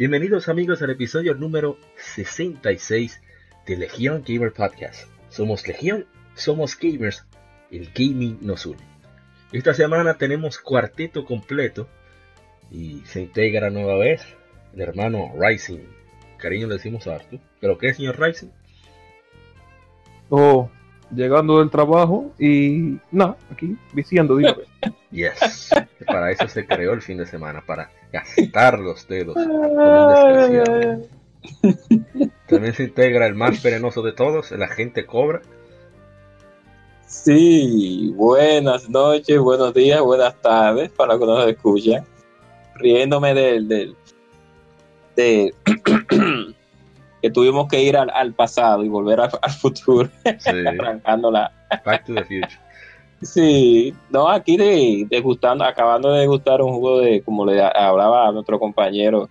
Bienvenidos amigos al episodio número 66 de Legión Gamer Podcast. Somos Legión, somos gamers, el gaming nos une. Esta semana tenemos cuarteto completo y se integra nueva vez el hermano Rising. Cariño le decimos a Arthur. ¿Pero qué, señor Rising? Oh, llegando del trabajo y nada, aquí viciando, digo. yes, para eso se creó el fin de semana, para gastar los dedos un También se integra el más venenoso de todos, el agente Cobra. Sí, buenas noches, buenos días, buenas tardes para los que nos escuchan. Riéndome del, del de que tuvimos que ir al, pasado y volver al, futuro, arrancando la Back to the Future. Sí, no, aquí de, degustando, acabando de degustar un jugo de, como le hablaba a nuestro compañero,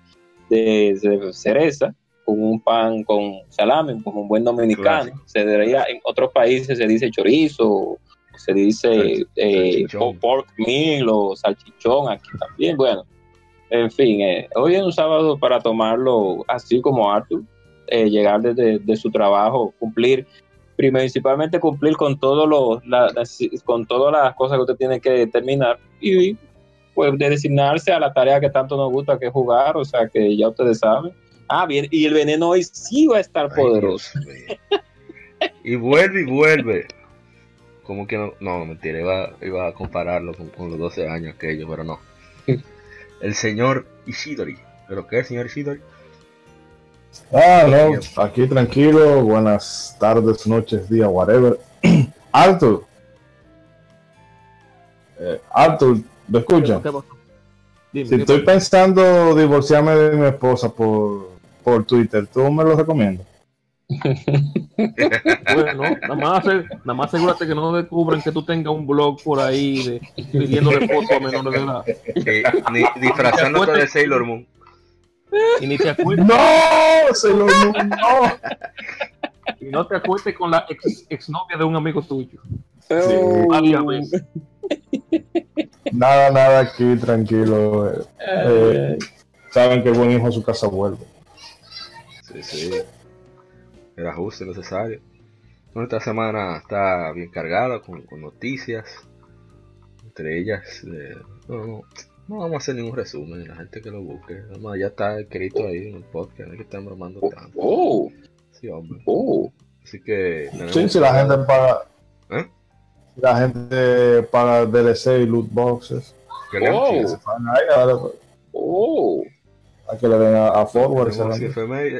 de, cereza, con un pan con salame, como un buen dominicano. Se diría, en otros países se dice chorizo, se dice eh, pork meal o salchichón, aquí también. Bueno, en fin, eh, hoy es un sábado para tomarlo así como Arthur, eh, llegar desde de su trabajo, cumplir principalmente cumplir con todos los con todas las cosas que usted tiene que terminar y pues de designarse a la tarea que tanto nos gusta que es jugar, o sea que ya ustedes saben. Ah, bien, y el veneno hoy sí va a estar poderoso. y vuelve y vuelve. Como que no, no, mentira, iba, iba a compararlo con, los 12 años aquellos, pero no. El señor Ishidori. ¿Pero qué, señor Ishidori? Ah, no, aquí tranquilo, buenas tardes, noches, días, whatever. Arthur. Eh, Arthur, ¿me escucha? si estoy pensando divorciarme de mi esposa por, por Twitter, ¿tú me lo recomiendas? bueno, nada más, nada más asegúrate que no descubran que tú tengas un blog por ahí de, pidiéndole fotos a menores de edad. Disfrazándote de Sailor Moon. Y ni te acuerdes. ¡No! Se lo no. Y no te acuerdes con la ex, exnovia de un amigo tuyo. Nada, nada aquí, tranquilo. Eh, saben que buen hijo a su casa vuelve. Sí, sí. Era justo, necesario. esta semana está bien cargada con, noticias. Entre ellas, eh, no vamos a hacer ningún resumen, la gente que lo busque. ya está escrito ahí en el podcast, no es que están bromando oh, tanto. Oh. Sí, hombre. Oh. Así que. Sí, si la gente paga. ¿Eh? Si la gente paga DLC y loot boxes. Oh. Ahí, oh. A que le den a, forward.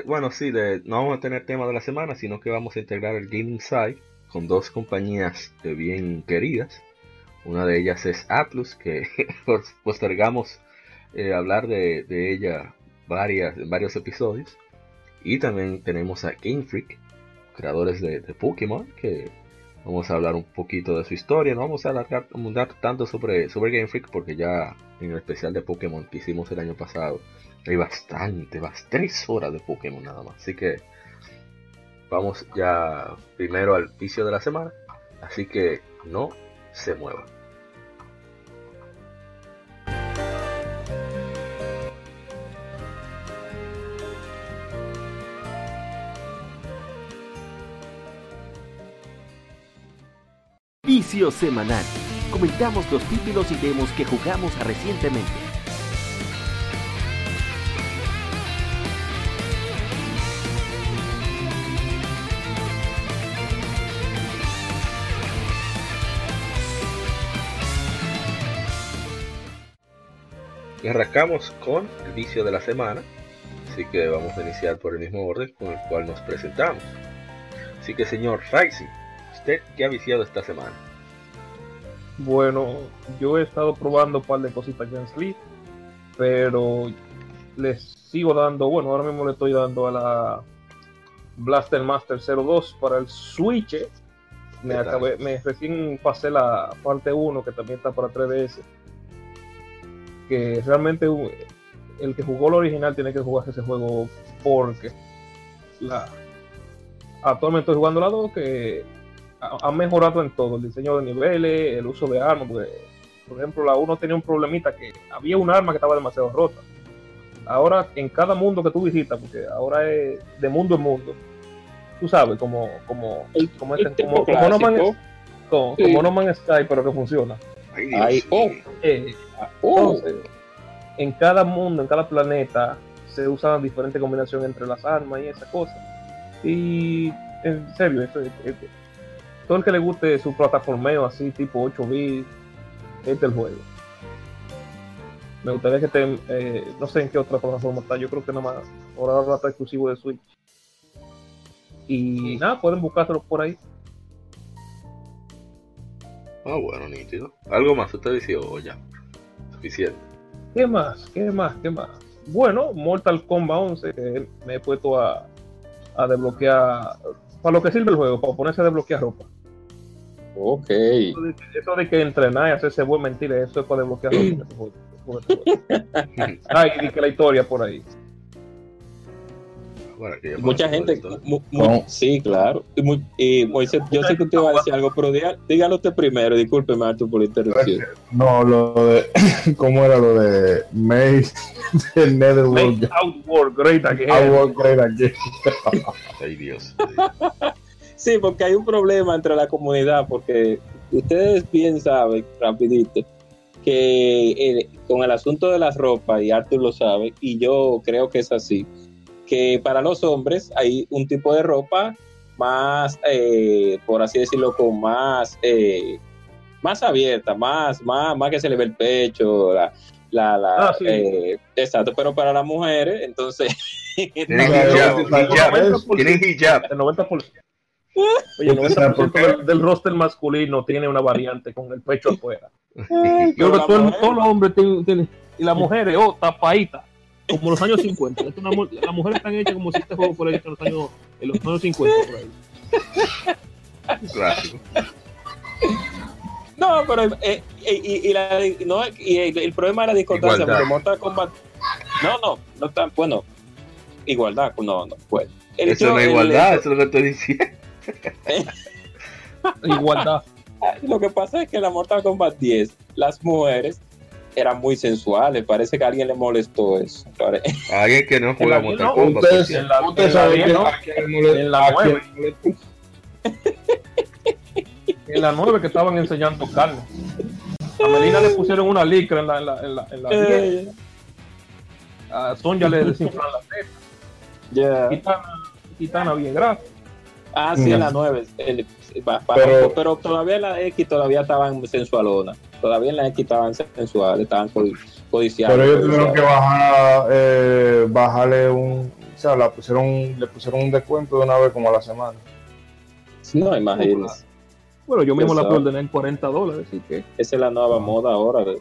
Bueno, sí, de, no vamos a tener tema de la semana, sino que vamos a integrar el Gaming Side con dos compañías bien queridas una de ellas es Atlus, que postergamos eh, hablar de, ella varias, en varios episodios. Y también tenemos a Game Freak, creadores de, Pokémon, que vamos a hablar un poquito de su historia. No vamos a alargar tanto sobre, sobre Game Freak porque ya en el especial de Pokémon que hicimos el año pasado hay bastante, bastante, tres horas de Pokémon nada más. Así que vamos ya primero al vicio de la semana. Así que no se mueva. Vicio semanal. Comentamos los títulos y demos que jugamos recientemente. Y arrancamos con el vicio de la semana, así que vamos a iniciar por el mismo orden con el cual nos presentamos. Así que señor Raisi, ¿usted qué ha viciado esta semana? Bueno, yo he estado probando un par de cositas en Sleep, pero les sigo dando, bueno, ahora mismo le estoy dando a la Blaster Master 02 para el Switch. Me, acabé, me recién pasé la parte 1 que también está para 3DS. Que realmente el que jugó el original tiene que jugar ese juego porque la, actualmente estoy jugando la 2 que ha, mejorado en todo, el diseño de niveles, el uso de armas, por ejemplo la 1 tenía un problemita que había un arma que estaba demasiado rota. Ahora en cada mundo que tú visitas, porque ahora es de mundo en mundo, tú sabes, como como como, este, como, como, no Man, como, no Man Sky, pero que funciona. Oh. Eh, oh. En cada mundo, en cada planeta, se usan diferentes combinaciones entre las armas y esas cosas. Y en serio, todo el que le guste su plataformeo así, tipo 8 bits, este es el juego. Me gustaría que estén, eh, no sé en qué otra plataforma está, yo creo que nada más, ahora está exclusivo de Switch. Y nada, pueden buscárselo por ahí. Ah, bueno, nítido. ¿Algo más usted decía o ya? Suficiente. ¿Qué más? ¿Qué más? ¿Qué más? Bueno, Mortal Kombat 11, que me he puesto a, a desbloquear. Para lo que sirve el juego, para ponerse a desbloquear ropa. Ok. Eso de, que entrenar y hacerse buen mentira, eso es para desbloquear ropa. Ay, y que la historia por ahí mucha gente, sí, claro. Y, Moisés, yo sé que usted va a decir algo, pero dígalo usted primero, discúlpeme, Arthur, por interrumpir. No, lo de, ¿cómo era lo de May de Netherworld? Outward Great Again. Outward Great Again. Ay, Dios. Sí, porque hay un problema entre la comunidad, porque ustedes bien saben, rapidito, que eh, con el asunto de las ropas, y Arthur lo sabe, y yo creo que es así, que para los hombres hay un tipo de ropa más, eh, por así decirlo, con más, eh, más abierta, más, más, más que se le ve el pecho, la, la, la ah, eh, exacto, pero para las mujeres, entonces... Tienen hijab, tienen hijab. El 90%. Oye, el 90% del, roster masculino tiene una variante con el pecho afuera. Yo creo que todos los hombres tienen, y las mujeres, oh, tapadita como los años 50. Es una, las mujeres están hechas como si este juego fuera hecho en los años, en los años 50 por ahí. Clásico. No, pero eh, eh, y, y, la, no, y el, problema de la discordancia porque Mortal Kombat. No, no, no está. Bueno, igualdad, no, no, pues. eso no es igualdad, eso es lo que estoy diciendo. igualdad. Lo que pasa es que en la Mortal Kombat 10, las mujeres eran muy sensuales. Parece que a alguien le molestó eso. A alguien que no juega Mortal Kombat. en la, usted sabe que en la 9. en la 9 que estaban enseñando carne. A Melina le pusieron una licra en la, en la, en la, en la eh. A Sonja le desinflan la teta. Yeah. Kitana, bien grasa. Ah, sí, en la 9. pero, pero, todavía la X todavía estaban sensualonas. Todavía en la X estaban sensuales, estaban codiciados. Pero ellos tuvieron que bajar, eh, bajarle un. O sea, la pusieron, le pusieron un descuento de una vez como a la semana. No, imagínese. Bueno, yo mismo la ordené en 40 dólares, así que. Esa es la nueva moda ahora. De,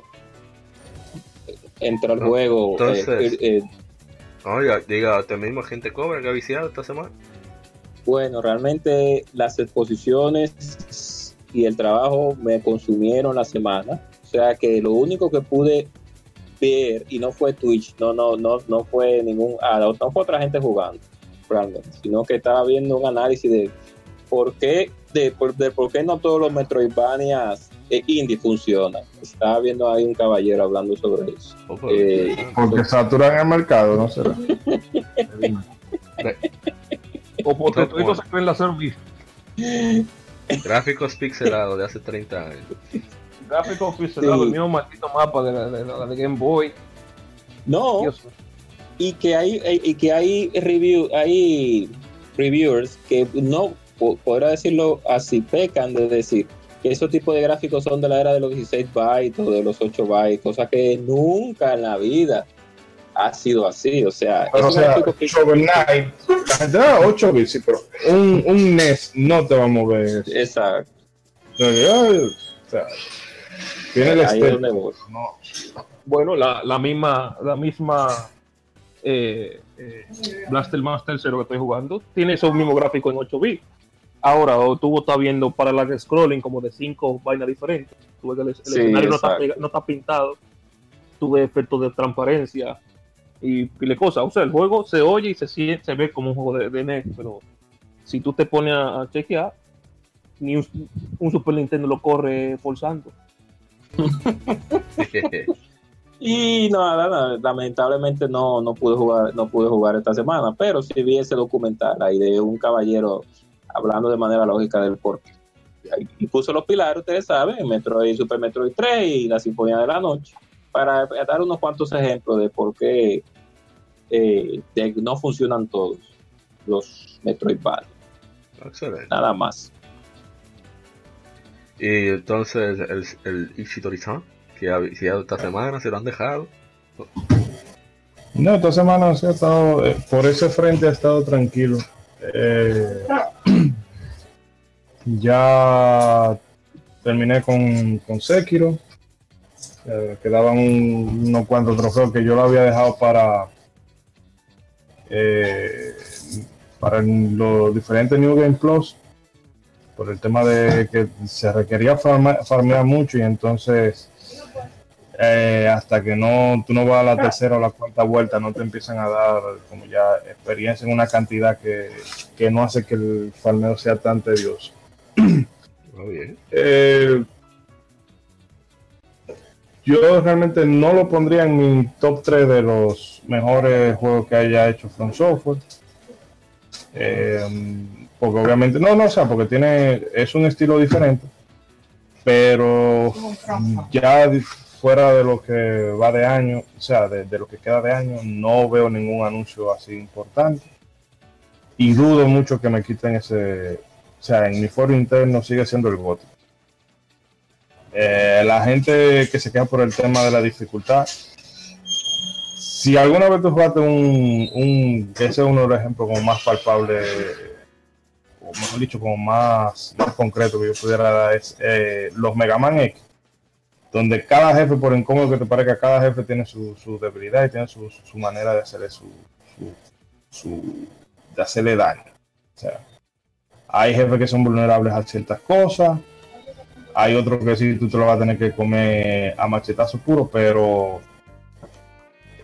entra al juego. Eh, entonces, eh, oiga, diga, ¿usted mismo gente cobra que ha viciado esta semana? Bueno, realmente las exposiciones y el trabajo me consumieron la semana. O sea que lo único que pude ver, y no fue Twitch, no, no, no, no fue ningún, ah, no, fue otra gente jugando, realmente, sino que estaba viendo un análisis de por qué, de, por, de por qué no todos los Metroidvanias eh, indie funcionan. Estaba viendo ahí un caballero hablando sobre eso. Eh, porque saturan el mercado, ¿no será? O todos se creen la servicio. Gráficos pixelados de hace 30 años. Gráficos pixelados, el mismo maldito mapa de la, de, Game Boy. No. Y que hay, y que hay review, hay reviewers que no, podrá decirlo así, pecan de decir que esos tipos de gráficos son de la era de los 16 bytes o de los 8 bytes, cosa que nunca en la vida ha sido así, o sea, pero, o sea que... Night, la gente da 8 bits, sí, pero un, un NES no te va a mover. Exacto. O sea, tiene el no. Bueno, la, la misma, la misma eh, eh, Blaster Master 0 que estoy jugando, tiene esos mismos gráficos en 8 bits. Ahora, o tú estás viendo para la scrolling como de 5 vainas diferentes. Tú ves que el, escenario no está, no está, pintado. Tú ves efectos de transparencia y le cosas. O sea, el juego se oye y se, se ve como un juego de, de pero si tú te pones a, chequear, ni un, Super Nintendo lo corre forzando. Y nada, lamentablemente no, no pude jugar, no pude jugar esta semana, pero sí vi ese documental ahí de un caballero hablando de manera lógica del porqué. Y puso los pilares, ustedes saben, Metroid, Super Metroid 3 y la Sinfonía de la Noche, para dar unos cuantos ejemplos de por qué eh, no funcionan todos los Metroid Excelente. Nada más. Y entonces el, el Ishidori-san si, ha, esta semana se lo han dejado. No, esta semana se ha estado, eh, por ese frente ha estado tranquilo. Eh, ya terminé con, con Sekiro. Eh, quedaban unos cuantos trofeos que yo lo había dejado para para los diferentes New Game Plus por el tema de que se requería farmear mucho y entonces eh, hasta que no tú no vas a la tercera o la cuarta vuelta, no te empiezan a dar como ya experiencia en una cantidad que, no hace que el farmeo sea tan tedioso. Eh, yo realmente no lo pondría en mi top 3 de los mejores juegos que haya hecho From Software. Eh, porque obviamente, no, no, o sea, porque tiene, es un estilo diferente, pero ya fuera de lo que va de año, o sea, de, lo que queda de año, no veo ningún anuncio así importante. Y dudo mucho que me quiten ese. O sea, en mi foro interno sigue siendo el GOTI. Eh, la gente que se queda por el tema de la dificultad. Si alguna vez tú jugaste un, un ese es uno de los como más palpable, o mejor dicho, como más, más concreto que yo pudiera dar, es eh, los Mega Man X donde cada jefe, por incómodo que te parezca, cada jefe tiene su, debilidad y tiene su, manera de hacerle su, de hacerle daño. Hay jefes que son vulnerables a ciertas cosas, hay otros que sí tú te lo vas a tener que comer a machetazo puro, pero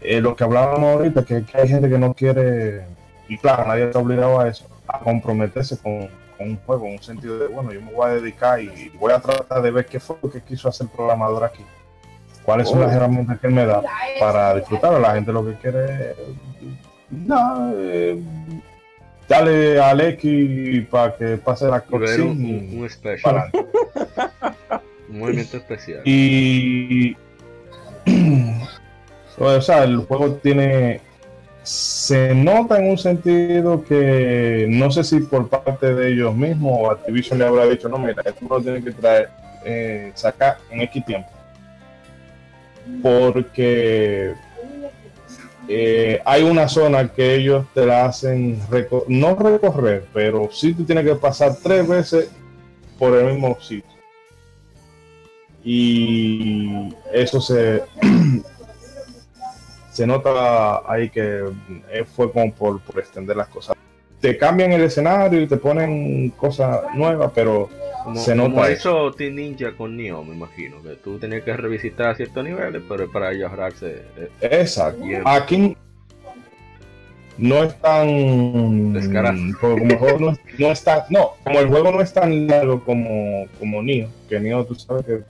eh, lo que hablábamos ahorita, que, que hay gente que no quiere, y claro, nadie está obligado a eso, a comprometerse con, con un juego, en un sentido de, bueno, yo me voy a dedicar y voy a tratar de ver qué fue lo que quiso hacer el programador aquí. ¿Cuáles son las oh. herramientas que él me da para disfrutar? La gente lo que quiere no, eh, dale al X para que pase la cocina. Un, un, especial. un movimiento especial. Y. o sea, el juego tiene se nota en un sentido que no sé si por parte de ellos mismos o Activision le habrá dicho, no, mira, esto lo tienen que traer, eh, sacar en X tiempo. Porque eh, hay una zona que ellos te la hacen, no recorrer, pero sí tú tienes que pasar tres veces por el mismo sitio. Y eso se se nota ahí que eh, fue como por, extender las cosas. Te cambian el escenario y te ponen cosas nuevas, pero se nota. Como eso Team Ninja con Neo, me imagino, que tú tenías que revisitar ciertos niveles, pero para ellos ahorrarse. Eh, Exacto. Aquí no es tan. Como, el juego no, no, es tan. No, como el juego no es tan largo como, como Neo, que Neo tú sabes que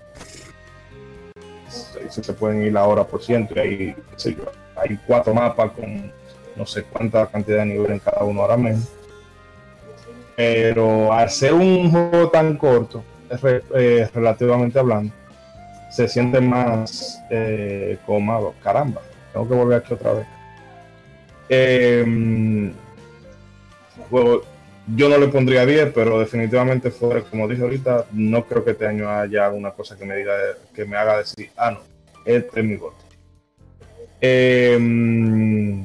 se te pueden ir la hora por ciento y ahí, hay cuatro mapas con no sé cuánta cantidad de niveles en cada uno ahora mismo. Pero al ser un juego tan corto, eh, relativamente hablando, se siente más eh, como, caramba, tengo que volver aquí otra vez. Em, yo no le pondría 10, pero definitivamente fuera, como dije ahorita, no creo que este año haya una cosa que me diga que me haga decir, ah no, este es mi voto. Eh,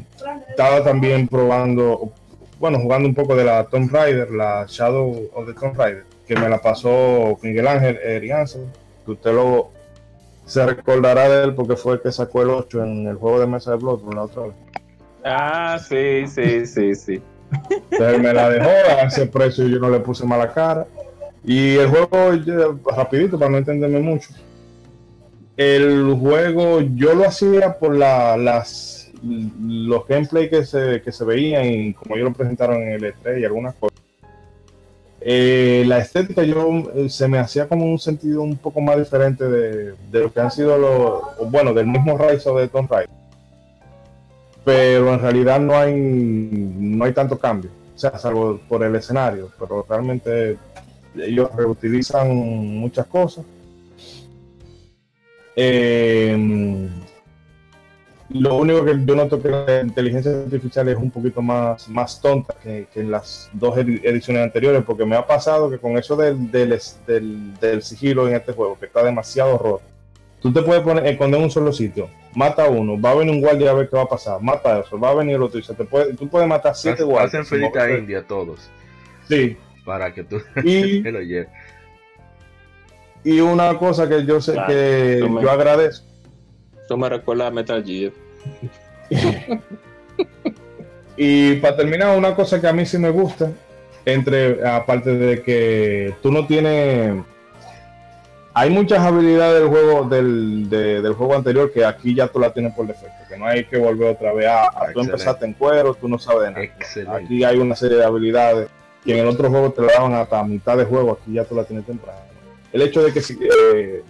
estaba también probando, bueno, jugando un poco de la Tomb Raider, la Shadow of the Tomb Raider, que me la pasó Miguel Ángel Eriansen, que usted luego se recordará de él porque fue el que sacó el 8 en el juego de mesa de Bloodborne la otra vez. Ah, sí, sí, sí, sí. Entonces me la dejó a ese precio y yo no le puse mala cara. Y el juego, yo- rapidito, para no entenderme mucho. El juego yo lo hacía por la, las los gameplay que se, que se veían y como ellos lo presentaron en el E3 y algunas cosas. Eh, la estética yo eh, se me hacía como un sentido un poco más diferente de, de lo que han sido los, bueno, del mismo Rise o de Tomb Raider. Pero en realidad no hay no hay tanto cambio, o sea, salvo por el escenario, pero realmente ellos reutilizan muchas cosas. Eh, lo único que yo noto que la inteligencia artificial es un poquito más, más tonta que, que en las dos edi- ediciones anteriores, porque me ha pasado que con eso del, del, es- del, del sigilo en este juego, que está demasiado roto, tú te puedes poner, esconder en un solo sitio, mata a uno, va a venir un guardia a ver qué va a pasar, mata a eso, va a venir el otro y se te puede, tú puedes matar siete Hacen guardias. mover- india todos. Sí, Para que tú y, lo lleves. Y una cosa que yo sé Claro, que me- yo agradezco Eso me recuerda a Metal Gear. Y para terminar, una cosa que a mí sí me gusta, entre aparte de que tú no tienes, hay muchas habilidades del juego del, de- del juego anterior que aquí ya tú la tienes por defecto, que no hay que volver otra vez a, a tú empezaste en cuero, tú no sabes de nada. Excelente. Aquí hay una serie de habilidades que en el otro juego te la daban hasta mitad de juego, aquí ya tú la tienes temprano. El hecho de que si, eh,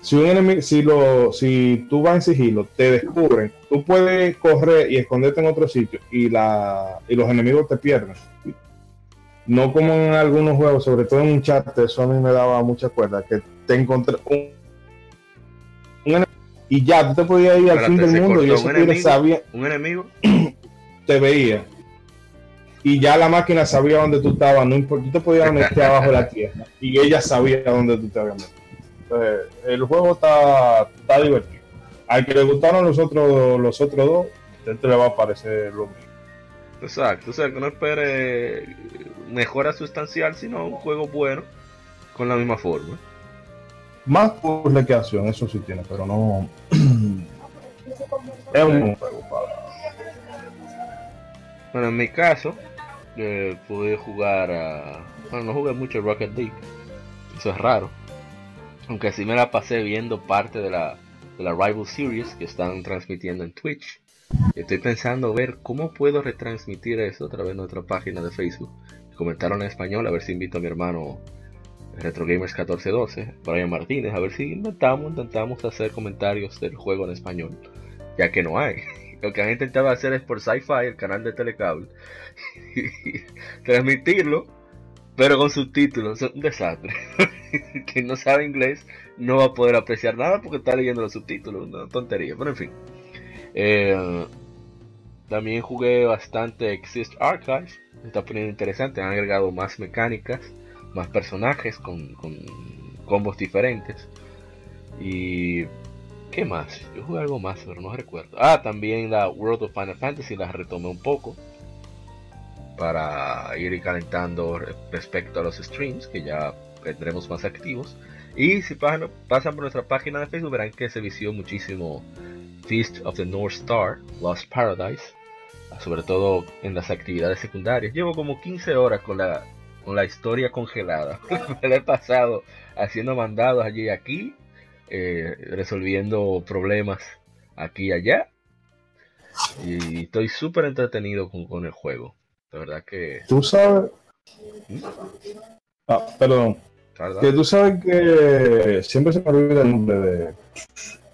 si un enemigo, si lo, si tú vas en sigilo, te descubren, tú puedes correr y esconderte en otro sitio y la y los enemigos te pierden. No como en algunos juegos, sobre todo en un chat, eso a mí me daba mucha cuerda, que te encontré un, un enemigo y ya tú te podías ir al fin del mundo y tigre enemigo. sabía, Un enemigo. te veía. Y ya la máquina sabía dónde tú estabas, no importa, tú te podías meter abajo de la tierra. Y ella sabía dónde tú te habías metido. Entonces, el juego está, está divertido. Al que le gustaron los otros, los otros dos, a este le va a parecer lo mismo. Exacto. O sea, que no espere mejora sustancial, sino un juego bueno con la misma forma. Más puzzle que acción, eso sí tiene, pero no. es un buen juego para. Bueno, en mi caso, pude jugar a... Bueno, no jugué mucho Rocket League. Eso es raro. Aunque sí me la pasé viendo parte de la, de la Rival Series que están transmitiendo en Twitch. Estoy pensando ver cómo puedo retransmitir eso a través de nuestra página de Facebook. Comentaron en español, a ver si invito a mi hermano RetroGamers 1412, Brian Martínez, a ver si intentamos, intentamos hacer comentarios del juego en español. Ya que no hay. Lo que han intentado hacer es por Sci-Fi, el canal de Telecable, transmitirlo, pero con subtítulos. Es un desastre. Quien no sabe inglés no va a poder apreciar nada porque está leyendo los subtítulos. Una tontería, pero en fin. Eh, también jugué bastante Exist Archive. Se está poniendo interesante. Han agregado más mecánicas, más personajes con, con combos diferentes. Y ¿Qué más? Yo jugué algo más, pero no recuerdo. Ah, también la World of Final Fantasy la retomé un poco. Para ir calentando re- respecto a los streams, que ya tendremos más activos. Y si pasan, pasan por nuestra página de Facebook, verán que se vició muchísimo Feast of the North Star, Lost Paradise. Sobre todo en las actividades secundarias. Llevo como 15 horas con la, con la historia congelada. Me la he pasado haciendo mandados allí y aquí eh, resolviendo problemas aquí y allá. Y estoy súper entretenido con, con el juego. De verdad que... Tú sabes. Ah, perdón. Que tú sabes que siempre se me olvida el nombre de,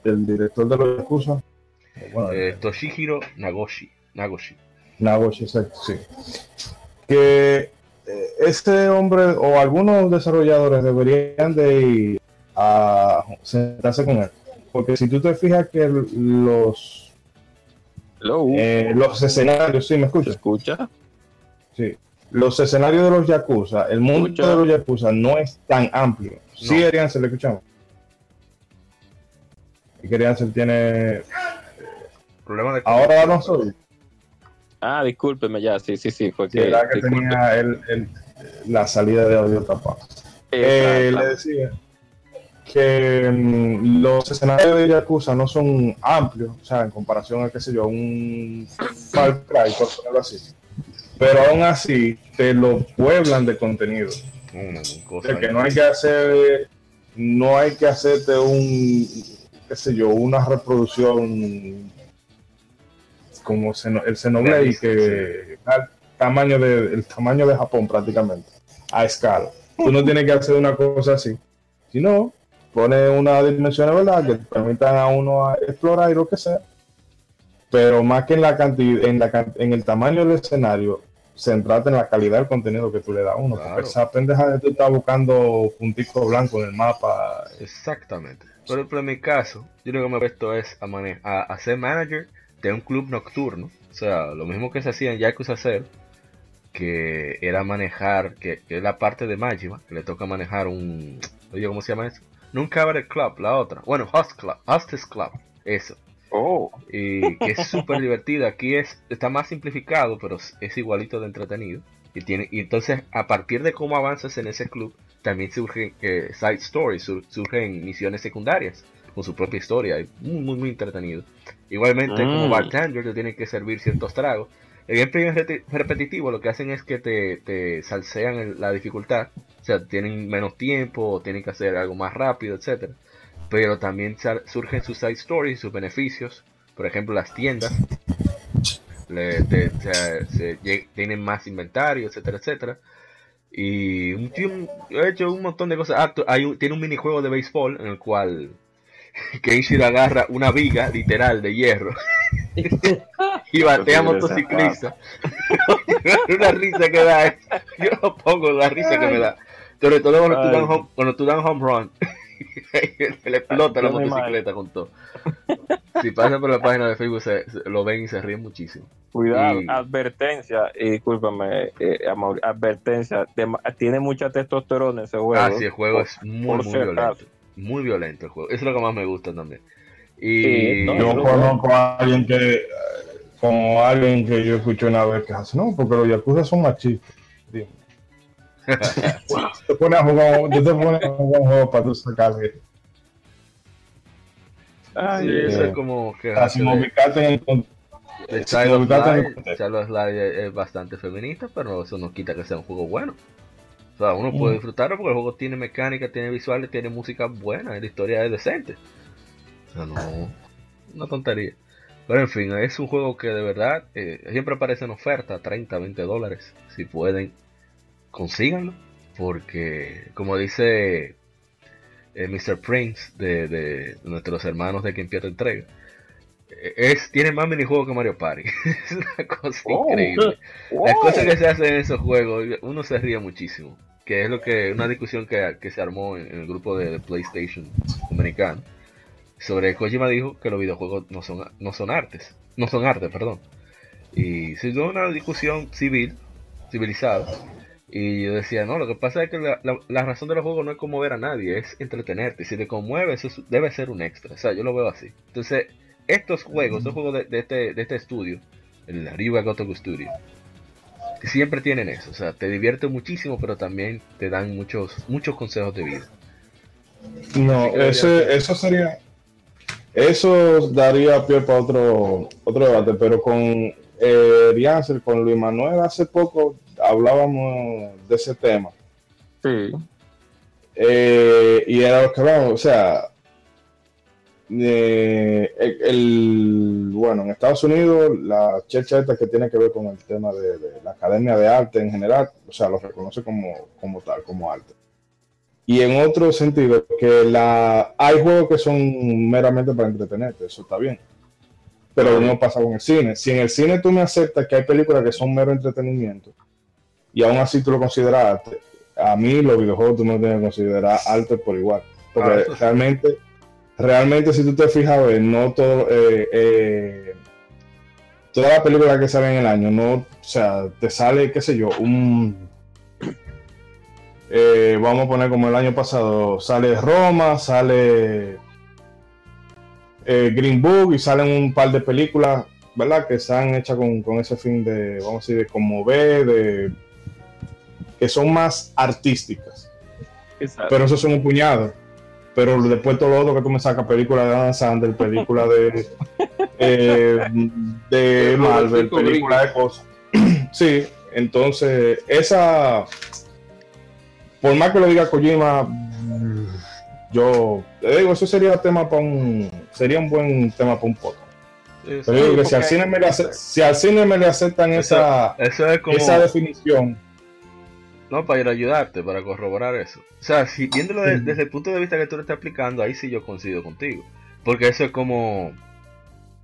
del director de los Yakuza. Bueno, Eh, Toshihiro Nagoshi. Nagoshi. Nagoshi, exacto, sí. Que eh, ese hombre o algunos desarrolladores deberían de ir a sentarse con él. Porque si tú te fijas que los, eh, los escenarios, sí, ¿me ¿Se escuchas? escucha? Sí. Los escenarios de los Yakuza, el mundo Escucha. de los Yakuza no es tan amplio. Sí, No. Arián, se le escuchamos. Y que Arián se tiene. Problema de... Ahora no soy. Ah, discúlpeme ya, sí, sí, sí, fue Sí, que... era que tenía el, el- la salida de audio tapada. Eh, Eh, le decía que mm, los escenarios de Yakuza no son amplios, o sea, en comparación a, qué sé yo, un Far Cry, por ponerlo así. Pero aún así, te lo pueblan de contenido. O sea, que no hay que hacer, no hay que hacerte un, qué sé yo, una reproducción como el Xenoblade, que da el tamaño de, el tamaño de Japón prácticamente, a escala. Tú no tienes que hacer una cosa así, sino pone una dimensión verdad que te permitan a uno a explorar y lo que sea, pero más que en la cantidad, en, la, en el tamaño del escenario, centrarte en la calidad del contenido que tú le das a uno, Claro. porque esa pendeja de tú estás buscando puntico blanco en el mapa, Exactamente. Pero, pero en mi caso, yo lo que me he puesto es a, mane- a, a ser manager de un club nocturno. O sea, lo mismo que se hacía en Yakuza 0, que era manejar, que, que es la parte de Majima, que le toca manejar un... Oye, ¿cómo se llama eso? No un cabaret club, la otra. Bueno, host club, hostess club, eso. Oh, Y que es súper divertido. Aquí es está más simplificado, pero es- igualito de entretenido. Y, tiene, y entonces, a partir de cómo avanzas en ese club, también surgen eh, side stories, sur- surgen misiones secundarias con su propia historia. y muy, muy, muy entretenido. Igualmente, como Mm. bartender, te tienen que servir ciertos tragos. El gameplay es repetitivo, lo que hacen es que te, te salsean el- la dificultad. O sea, tienen menos tiempo, o tienen que hacer algo más rápido, etcétera pero también surgen sus side stories, sus beneficios. Por ejemplo, las tiendas le- te- se- se lle- tienen más inventario, etcétera, etcétera. Y un, tío- he hecho un montón de cosas. Ah, hay un- tiene un minijuego de béisbol en el cual Kenshiro agarra una viga literal de hierro y batea a Qué motociclistas. una risa que da. Yo no pongo la risa que me da. Sobre todo cuando tú dan home, cuando tú dan home run. Se le explota la Yo me motocicleta con todo. Si pasan por la página de Facebook se- se- lo ven y se ríen muchísimo. cuidado, Y- advertencia, y discúlpame, eh, Amaury, advertencia, tiene mucha testosterona ese juego. Ah, sí, el juego es muy, muy violento. Muy violento el juego. Eso es lo que más me gusta también. Y Sí, no, Yo no, conozco a alguien que, eh, como alguien que yo escuché una vez que hace, no, porque los yakuza son machistas. Dime. Te pones a jugar, tú te pones a jugar un juego para tú sacarle. Ay, sí, eso eh, es como que Así de- ubicarte en el con- de si Child of ubicarte en el Light, contexto. Child of Light es, es bastante feminista, pero eso no quita que sea un juego bueno. O sea, uno Mm. puede disfrutarlo porque el juego tiene mecánica, tiene visuales, tiene música buena y la historia es decente. O sea, no, una tontería. Pero en fin, es un juego que de verdad eh, siempre aparece en oferta, 30, 20 dólares. Si pueden, consíganlo. Porque, como dice eh, Mr. Prince de, de nuestros hermanos de quien pierde entrega, eh, es, tiene más minijuegos que Mario Party. es una cosa Oh. increíble. Las wow. cosas que se hacen en esos juegos, uno se ríe muchísimo. Que es lo que, una discusión que, que se armó en, en el grupo de, de PlayStation americano. Sobre Kojima dijo que los videojuegos no son, no son artes. No son arte, perdón. Y se dio una discusión civil, civilizada. Y yo decía, no, lo que pasa es que la, la- la razón de los juegos no es conmover a nadie, es entretenerte. Si te conmueve, eso es- debe ser un extra. O sea, yo lo veo así. Entonces, estos juegos, estos juegos de, de este, de este estudio, el Ryuga Gotoku Studio, siempre tienen eso. O sea, te divierte muchísimo, pero también te dan muchos, muchos consejos de vida. No, ese, eso sería. Eso daría pie para otro, otro debate, pero con eh, Riancer, con Luis Manuel, hace poco hablábamos de ese tema. Sí. Eh, y era lo que vamos, o sea, eh, el, el- bueno, en Estados Unidos, la checha esta que tiene que ver con el tema de, de la Academia de Arte en general, o sea, lo reconoce como, como tal, como arte. Y en otro sentido, que la, hay juegos que son meramente para entretenerte, eso está bien. Pero mismo pasa con el cine. Si en el cine tú me aceptas que hay películas que son mero entretenimiento, y aún así tú lo consideras arte, a mí los videojuegos tú no tienes que considerar arte por igual. Porque Ah, sí. realmente, realmente si tú te fijas, ver, no todo, eh, eh, todas las películas que salen en el año, no, o sea, te sale, qué sé yo, un, eh, vamos a poner como el año pasado, sale Roma, sale Green Book y salen un par de películas, ¿verdad? Que están hechas con, con ese fin de, vamos a decir, de conmover, de que son más artísticas. Exacto. Pero eso son un puñado. pero después todo lo otro que tú me sacas, película de Adam Sandler, película de, eh, de Marvel, película de cosas. sí, entonces esa, por más que lo diga Kojima, yo te digo, eso sería tema para un, sería un buen tema para un podcast. Pero digo que si al, cine me le si al cine me le aceptan esa, esa definición, no, para ir a ayudarte, para corroborar eso. O sea, si viéndolo desde el punto de vista que tú lo estás aplicando, ahí sí yo coincido contigo. Porque eso es como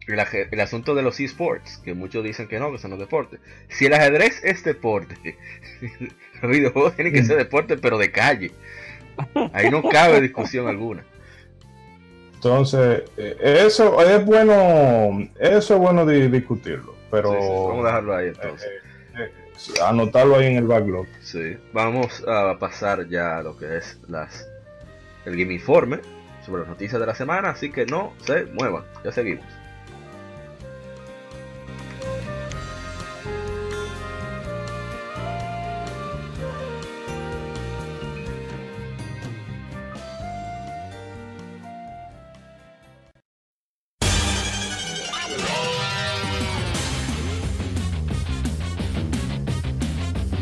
el, asunto de los esports, que muchos dicen que no, que son los deportes. Si el ajedrez es deporte, los videojuegos tienen que ser deporte, pero de calle. Ahí no cabe discusión alguna. Entonces, eh, eso es bueno, eso es bueno discutirlo, pero... vamos a dejarlo ahí entonces. Eh, anotarlo ahí en el backlog. Sí, vamos a pasar ya a lo que es las el Game Informe sobre las noticias de la semana, así que no se muevan, ya seguimos.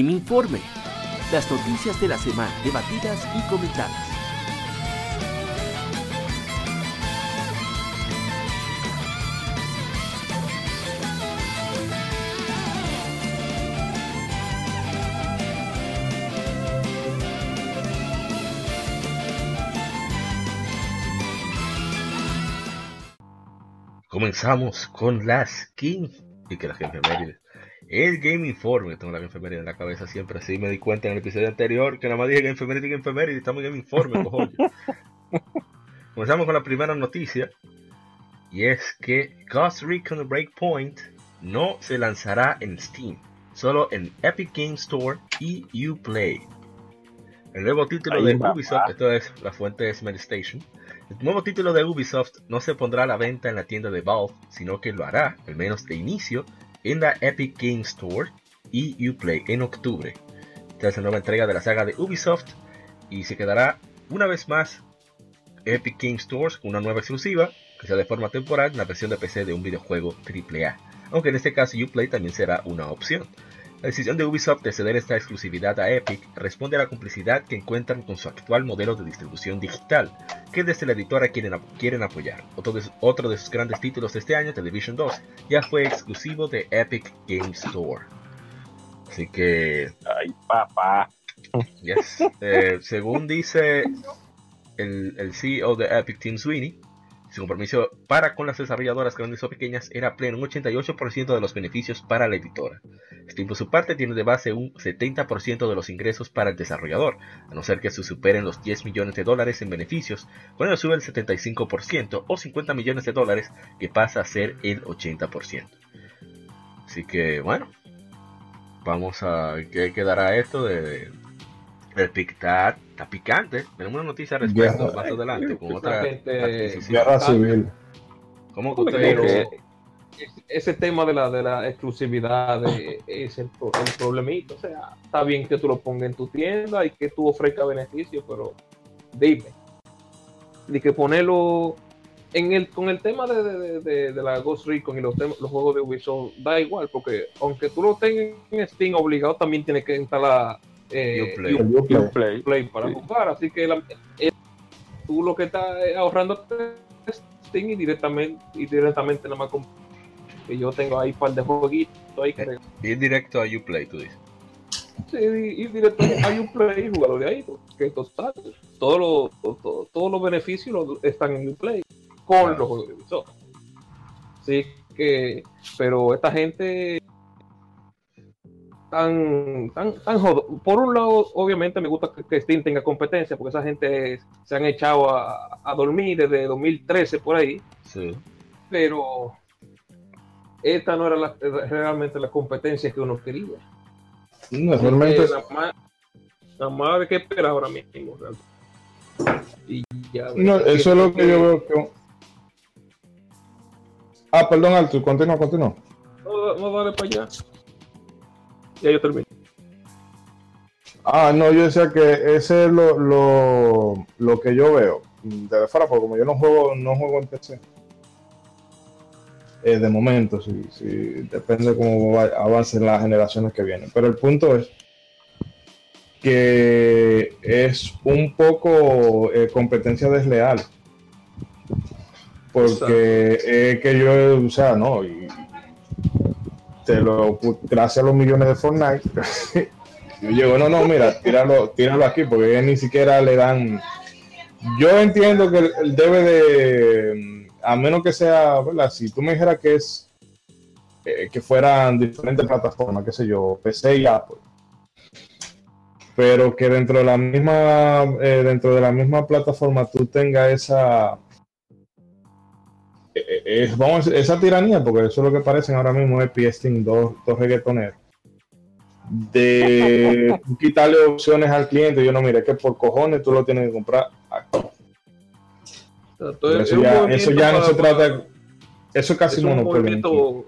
Game Informe. Las noticias de la semana debatidas y comentadas. Comenzamos con las King y que la gente me el Game Informe, tengo la Game en la cabeza siempre, así me di cuenta en el episodio anterior que nada más dije Game Informe y Game y estamos en Game Informe, cojones. Comenzamos con la primera noticia, y es que Ghost Recon Breakpoint no se lanzará en Steam, solo en Epic Game Store y Uplay. El nuevo título de Ubisoft, esto es la fuente de Smart Station, el nuevo título de Ubisoft no se pondrá a la venta en la tienda de Valve, sino que lo hará, al menos de inicio, en la Epic Game Store y Uplay en octubre. Es la nueva entrega de la saga de Ubisoft y se quedará una vez más Epic Game Stores con una nueva exclusiva que sea de forma temporal la versión de PC de un videojuego AAA. Aunque en este caso Uplay también será una opción. La decisión de Ubisoft de ceder esta exclusividad a Epic responde a la complicidad que encuentran con su actual modelo de distribución digital, que desde la editora quieren, quieren apoyar. Otro de, otro de, sus grandes títulos de este año, Television 2, ya fue exclusivo de Epic Game Store. Así que... ¡Ay, papá! Yes. Eh, según dice el, el CEO de Epic, Tim Sweeney, su compromiso para con las desarrolladoras grandes o pequeñas era pleno, un 88% de los beneficios para la editora. Steam por su parte tiene de base un 70% de los ingresos para el desarrollador, a no ser que se superen los 10 millones de dólares en beneficios, cuando sube el 75% o 50 millones de dólares que pasa a ser el 80%. Así que bueno, vamos a qué quedará esto de, el pic está, picante. Tenemos una noticia al respecto más adelante con otra guerra civil. ¿Cómo que usted ese tema de la, de la exclusividad es el, el, problemito. O sea, está bien que tú lo pongas en tu tienda y que tú ofrezcas beneficios, pero dime. De que ponerlo en el, con el tema de, de, de, la Ghost Recon y los, los juegos de Ubisoft, da igual, porque aunque tú lo tengas en Steam obligado, también tienes que instalar eh, Uplay. Uplay. Uplay. Uplay. Para Sí. jugar. Así que la- eh, tú lo que estás es ahorrando es Steam y directamente, y directamente nada más con que yo tengo ahí un par de jueguitos ahí que Ir directo a Uplay, tú dices. sí, y directo hay un play y jugarlo de ahí, que total, todos los todo- todos los beneficios los- están en Uplay con Claro. los juegos de Ubisoft. Así que, pero esta gente tan, tan, tan jodo. Por un lado, obviamente me gusta que, que Steam tenga competencia, porque esa gente se han echado a, a dormir desde 2013 por ahí, Sí. pero esta no era la- realmente la competencia que uno quería. No, realmente nada más, más hay que esperar ahora mismo. realmente. Y ya, No, eso es lo que yo veo que. Ah, perdón, Alto, continúa, continúa. No, no dale para allá. Ya yo termino. Ah, no, yo decía que ese es lo, lo, lo que yo veo. De fuera, porque como yo no juego, no juego en PC. eh, de momento, sí, sí, depende cómo va- avancen las generaciones que vienen. Pero el punto es que es un poco eh, competencia desleal. Porque es que yo, o sea, no, y te lo, gracias a los millones de Fortnite, yo llego, no, no, mira, tíralo, tíralo aquí, porque ni siquiera le dan. Yo entiendo que debe de, a menos que sea, ¿verdad? Si tú me dijeras que es eh, que fueran diferentes plataformas, qué sé yo, PC y Apple, pero que dentro de la misma, eh, dentro de la misma plataforma tú tengas esa es- vamos a decir, esa tiranía, porque eso es lo que parecen ahora mismo es PS dos, dos reggaetoneros de quitarle opciones al cliente. Yo no, mire, que por cojones tú lo tienes que comprar. aquí. Entonces, Eso es ya, eso ya no se trata. Eso es casi es un monopolio.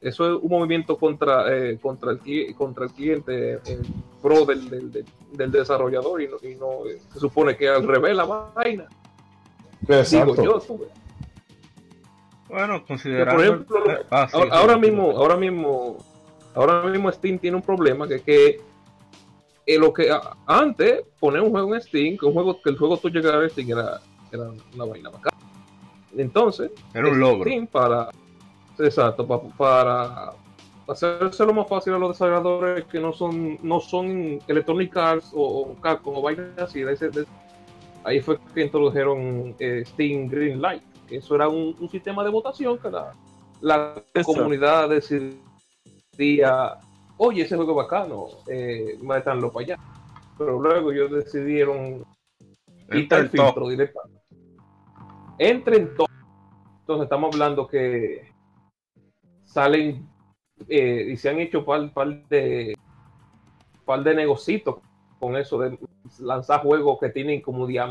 eso es un movimiento contra eh, contra el contra el cliente en pro del, del, del- del desarrollador y no, y no, eh, se supone que al revés la vaina Exacto. digo yo tú. Bueno, considerando. por ejemplo ah, sí, ahora, sí, ahora sí. mismo ahora mismo ahora mismo Steam tiene un problema que es que eh, lo que a- antes poner un juego en Steam que un juego que el juego tú llegara a Steam era, era una vaina bacana entonces Era un logro. Steam para exacto pa- para hacérselo más fácil a los desarrolladores que no son no son Electronic Arts o, o Capcom o vainas así de ese- de- ahí fue que introdujeron eh, Steam Greenlight que eso era un, un sistema de votación que la, la comunidad decidía oye ese juego es bacano eh, métanlo para allá pero luego ellos decidieron quitar el filtro directamente. Entre en todo. Entonces estamos hablando que salen eh, y se han hecho par, par de par de negocitos con eso de lanzar juegos que tienen como 10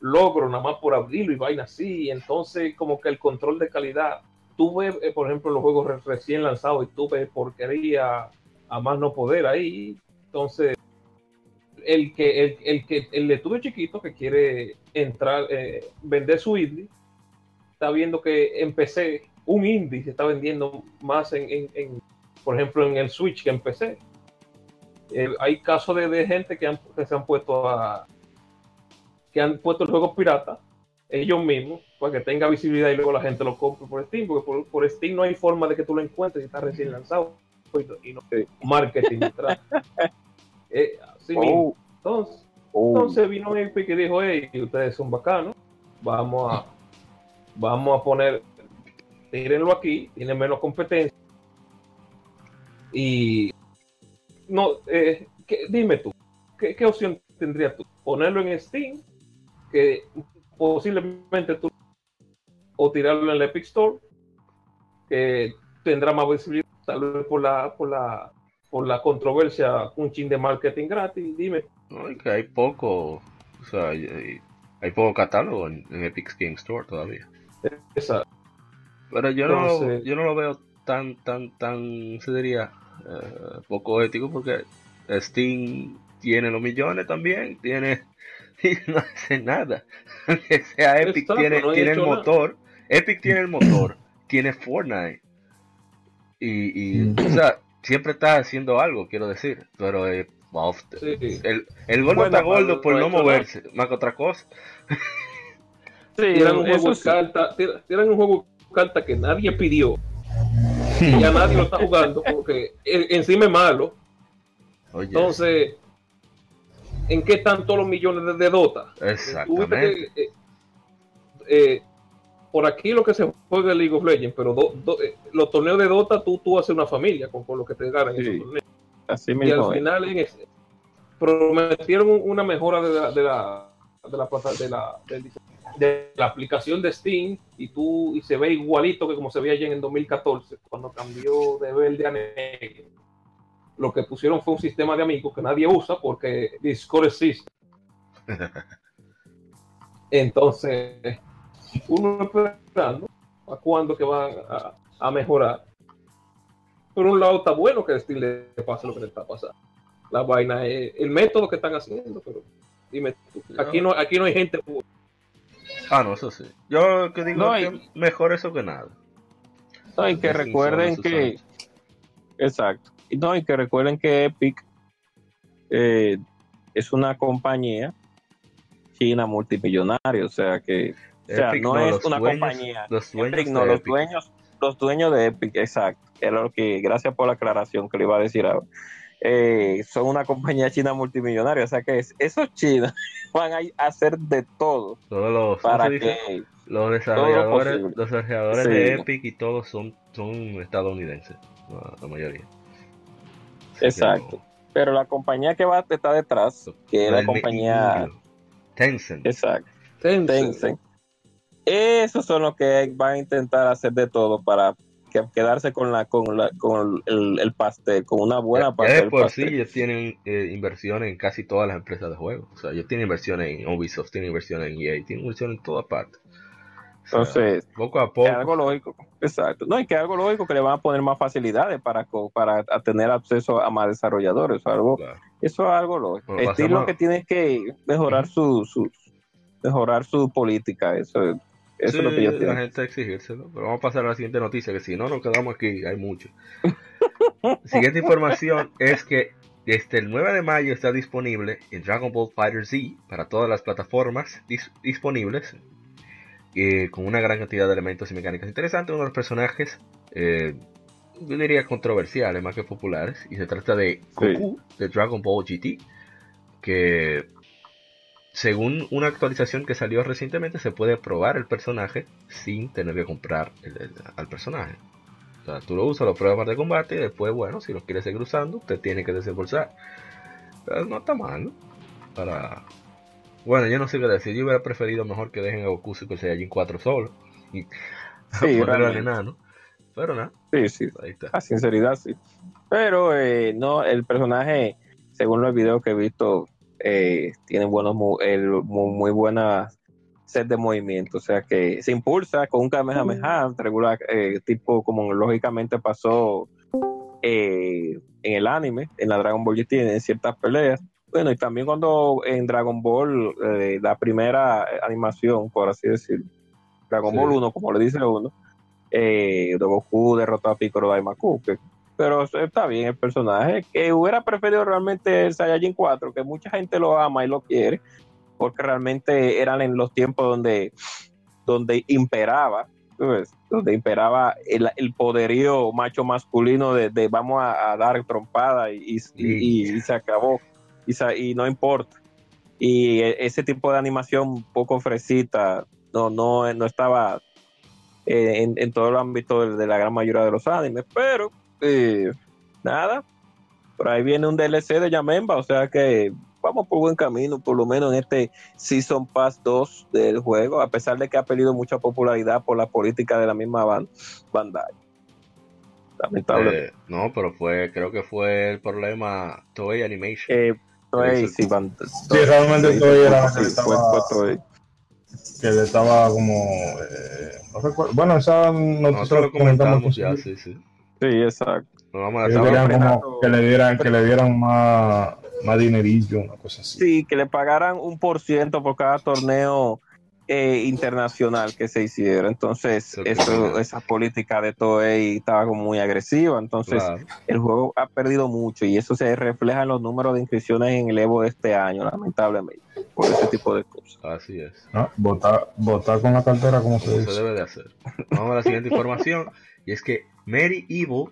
mil logros nada más por abrirlo y vaina así. Entonces como que el control de calidad. Tú ves, eh, por ejemplo, los juegos re- recién lanzados y tú ves porquería a más no poder ahí. Entonces el que el, el que el de estudio chiquito que quiere entrar eh, vender su indie está viendo que en PC un indie se está vendiendo más en, en- por ejemplo en el Switch que en PC Eh, hay casos de, de gente que, han- que se han puesto a que han puesto el juego pirata ellos mismos para que tenga visibilidad y luego la gente lo compre por Steam porque por, por Steam no hay forma de que tú lo encuentres si está recién lanzado y no- y no marketing detrás. Eh, así mismo. Oh, Entonces, oh. entonces vino Epic y dijo, hey, ustedes son bacanos, vamos a, vamos a poner, tírenlo aquí, tiene menos competencia. Y no, eh, ¿qué- dime tú, ¿qué, qué opción tendrías tú? Ponerlo en Steam, que posiblemente tú, o tirarlo en el Epic Store, que tendrá más visibilidad, tal vez por la, por la, por la controversia, un chin de marketing gratis, dime No, y que hay poco. O sea, hay, hay poco catálogo en, en Epic Game Store todavía. esa, Pero yo no, Entonces- yo no lo veo tan, tan, tan, se diría, eh, poco ético porque Steam tiene los millones también, tiene y no hace nada. Aunque sea Epic, Exacto, tiene, no tiene el nada. motor, Epic tiene el motor, tiene Fortnite. Y, y o sea, siempre está haciendo algo, quiero decir, pero eh, Sí. el, el gordo Bueno, está gordo por no no moverse, más que otra cosa. tiran un juego sí. carta, tiran, tiran un juego de carta que nadie pidió. y ya nadie lo está jugando porque en- encima es malo. Oye, Entonces, ¿en qué están todos los millones de, de Dota? Exactamente. que, eh, eh, por aquí lo que se juega es League of Legends, pero do- do- eh, los torneos de Dota tú, tú haces una familia con, con lo que te ganan Sí. esos torneos. Así Y mismo. al es. final en ese- prometieron un- una mejora de la, de la, de la, de la, del- de la aplicación de Steam y tú y se ve igualito que como se veía allá en el 2014 cuando cambió de verde a negro. Lo que pusieron fue un sistema de amigos que nadie usa porque Discord existe. Entonces, uno esperando a cuándo que van a, a mejorar. Por un lado está bueno que Steam le pase lo que le está pasando. La vaina es el método que están haciendo, pero dime tú, aquí no, aquí no hay gente Ah, no, eso sí. Yo que digo No, que mejor eso que nada. No, y que recuerden que. Exacto. No, y que recuerden que Epic eh, es una compañía china multimillonaria, o sea que. O sea, Epic no, es una dueños- compañía. Los dueños Epic no, los Epic. dueños, los dueños de Epic, exacto. Era lo que, gracias por la aclaración que le iba a decir ahora. Eh, son una compañía china multimillonaria, o sea que es- esos chinos van a hacer de todo Todos los, ¿cómo para dice? que los desarrolladores, los desarrolladores Sí. de Epic y todos son, son estadounidenses, la mayoría. Exacto. pero la compañía que va a estar detrás, que es la compañía. Tencent. exacto, Tencent. Tencent. Esos son los que van a intentar hacer de todo para que- quedarse con la con la con el, el pastel, con una buena Ya- ya parte de del por pastel. sí ellos tienen eh, inversiones en casi todas las empresas de juegos. O sea, ellos tienen inversiones en Ubisoft, tienen inversiones en EA, tienen inversiones en todas partes. Entonces, poco a es poco. algo lógico, exacto. No, y que es algo lógico que le van a poner más facilidades para para tener acceso a más desarrolladores, algo claro. Eso es algo lógico. Bueno, Steam lo que tiene que mejorar su, su mejorar su política, eso, eso es lo que Sí, yo la gente exigírselo. Pero vamos a pasar a la siguiente noticia, que si no nos quedamos aquí, hay mucho. siguiente información es que desde el 9 de mayo está disponible el Dragon Ball Fighter Z para todas las plataformas dis- disponibles. Eh, con una gran cantidad de elementos y mecánicas interesantes. Uno de los personajes, eh, yo diría controversiales más que populares. Y se trata de Goku de Dragon Ball GT. Que según una actualización que salió recientemente, se puede probar el personaje sin tener que comprar el- el- al personaje. O sea, tú lo usas, lo pruebas de combate y después, bueno, si lo quieres seguir usando, te tiene que desembolsar. Pero no está mal, ¿no? Para... Bueno, yo no sé qué decir. Yo hubiera preferido mejor que dejen a Goku Super Saiyajin 4 solo. Y Sí, al enano. Pero nada, Sí, sí, ahí está. a sinceridad sí. Pero eh, no, el personaje, según los videos que he visto, eh, tiene buenos mu- el, mu- muy buena set de movimiento, o sea que se impulsa con un Kamehameha regular, eh, tipo como lógicamente pasó eh, en el anime, en la Dragon Ball GT, en ciertas peleas. Bueno, y también cuando en Dragon Ball, eh, la primera animación, por así decirlo, Dragon Sí. Ball 1, como le dice uno, eh, de Goku derrotó a Piccolo Daimaku, que- pero está bien el personaje, que hubiera preferido realmente el Saiyajin 4, que mucha gente lo ama y lo quiere, porque realmente eran en los tiempos donde, donde imperaba, donde imperaba el, el poderío macho masculino de, de vamos a, a dar trompada y, y- y- y se acabó, y, no importa. Y e- ese tipo de animación un poco fresita no, no, no estaba eh, en, en todo el ámbito de, la gran mayoría de los animes, pero eh, nada, por ahí viene un DLC de Yamemba, o sea que vamos por buen camino, por lo menos en este Season Pass 2 del juego, a pesar de que ha perdido mucha popularidad por la política de la misma ban- Bandai. Lamentable. Eh, no, pero fue, creo que fue el problema Toei Animation. Eh, Eso- sí, Ban- Sí, realmente sí, Toei era sí, que estaba- que le estaba como eh, no recuerdo bueno esa noticia Nosotros la lo comentamos ya, sí, sí. Sí, exacto. Vamos a como que le dieran que le dieran más más dinerillo una cosa así Sí, que le pagaran un por ciento por cada torneo eh, internacional que se hiciera. Entonces, eso, esa política de Toei estaba como muy agresiva. Entonces, el juego ha perdido mucho y eso se refleja en los números de inscripciones en el Evo de este año, lamentablemente, por ese tipo de cosas. Así es. votar, con la cartera como se dice. debe de hacer. Vamos a la siguiente información y es que Mary Evil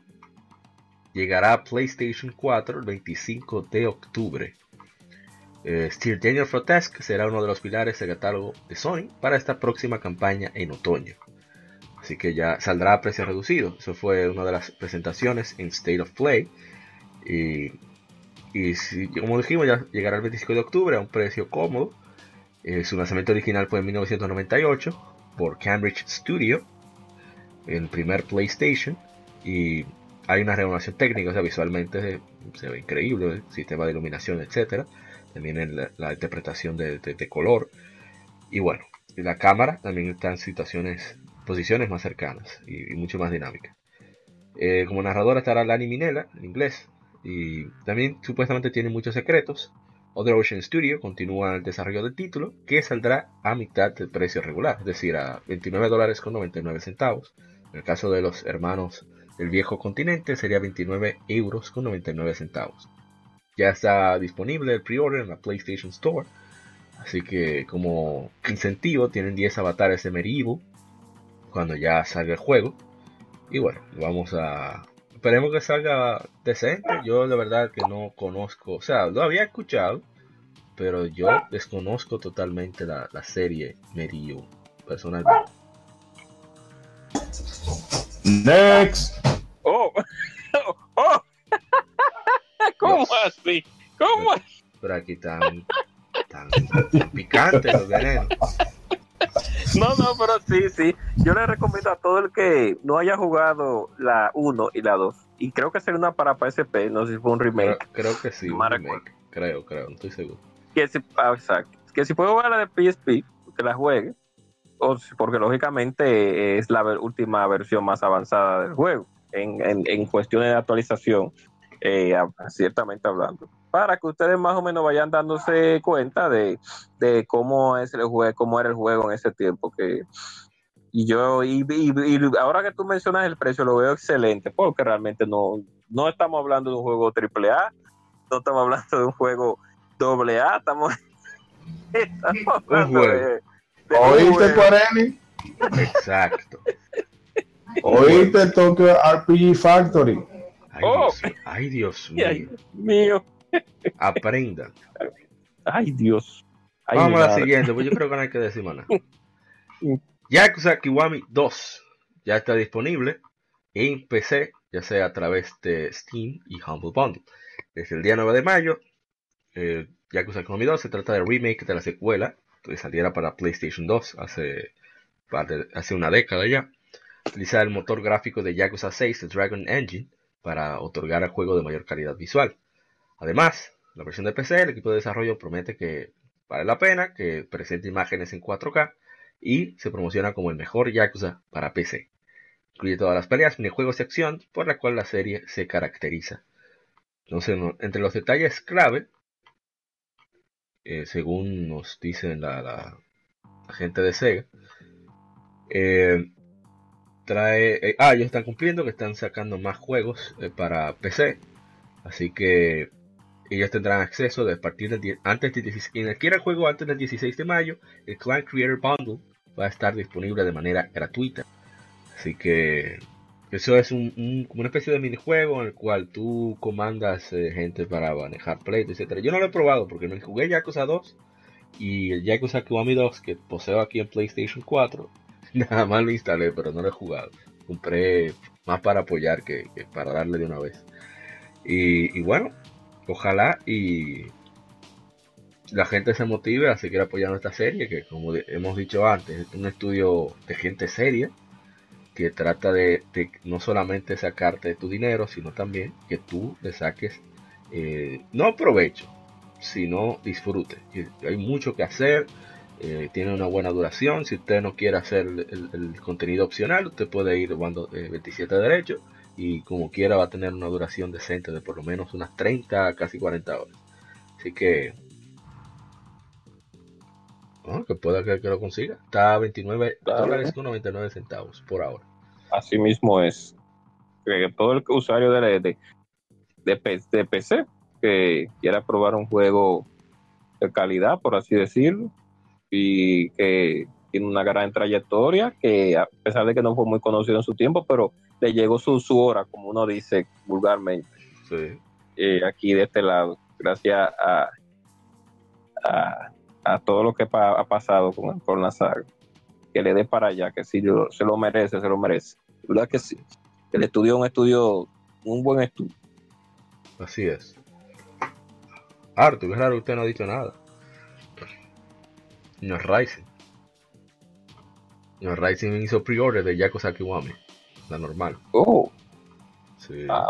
llegará a PlayStation 4 el 25 de octubre. Eh, Steel Daniel Frotesque será uno de los pilares del catálogo de Sony para esta próxima campaña en otoño. Así que ya saldrá a precio reducido. Eso fue una de las presentaciones en State of Play. Y, como dijimos, ya llegará el 25 de octubre a un precio cómodo. Eh, su lanzamiento original fue en 1998 por Cambridge Studio, el primer PlayStation. Y hay una renovación técnica, o sea, visualmente se, ve increíble, el sistema de iluminación, etcétera también en la, interpretación de, color. Y bueno, la cámara también está en situaciones, posiciones más cercanas y, mucho más dinámicas. Eh, como narradora estará Lani Minella, en inglés, y también supuestamente tiene muchos secretos. Other Ocean Studio continúa el desarrollo del título, que saldrá a mitad del precio regular, es decir, a 29 dólares con 99 centavos. En el caso de los hermanos del viejo continente sería 29 euros con 99 centavos. Ya está disponible el pre-order en la PlayStation Store. Así que como incentivo tienen 10 avatares de Medieval cuando ya salga el juego. Y bueno, vamos a... Esperemos que salga decente. Yo de verdad que no conozco, o sea, lo había escuchado, pero yo desconozco totalmente la, serie Medieval, personalmente. Next. Oh, oh, ¿Cómo así? ¿Cómo Pero aquí están, tan picantes los venenos. No, no, pero sí, sí. Yo le recomiendo a todo el que no haya jugado la 1 y la 2. Y creo que sería una para PSP, no sé si fue un remake. Creo, que sí, un remake. Creo, creo, no estoy seguro. Que si, ah, exacto. Que si puede jugar la de PSP, que la juegue. Porque lógicamente es la última versión más avanzada del juego en, en, en cuestiones de actualización eh, ciertamente hablando, para que ustedes más o menos vayan dándose cuenta de, cómo es el juego, cómo era el juego en ese tiempo que y yo y, ahora que tú mencionas el precio lo veo excelente porque realmente no no estamos hablando de un juego triple A no estamos hablando de un juego doble A estamos, hablando de, ¿Oíste, Cuareni? Exacto. ¿Oíste Tokyo RPG Factory? Oh. Ay, Dios, mío. Aprendan. Ay, Dios. Vamos a la siguiente, pues yo creo que no hay que decir nada. Yakuza Kiwami 2 ya está disponible en PC, ya sea a través de Steam y Humble Bundle. Desde el día 9 de mayo, eh, Yakuza Kiwami 2 se trata de remake de la secuela que saliera para PlayStation 2 hace, hace una década ya. Utiliza el motor gráfico de Yakuza 6, el Dragon Engine, para otorgar al juego de mayor calidad visual. Además, la versión de PC, el equipo de desarrollo promete que vale la pena, que presente imágenes en 4K y se promociona como el mejor Yakuza para PC. Incluye todas las peleas, minijuegos y acción por la cual la serie se caracteriza. Entonces, entre los detalles clave, eh, según nos dicen la, gente de Sega, eh, trae. Eh, ah, ellos están cumpliendo que están sacando más juegos para PC. Así que ellos tendrán acceso de partir del antes del 16, quien adquiera el juego antes del 16 de mayo, el Clan Creator Bundle va a estar disponible de manera gratuita. Así que eso es una especie de minijuego en el cual tú comandas eh, gente para manejar play, etc. Yo no lo he probado porque me jugué Yakuza 2 y el Yakuza Kiwami 2 que poseo aquí en PlayStation 4 Nada más lo instalé, pero no lo he jugado. Compré más para apoyar que, para darle de una vez. Y, bueno, ojalá y la gente se motive a seguir apoyando esta serie, que como hemos dicho antes, es un estudio de gente seria, que trata de, no solamente sacarte tu dinero, sino también que tú le saques, eh, no provecho, sino disfrute. hay mucho que hacer, eh, tiene una buena duración. Si usted no quiere hacer el, contenido opcional, usted puede ir jugando 27 eh, derechos y como quiera va a tener una duración decente de por lo menos unas 30, casi 40 horas. Así que Que pueda que, que lo consiga. Está a 29 Claro. dólares con 99 centavos por ahora. Así mismo es. Que todo el usuario de, de, de, PC que quiera probar un juego de calidad, por así decirlo, y que tiene una gran trayectoria, que a pesar de que no fue muy conocido en su tiempo, pero le llegó su, su hora, como uno dice vulgarmente, Sí. eh, aquí de este lado, gracias a, a, a todo lo que pa- ha pasado con, con la saga. Que le dé para allá, que sí, lo- se lo merece, se lo merece. ¿Verdad que sí? El estudio es un estudio, un buen estudio. Así es. Arthur, es raro que usted no ha dicho nada. Señor Rising. Señor Rising hizo pre-order de Yako Sakiwami. La normal. Oh, Sí. ah,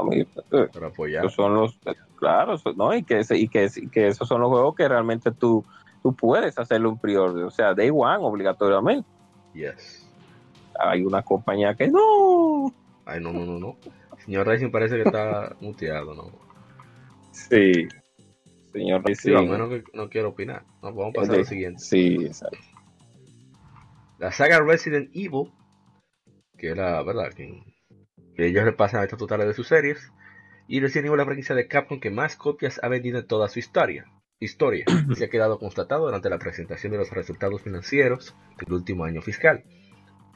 para apoyar. son los, claro, ¿no? Y que, y, que, y que esos son los juegos que realmente tú, tú puedes hacerle un pre-order, o sea, day one obligatoriamente. Yes. Hay una compañía que no. Ay, no, no, no, no. Señor Rising parece que está muteado, ¿no? Sí. Señor Sí, al Racing. menos que no quiero opinar. No, vamos a pasar a lo siguiente. Sí, exacto. La saga Resident Evil, que era, ¿verdad? Que, que ellos repasan estas totales de sus series. Y Resident Evil la franquicia de Capcom que más copias ha vendido en toda su historia. Historia. Se ha quedado constatado durante la presentación de los resultados financieros del último año fiscal,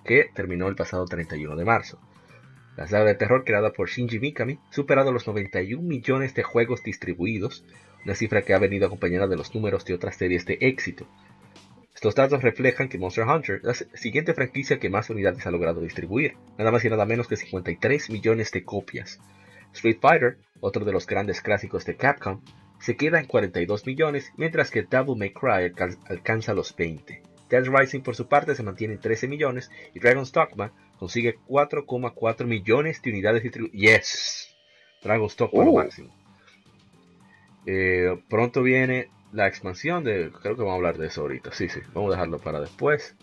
que terminó el pasado 31 de marzo. La saga de terror creada por Shinji Mikami ha superado los 91 millones de juegos distribuidos, una cifra que ha venido acompañada de los números de otras series de éxito. Estos datos reflejan que Monster Hunter es la siguiente franquicia que más unidades ha logrado distribuir, nada más y nada menos que 53 millones de copias. Street Fighter, otro de los grandes clásicos de Capcom, se queda en 42 millones, mientras que Devil May Cry alca- alcanza los 20. Dead Rising por su parte se mantiene en 13 millones y Dragon's Dogma consigue 4,4 millones de unidades distribuidas. Yes, Dragon's Dogma Oh. máximo. Eh, pronto viene la expansión de. Creo que vamos a hablar de eso ahorita. Sí, sí, vamos a dejarlo para después.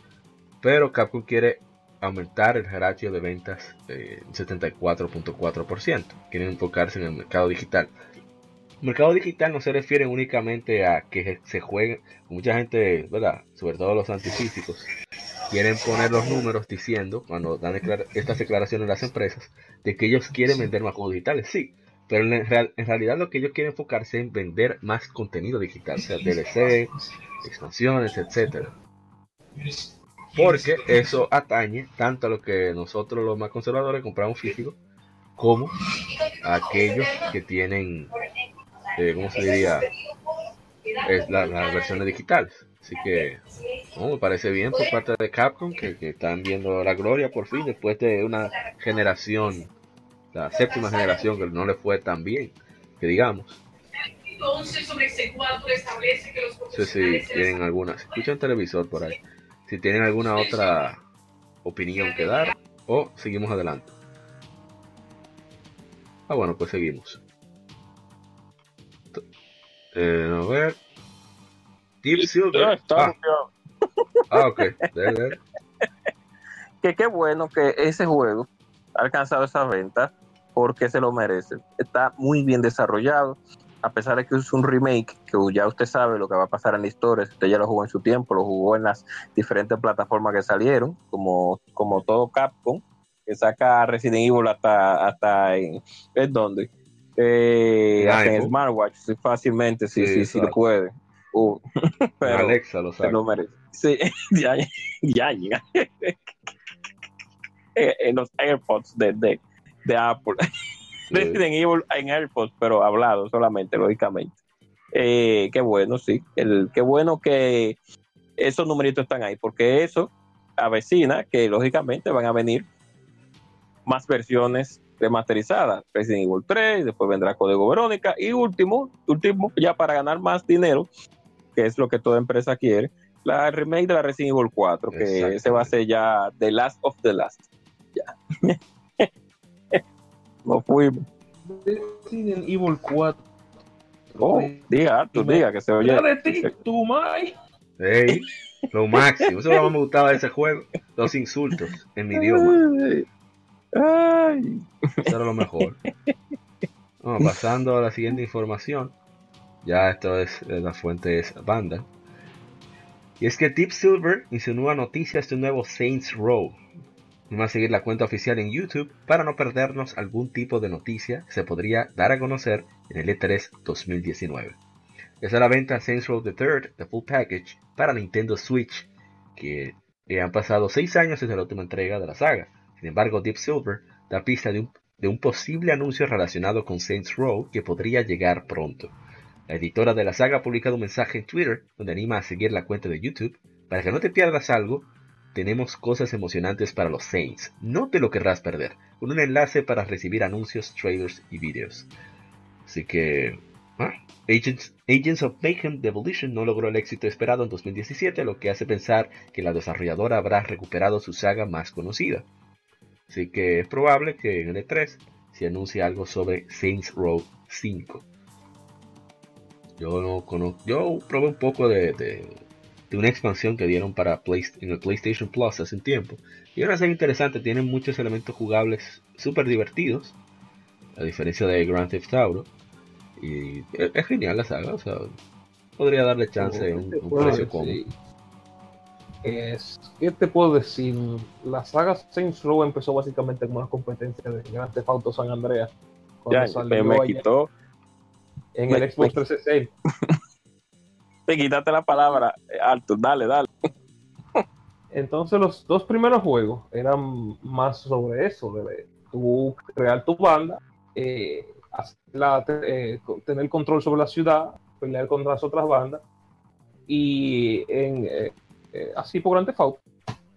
Pero Capcom quiere aumentar el ratio de ventas eh, en 74.4%. Quieren enfocarse en el mercado digital. Mercado digital no se refiere únicamente a que se juegue. Mucha gente, ¿verdad? Sobre todo los antifísicos, quieren poner los números diciendo, cuando dan declara- estas declaraciones las empresas, de que ellos quieren vender más juegos digitales. Sí, pero en, real- en realidad lo que ellos quieren enfocarse es en vender más contenido digital, o sea, DLC, expansiones, etcétera. Porque eso atañe tanto a lo que nosotros los más conservadores compramos físico, como a aquellos que tienen, eh, ¿cómo se diría? Es la- las versiones digitales. Así que no, me parece bien por parte de Capcom que, que están viendo la gloria por fin después de una generación, la séptima generación que no le fue tan bien, que digamos. No sé si tienen alguna, si escuchan televisor por ahí, si tienen alguna otra opinión que dar o seguimos adelante. Ah, bueno, pues seguimos. Eh, a ver. Deep Silver. está, Ah, ah, ok. Dale, dale. que qué bueno que ese juego ha alcanzado esa venta porque se lo merece. Está muy bien desarrollado, a pesar de que es un remake, que ya usted sabe lo que va a pasar en la historia, usted ya lo jugó en su tiempo, lo jugó en las diferentes plataformas que salieron, como, como todo Capcom, que saca Resident Evil hasta, hasta en, ¿en dónde? Eh, En hasta en. Smartwatch, sí, fácilmente, sí, Sí, sí, sí, lo puede. Uh, pero, Alexa lo sabe. Sí, ya, ya, ya. Eh, en los AirPods de, de, de Apple. Resident Evil en AirPods, pero hablado solamente, lógicamente. Eh, qué bueno, sí. El, qué bueno que esos numeritos están ahí, porque eso avecina que lógicamente van a venir más versiones remasterizadas. Resident Evil 3, después vendrá Código Verónica y último, último, ya para ganar más dinero, que es lo que toda empresa quiere, la remake de la Resident Evil 4, que ese va a ser ya The Last of the Last. Ya. no fuimos. Resident Evil 4. Oh, diga, Arthur, diga que se oye. De ti, tú, Mai. Ey, lo máximo. Eso es lo que más me gustaba de ese juego. Los insultos en mi idioma. Ay. Eso era lo mejor. Bueno, pasando a la siguiente información. Ya esto es, eh, la fuente es Banda. Y es que Deep Silver insinúa noticias de un nuevo Saints Row. Vamos a seguir la cuenta oficial en YouTube para no perdernos algún tipo de noticia que se podría dar a conocer en el E3 2019. Es a la venta Saints Row the Third, The Full Package, para Nintendo Switch, que han pasado 6 años desde la última entrega de la saga. Sin embargo, Deep Silver da pista de un, de un posible anuncio relacionado con Saints Row que podría llegar pronto. La editora de la saga ha publicado un mensaje en Twitter donde anima a seguir la cuenta de YouTube. Para que no te pierdas algo, tenemos cosas emocionantes para los Saints. No te lo querrás perder. Con un enlace para recibir anuncios, trailers y videos. Así que... ¿ah? Agents, of Mayhem Devolution no logró el éxito esperado en 2017, lo que hace pensar que la desarrolladora habrá recuperado su saga más conocida. Así que es probable que en el E3 se anuncie algo sobre Saints Row 5. Yo no conozco, yo probé un poco de, de, una expansión que dieron para Play, en el PlayStation Plus hace un tiempo. Y ahora es interesante, tiene muchos elementos jugables súper divertidos, a diferencia de Grand Theft Auto. Y es, genial la saga, o sea, podría darle chance a un, un precio cómodo. Es, ¿Qué te puedo decir? La saga Saints Row empezó básicamente como una competencia de Grand Theft Auto San Andreas. Ya, me quitó en el Xbox 360. Te quitaste la palabra, eh, alto, dale, dale. Entonces los dos primeros juegos eran más sobre eso, de tú crear tu banda, eh, eh, tener control sobre la ciudad, pelear contra las otras bandas y en, así por grande Theft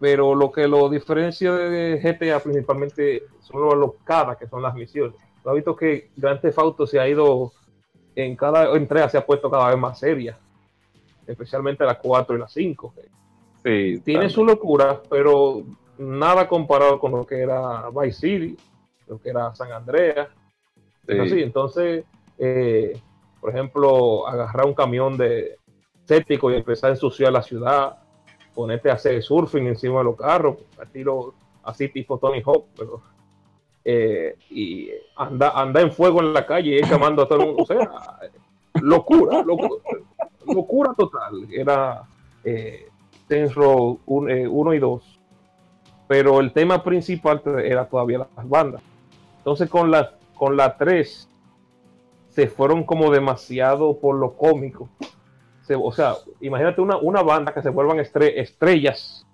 Pero lo que lo diferencia de GTA principalmente son los locadas, que son las misiones. Lo ha visto que Grand Theft Auto se ha ido en cada entrega se ha puesto cada vez más seria, especialmente la 4 y la 5. Tiene su locura, pero nada comparado con lo que era Vice City, lo que era San Andreas. entonces, eh, por ejemplo, agarrar un camión de séptico y empezar a ensuciar la ciudad, ponerte a hacer surfing encima de los carros, así tipo Tony Hawk, pero eh, y anda, anda en fuego en la calle y llamando a todo el mundo. O sea, locura, locura, total. Era eh, Row 1 eh, y 2. Pero el tema principal era todavía las bandas. Entonces con la, con la 3 se fueron como demasiado por lo cómico. O sea, imagínate una, una banda que se vuelvan estrellas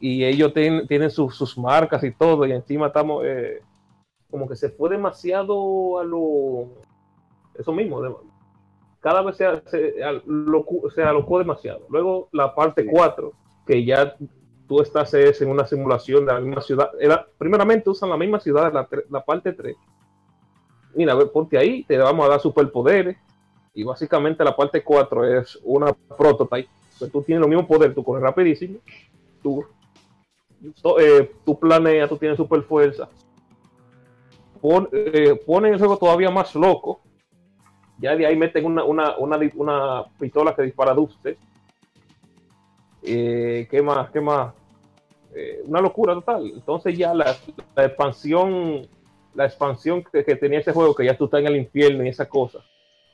y ellos tienen sus marcas y todo, y encima estamos, eh, como que se fue demasiado a lo, eso mismo, cada vez se, se, alocó demasiado. Luego la parte 4, que ya tú estás en una simulación de la misma ciudad, era, primeramente usan la misma ciudad, la, la parte 3. Mira, ponte ahí, te vamos a dar superpoderes, y básicamente la parte 4 es una prototype, pues tú tienes los mismos poderes, tú corres rapidísimo, tú eh, tú planeas, tú tienes super fuerza. Pon, eh, ponen el juego todavía más loco. Ya de ahí meten una, una, una, una pistola que dispara dustes. Eh, ¿Qué más? ¿Qué más? Eh, una locura total. Entonces ya la, la expansión, la expansión que, que, tenía ese juego, que ya tú estás en el infierno y esa cosa,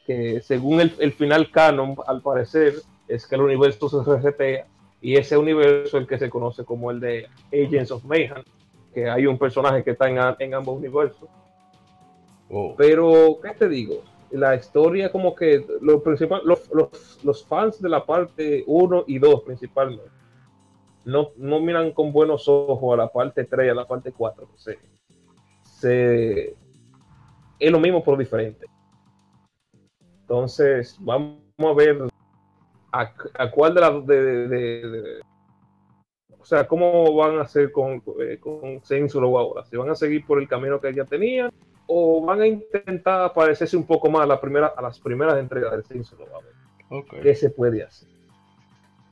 que según el, el final canon, al parecer, es que el universo se resetea y ese universo el que se conoce como el de Agents of Mayhem, que hay un personaje que está en, ambos universos. Oh. Pero, ¿qué te digo? La historia como que lo principal, los, los, fans de la parte 1 y 2 principalmente, no, no miran con buenos ojos a la parte 3 y a la parte 4. Se, se, es lo mismo pero diferente. Entonces, vamos a ver a, cuál de las de, o sea, cómo van a hacer con, eh, con Row ahora, si van a seguir por el camino que ya tenían o van a intentar parecerse un poco más a, la primera, a las primeras entregas de Saints Row okay. ¿Qué se puede hacer?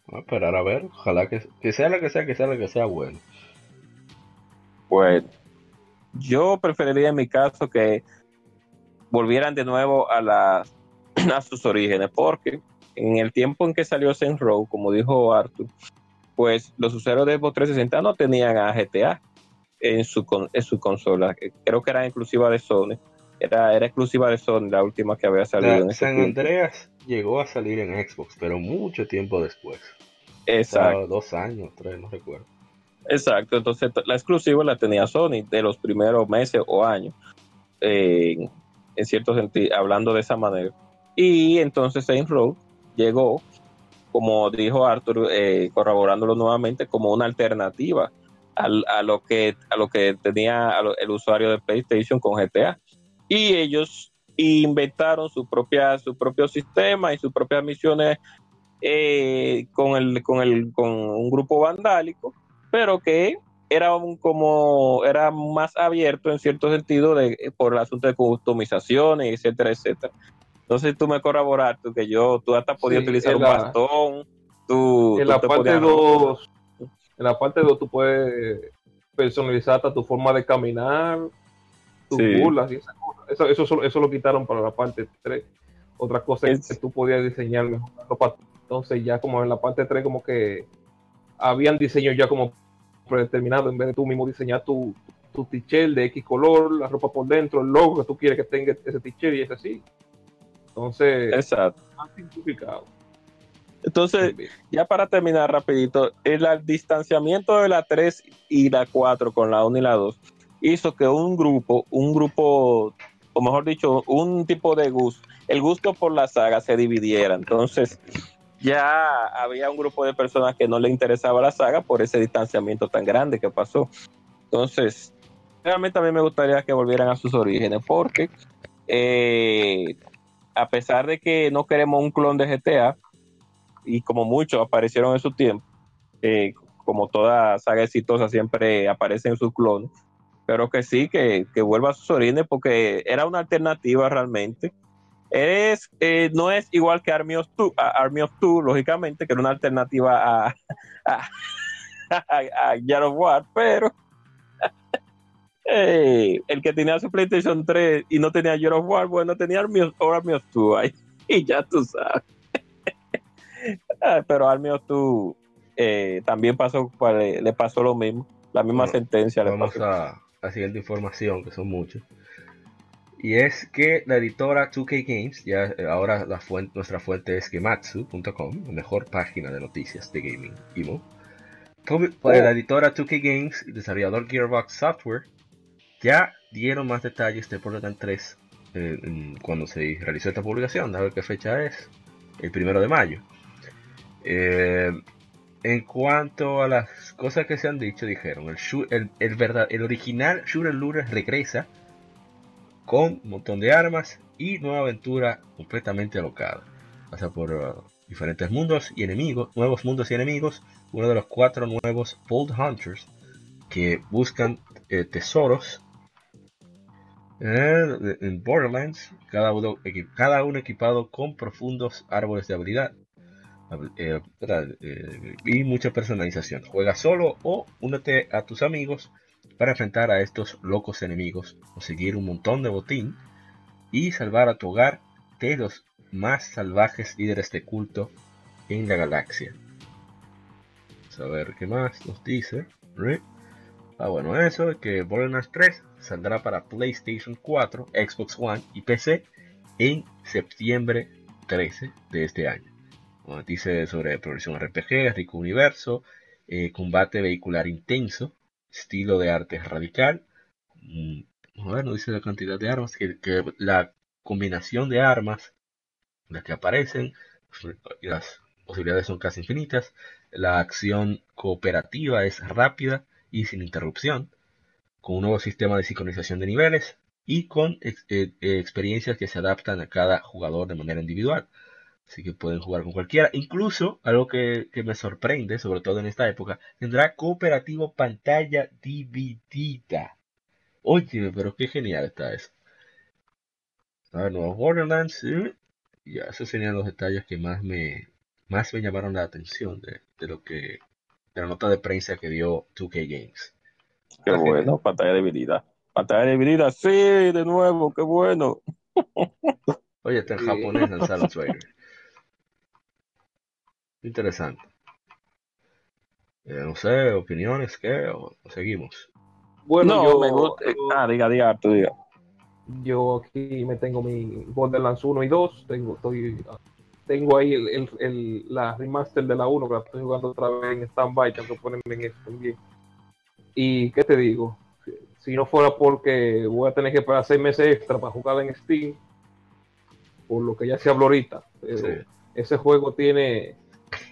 Vamos a esperar a ver, ojalá que, que sea la que sea, que sea la que sea bueno. Pues yo preferiría en mi caso que volvieran de nuevo a las a sus orígenes, porque en el tiempo en que salió Saints Row, como dijo Arthur, pues los usuarios de Xbox 360 no tenían a GTA en su, en su consola, creo que era inclusiva de Sony. Era, era exclusiva de Sony, la última que había salido. en La- ese San tiempo. Andreas llegó a salir en Xbox, pero mucho tiempo después. Exacto. Dos años, tres, no recuerdo. Exacto, entonces la exclusiva la tenía Sony de los primeros meses o años, eh, en cierto sentido, hablando de esa manera. Y entonces Saints Row llegó, como dijo Arthur, eh, corroborándolo nuevamente, como una alternativa al- a lo que a lo que tenía el usuario de PlayStation con GTA. Y ellos inventaron su propia su propio sistema y sus propias misiones eh, con el con el con un grupo vandálico pero que era un como era más abierto en cierto sentido de por el asunto de customizaciones, etcétera, etcétera. Entonces tú me corroboraste que yo, tú hasta podías Sí, utilizar un la- bastón, tú, En tú la te parte 2, en la parte 2 tú puedes personalizar hasta tu forma de caminar, tus Sí. burlas y esas cosas. Eso, eso, eso lo quitaron para la parte 3. Otra cosa es Es- que tú podías diseñar mejor la ropa. Entonces ya como en la parte 3 como que habían diseños ya como predeterminados en vez de tú mismo diseñar tu, tu t-shirt de X color, la ropa por dentro, el logo que tú quieres que tenga ese t-shirt y es así. Entonces, Exacto. más simplificado. Entonces, ya para terminar rapidito, el distanciamiento de la 3 y la 4 con la 1 y la 2 hizo que un grupo, un grupo, o mejor dicho, un tipo de gusto, el gusto por la saga se dividiera. Entonces, ya había un grupo de personas que no le interesaba la saga por ese distanciamiento tan grande que pasó. Entonces, realmente a mí me gustaría que volvieran a sus orígenes, porque eh, a pesar de que no queremos un clon de GTA, y como muchos aparecieron en su tiempo, eh, como toda saga exitosa siempre aparecen sus clones, pero que sí, que, que vuelva a sus orígenes porque era una alternativa realmente. Es, eh, no es igual que Army of Two, Army of Two, lógicamente, que era una alternativa a, a, a, a War, pero eh, el que tenía su PlayStation 3 y no tenía God of War, bueno, tenía Army of, Army of Two ahí, y ya tú sabes. Ah, pero Army of Two eh, también pasó, pues, le, pasó lo mismo, la misma Bueno, sentencia. le Vamos pasó. a la siguiente información, que son muchos. Y es que la editora 2K Games, ya eh, ahora la fuente, nuestra fuente es gematsu.com, la mejor página de noticias de gaming emo. Pub- pues, La editora 2K Games y desarrollador Gearbox Software ya dieron más detalles de Borderlands 3 eh, cuando se realizó esta publicación. A ver qué fecha es. El primero de mayo. Eh, en cuanto a las cosas que se han dicho, dijeron, el, original Shooter Looter regresa con un montón de armas y nueva aventura completamente alocada. Pasa por uh, diferentes mundos y enemigos, nuevos mundos y enemigos, uno de los cuatro nuevos Bold Hunters que buscan eh, tesoros en Borderlands, cada uno, equipado con profundos árboles de habilidad eh. Eh, y mucha personalización. Juega solo o únete a tus amigos para enfrentar a estos locos enemigos, conseguir un montón de botín y salvar a tu hogar de los más salvajes líderes de culto en la galaxia. Vamos a ver qué más nos dice. Ah, bueno, eso es que Borderlands 3 saldrá para PlayStation 4, Xbox One y PC en septiembre 13 de este año. Bueno, dice sobre progresión RPG, rico universo, eh, combate vehicular intenso, estilo de arte radical. Mm, a ver, no dice la cantidad de armas, que la combinación de armas, las que aparecen, las posibilidades son casi infinitas. La acción cooperativa es rápida y sin interrupción, con un nuevo sistema de sincronización de niveles y con eh, eh, experiencias que se adaptan a cada jugador de manera individual. Así que pueden jugar con cualquiera. Incluso, algo que, que me sorprende, sobre todo en esta época, tendrá cooperativo pantalla dividida. Oye, pero qué genial está eso. A ver, nuevos Borderlands. Ya, esos serían los detalles que más me, más me llamaron la atención de, de lo que la nota de prensa que dio 2K Games. Qué bueno, pantalla dividida. Pantalla dividida, sí, de nuevo, qué bueno. Oye, está en Sí. japonés lanzaron trailer. Interesante. Eh, no sé, opiniones, ¿qué? O, o seguimos. Bueno, no, yo, me gusta. yo- Ah, diga, diga, tú diga. Yo aquí me tengo mi Borderlands 1 y 2. Tengo, estoy, tengo ahí el, el- el- la remaster de la 1 que la estoy jugando otra vez en stand-by. Tengo que ponerme en eso también. Y qué te digo, si, no fuera porque voy a tener que esperar seis meses extra para jugar en Steam, por lo que ya se habló ahorita. pero Sí. Ese juego tiene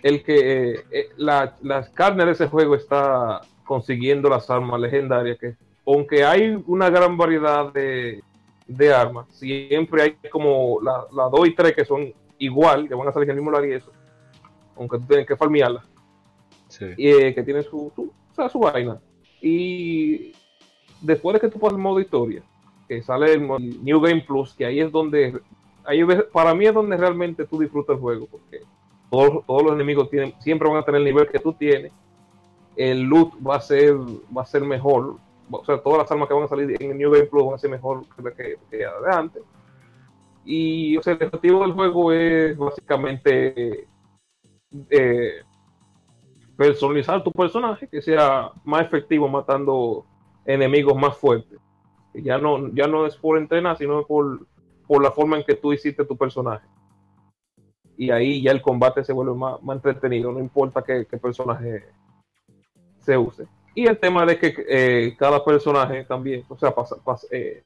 el que eh, eh, la, las carnes de ese juego está consiguiendo las armas legendarias que aunque hay una gran variedad de, de armas, siempre hay como la, la 2 y 3 que son igual, que van a salir en el mismo lugar y eso, aunque tú tienes que farmearlas Sí. y, eh, que tiene su, su, o sea, su vaina. Y después de que tú pasas el modo historia, que sale el, New Game Plus, que ahí es donde, ahí para mí es donde realmente tú disfrutas el juego, porque todos, todos los enemigos tienen, siempre van a tener el nivel que tú tienes, el loot va a ser, va a ser mejor, o sea, todas las armas que van a salir en el New Game Plus van a ser mejor que que, que adelante. Y o sea, el objetivo del juego es básicamente eh, personalizar tu personaje, que sea más efectivo matando enemigos más fuertes. Ya no, ya no es por entrenar, sino por, por la forma en que tú hiciste tu personaje. Y ahí ya el combate se vuelve más, más entretenido, no importa qué, qué personaje se use. Y el tema de que eh, cada personaje también, o sea, pasa, pasa- eh,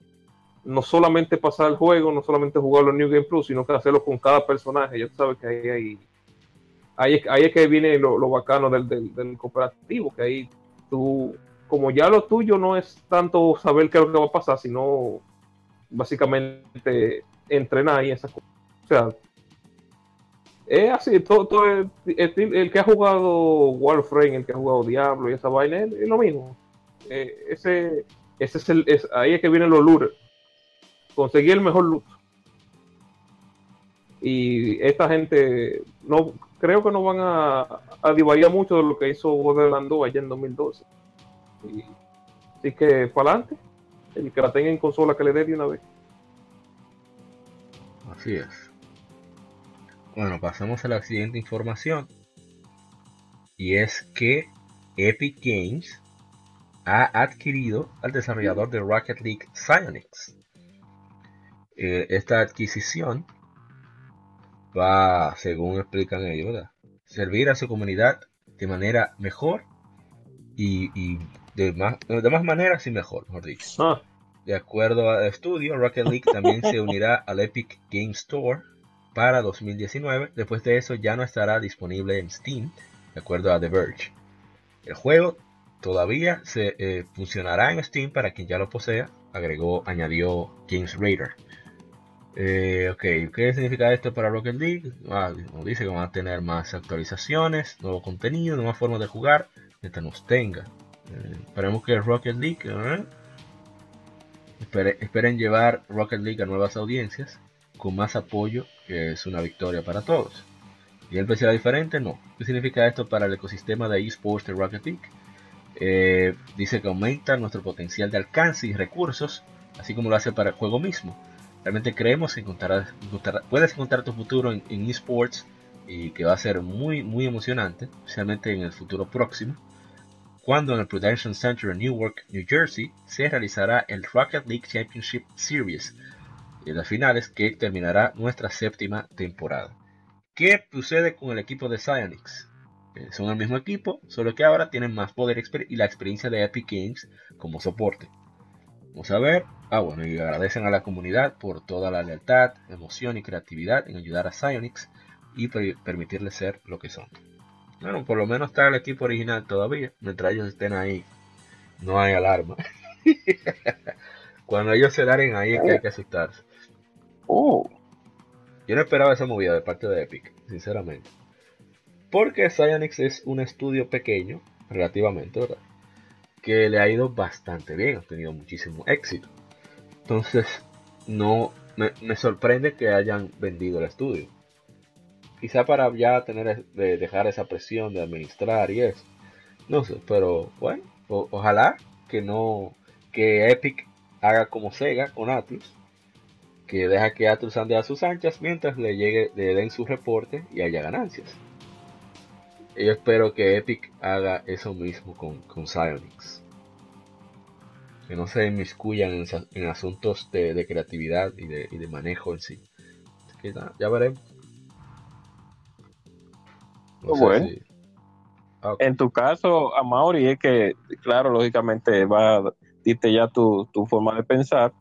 no solamente pasar el juego, no solamente jugarlo en New Game Plus, sino que hacerlo con cada personaje. Ya tú sabes que ahí ahí, es- ahí es que viene lo, lo bacano del, del, cooperativo, que ahí tú, como ya lo tuyo no es tanto saber qué es lo que va a pasar, sino básicamente entrenar y esas cosas. O sea, es así, todo, todo el, el- que ha jugado Warframe, el que ha jugado Diablo y esa vaina, es, lo mismo. Eh, ese, ese es el, es, ahí es que vienen los looters. Conseguir el mejor loot. Y esta gente no creo que no van a, a mucho de lo que hizo Borderlands 2 allá en 2012. Y- así que para adelante, el que la tenga en consola que le dé de una vez. Así es. Bueno, pasamos a la siguiente información. Y es que Epic Games ha adquirido al desarrollador de Rocket League Psyonix. Eh, esta adquisición va, según explican ellos, ¿verdad? servir a su comunidad de manera mejor y, y de, más, de más maneras y mejor, mejor dicho. Ah, De acuerdo al estudio, Rocket League también se unirá al Epic Game Store para 2019. Después de eso ya no estará disponible en Steam, de acuerdo a The Verge. El juego todavía se eh, funcionará en Steam para quien ya lo posea, agregó, añadió Games Raider. Eh, ok, ¿qué significa esto para Rocket League? Ah, dice que van a tener más actualizaciones, nuevo contenido, nuevas formas de jugar, mientras nos tenga. Eh, esperemos que Rocket League ¿eh? Espere- esperen llevar Rocket League a nuevas audiencias con más apoyo, que es una victoria para todos. ¿Y el será diferente? No. ¿Qué significa esto para el ecosistema de esports de Rocket League? Eh, dice que aumenta nuestro potencial de alcance y recursos, así como lo hace para el juego mismo. Realmente creemos que encontrarás- encontrar- puedes encontrar tu futuro en, esports y que va a ser muy, muy emocionante, especialmente en el futuro próximo cuando en el Prudential Center en Newark, New Jersey, se realizará el Rocket League Championship Series de las finales que terminará nuestra séptima temporada. ¿Qué sucede con el equipo de Psyonix? Eh, son el mismo equipo, solo que ahora tienen más poder y la experiencia de Epic Games como soporte. Vamos a ver. Ah, bueno, y agradecen a la comunidad por toda la lealtad, emoción y creatividad en ayudar a Psyonix y per- permitirles ser lo que son. Bueno, por lo menos está el equipo original todavía. Mientras ellos estén ahí, no hay alarma. Cuando ellos se larguen ahí es que hay que asustarse. Oh, Yo no esperaba esa movida de parte de Epic, sinceramente. Porque Psyonix es un estudio pequeño, relativamente, ¿verdad? Que le ha ido bastante bien, ha tenido muchísimo éxito. Entonces, no me, sorprende que hayan vendido el estudio. Quizá para ya tener de dejar esa presión de administrar y eso. No sé, pero bueno, ojalá que no que Epic haga como Sega con Atlus, que deja que Atlus ande a sus anchas mientras le llegue le den su reporte y haya ganancias. Yo espero que Epic haga eso mismo con, con Psyonix. que no se inmiscuyan en, en asuntos de, de creatividad y de, y de manejo en sí. Así que ya veremos. No sé Bueno. si- Ah. En tu caso, a Mauri, es que, claro, lógicamente va a diste ya tu, tu forma de pensar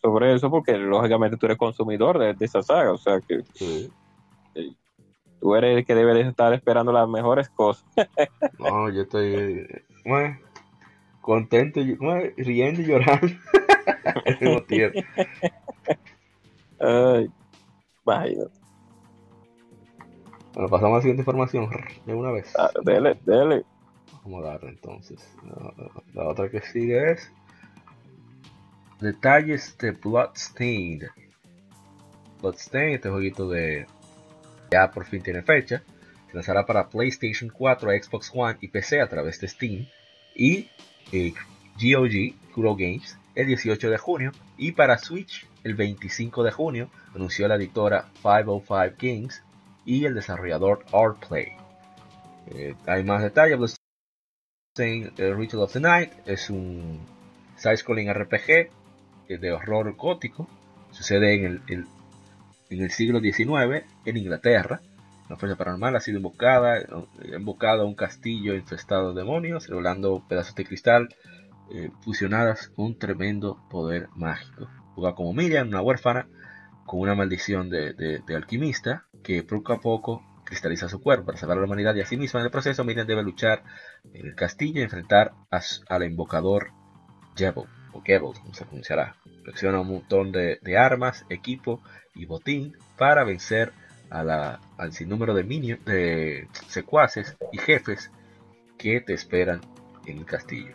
sobre eso, porque lógicamente tú eres consumidor de, de esa saga, o sea que Sí. Tú eres el que debe de estar esperando las mejores cosas. No, yo estoy bueno, contento, bueno, riendo y llorando al mismo tiempo. Ay, imagínate. Bueno, pasamos a la siguiente información de una vez. Ah, Dele, dele. Vamos a darle entonces. La, la otra que sigue es detalles de Bloodstained. Bloodstained, este jueguito de ya por fin tiene fecha. Se lanzará para PlayStation 4, Xbox One y PC a través de Steam y eh, GOG, Kuro Games, el 18 de junio y para Switch el 25 de junio, anunció la editora 505 Games y el desarrollador Artplay. Eh, hay más detalles. Bloodstained eh, Ritual of the Night es un side-scrolling RPG eh, de horror gótico. Sucede en el- en el siglo XIX en Inglaterra. Una fuerza paranormal ha sido invocada, eh, ha invocado a un castillo infestado de demonios, revelando pedazos de cristal eh, fusionadas con un tremendo poder mágico. Juega como Miriam, una huérfana, con una maldición de, alquimista que poco a poco cristaliza su cuerpo para salvar a la humanidad y a sí misma. En el proceso, Miriam debe luchar en el castillo y enfrentar a al invocador Jebel, o Gebel, como se pronunciará. Colecciona un montón de, de armas, equipo y botín para vencer a la- al sinnúmero de, minions, de secuaces y jefes que te esperan en el castillo.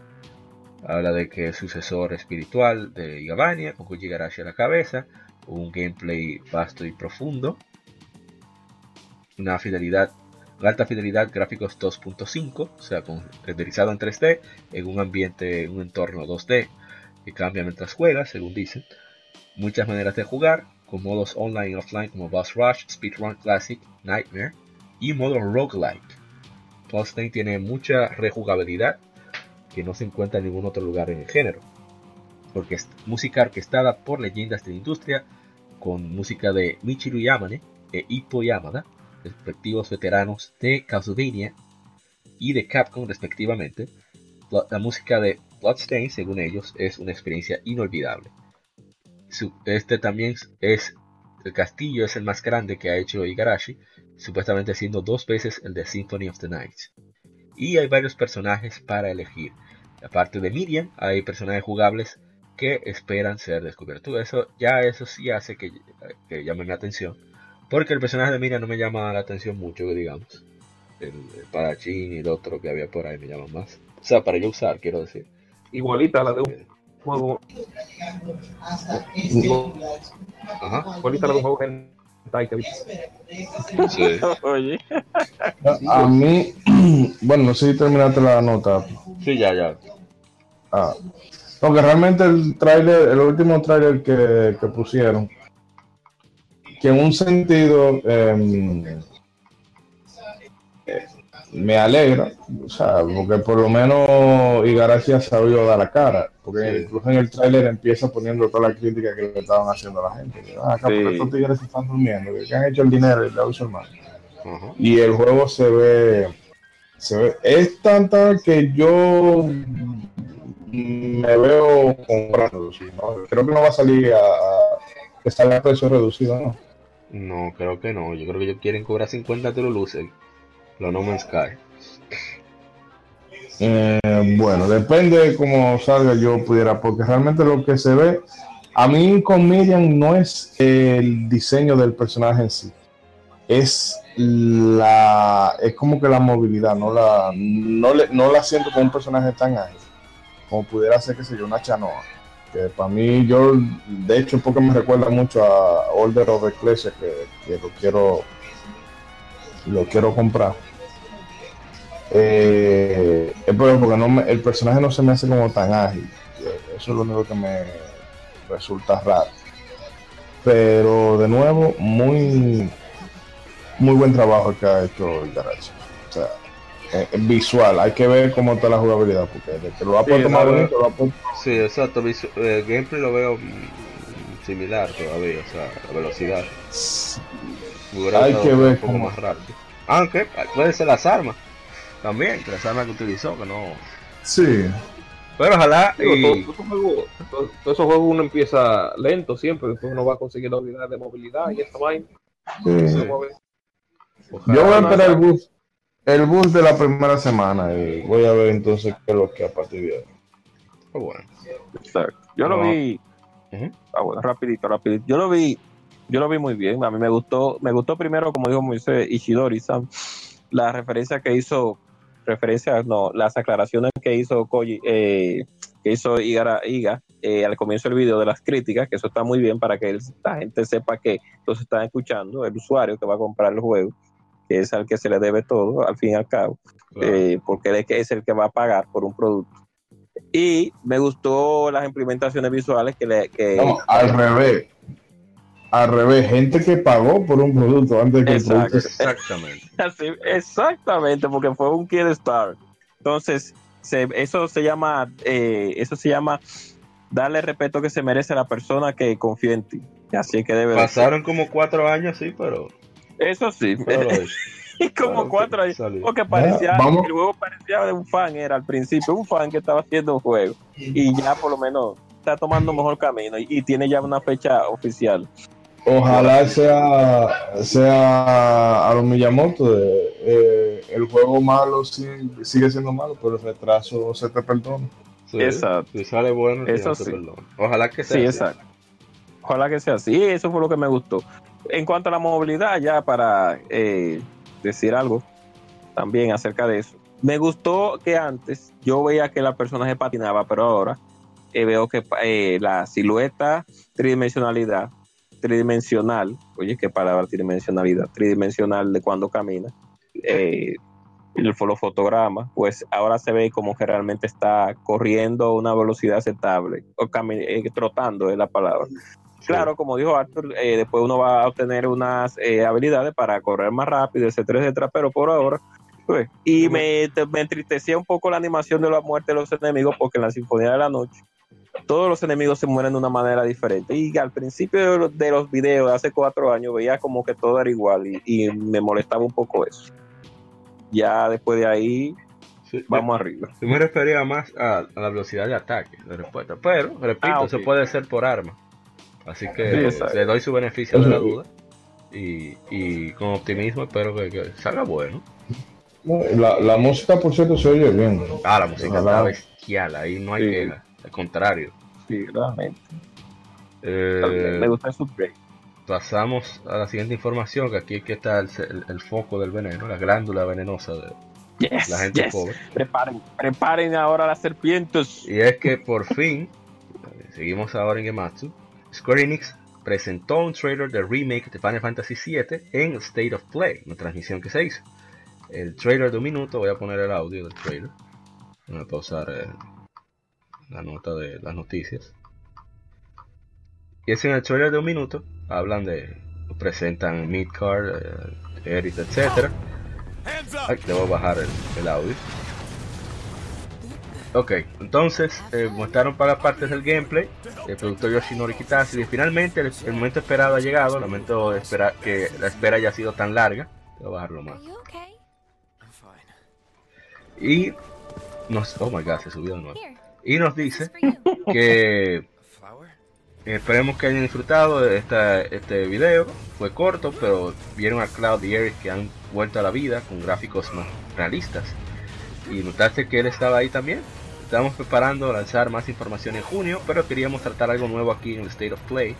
Habla de que es sucesor espiritual de Igabania, con Koji Igarashi a la cabeza, un gameplay vasto y profundo, una fidelidad, una alta fidelidad gráficos 2.5, o sea, con, renderizado en 3D, en un ambiente, en un entorno 2D, que cambia mientras juegas, según dicen. Muchas maneras de jugar, con modos online y offline como Boss Rush, Speedrun Classic, Nightmare y modo roguelike. Bloodstained tiene mucha rejugabilidad que no se encuentra en ningún otro lugar en el género. Porque es música orquestada por leyendas de la industria, con música de Michiru Yamane e Ippo Yamada, respectivos veteranos de Castlevania y de Capcom respectivamente. La música de Bloodstained, según ellos, es una experiencia inolvidable. Este también es el castillo es el más grande que ha hecho Igarashi, supuestamente siendo dos veces el de Symphony of the Night. Y hay varios personajes para elegir. Aparte de Miriam, hay personajes jugables que esperan ser descubiertos. Eso ya eso sí hace que, que llame mi atención. Porque el personaje de Miriam no me llama la atención mucho, digamos. El, el Parachín y el otro que había por ahí me llaman más. O sea, para yo usar, quiero decir. Igualita a la de un juego, Ajá. igualita a la de un juego hentai que viste. Sí. Oye, A mí, bueno, no sé si terminaste la nota. Sí, ya, ya. Ah, porque realmente el tráiler, el último tráiler que, que pusieron, que en un sentido em, eh, me alegra, o sea, porque por lo menos Igarashi ha sabido dar la cara, porque incluso en el tráiler empieza poniendo toda la crítica que le estaban haciendo a la gente. Ah, acá, Sí. estos tigres se están durmiendo, que, han hecho el dinero y le hizo el mal y el juego se ve se ve es tanta que yo me veo comprando creo que no va a salir a, a que salga a precio reducido no No, creo que no. Yo creo que ellos quieren cobrar 50 te lo lucen. Lo No Man's Sky. Eh, bueno depende de cómo salga yo pudiera porque realmente lo que se ve a mí con Miriam no es el diseño del personaje en sí es la es como que la movilidad no la no, le, no la siento como un personaje tan ágil como pudiera ser que sé yo una chanoa que para mí yo de hecho porque me recuerda mucho a Order of Ecclesia que, que lo quiero lo quiero comprar eh, es por- porque no me- el personaje no se me hace como tan ágil Eh, eso es lo único que me resulta raro pero de nuevo muy muy buen trabajo el que ha hecho el Garachi. O sea, eh, visual. Hay que ver cómo está la jugabilidad, porque que lo ha Sí, puesto más la- bonito, lo ha puesto. Sí, exacto. visu- eh, gameplay lo veo mm, similar todavía, o sea, la velocidad. Hubiera Hay que ver un poco cómo- más rápido. Aunque puede ser las armas también, que las armas que utilizó, que no. Sí, Pero ojalá Digo, y- todo- todo esos juegos- todo- todos esos juegos uno empieza lento siempre, después uno va a conseguir la habilidad de movilidad y esta vaina. sí. Yo voy a esperar el bus, el bus de la primera semana y voy a ver entonces qué es lo que a partir de ahí. Oh, bueno. Exacto. Yo lo No. vi. Ujú. Ah, bueno, rapidito, rapidito. Yo lo vi, yo lo vi muy bien. A mí me gustó, me gustó primero, como dijo Moisés Ishidori, Sam, la referencia que hizo, referencias, no, las aclaraciones que hizo Koji, eh, que hizo Igara, Iga eh, al comienzo del video de las críticas, que eso está muy bien para que la gente sepa que los están escuchando, el usuario que va a comprar el juego, que es al que se le debe todo, al fin y al cabo Claro. eh, porque él es que- es el que va a pagar por un producto. Y me gustó las implementaciones visuales que le... Que, No, al revés. Al revés, gente que pagó por un producto antes de que Exacto. el producto Exactamente. Así, exactamente, porque fue un Kid Star. Entonces, se- eso se llama, eh, eso se llama darle el respeto que se merece a la persona que confía en ti. Así que debe de. Pasaron como cuatro años, sí, pero. Eso sí, pero hizo. como Claro, cuatro años. salió. Porque parecía, Ah, vamos. el juego parecía de un fan, era al principio, un fan que estaba haciendo un juego. Y ya por lo menos está tomando mejor camino y, y tiene ya una fecha oficial. Ojalá sea, sea a los Miyamoto. De, eh, el juego malo sí- sigue siendo malo, pero el retraso se te perdona. Sí, Exacto. Si sale bueno, Eso te sí. Ojalá que sea. Sí, así. exacto. Ojalá que sea así. Eso fue lo que me gustó. En cuanto a la movilidad, ya para eh, decir algo también acerca de eso. Me gustó que antes yo veía que la persona se patinaba, pero ahora eh, veo que eh, la silueta, tridimensionalidad, tridimensional, oye, qué palabra tridimensionalidad, tridimensional de cuando camina, eh, el, los fotogramas, pues ahora se ve como que realmente está corriendo a una velocidad aceptable, o eh, trotando es la palabra. Claro, como dijo Arthur, eh, después uno va a obtener unas eh, habilidades para correr más rápido, etcétera, etcétera, pero por ahora, pues, y me, me entristecía un poco la animación de la muerte de los enemigos, porque en la Sinfonía de la Noche todos los enemigos se mueren de una manera diferente. Y al principio de los, de los videos de hace cuatro años veía como que todo era igual y, y me molestaba un poco eso. Ya después de ahí, Sí, vamos arriba. Yo me refería más a, a la velocidad de ataque, de respuesta. Pero, repito, Ah, eso puede ser por arma. Así Sí, que le doy su beneficio de la duda. Y, y con optimismo espero que, que salga bueno. No, La, la música, por cierto, se oye bien. Ah, la música está bestial, ahí no hay Sí. queja. Al contrario. Sí, realmente. Eh, me gusta el subgrade. pasamos a la siguiente información, que aquí, aquí está el, el- el foco del veneno, la glándula venenosa de Yes, la gente yes. pobre. Preparen, preparen ahora las serpientes. Y es que por fin, eh, seguimos ahora en Gematsu, Square Enix presentó un trailer del remake de Final Fantasy VII en State of Play, una transmisión que se hizo. El trailer de un minuto, voy a poner el audio del trailer. Voy a pausar eh, la nota de las noticias. Y es en el trailer de un minuto, hablan de, presentan Midcard, eh, Eris, etc. Ay, debo bajar el, el audio. Ok, entonces eh, mostraron para partes del gameplay. El productor Yoshinori Kitase. Y finalmente el, el momento esperado ha llegado. Lamento esperar que la espera haya sido tan larga. Voy a bajarlo más. Y nos. Oh my god, se subió de nuevo. Y nos dice que esperemos que hayan disfrutado de esta, este video. Fue corto, pero vieron a Cloud y Eric que han vuelto a la vida con gráficos más realistas. Y notaste que él estaba ahí también. Estamos preparando lanzar más información en junio, pero queríamos tratar algo nuevo aquí en el State of Play.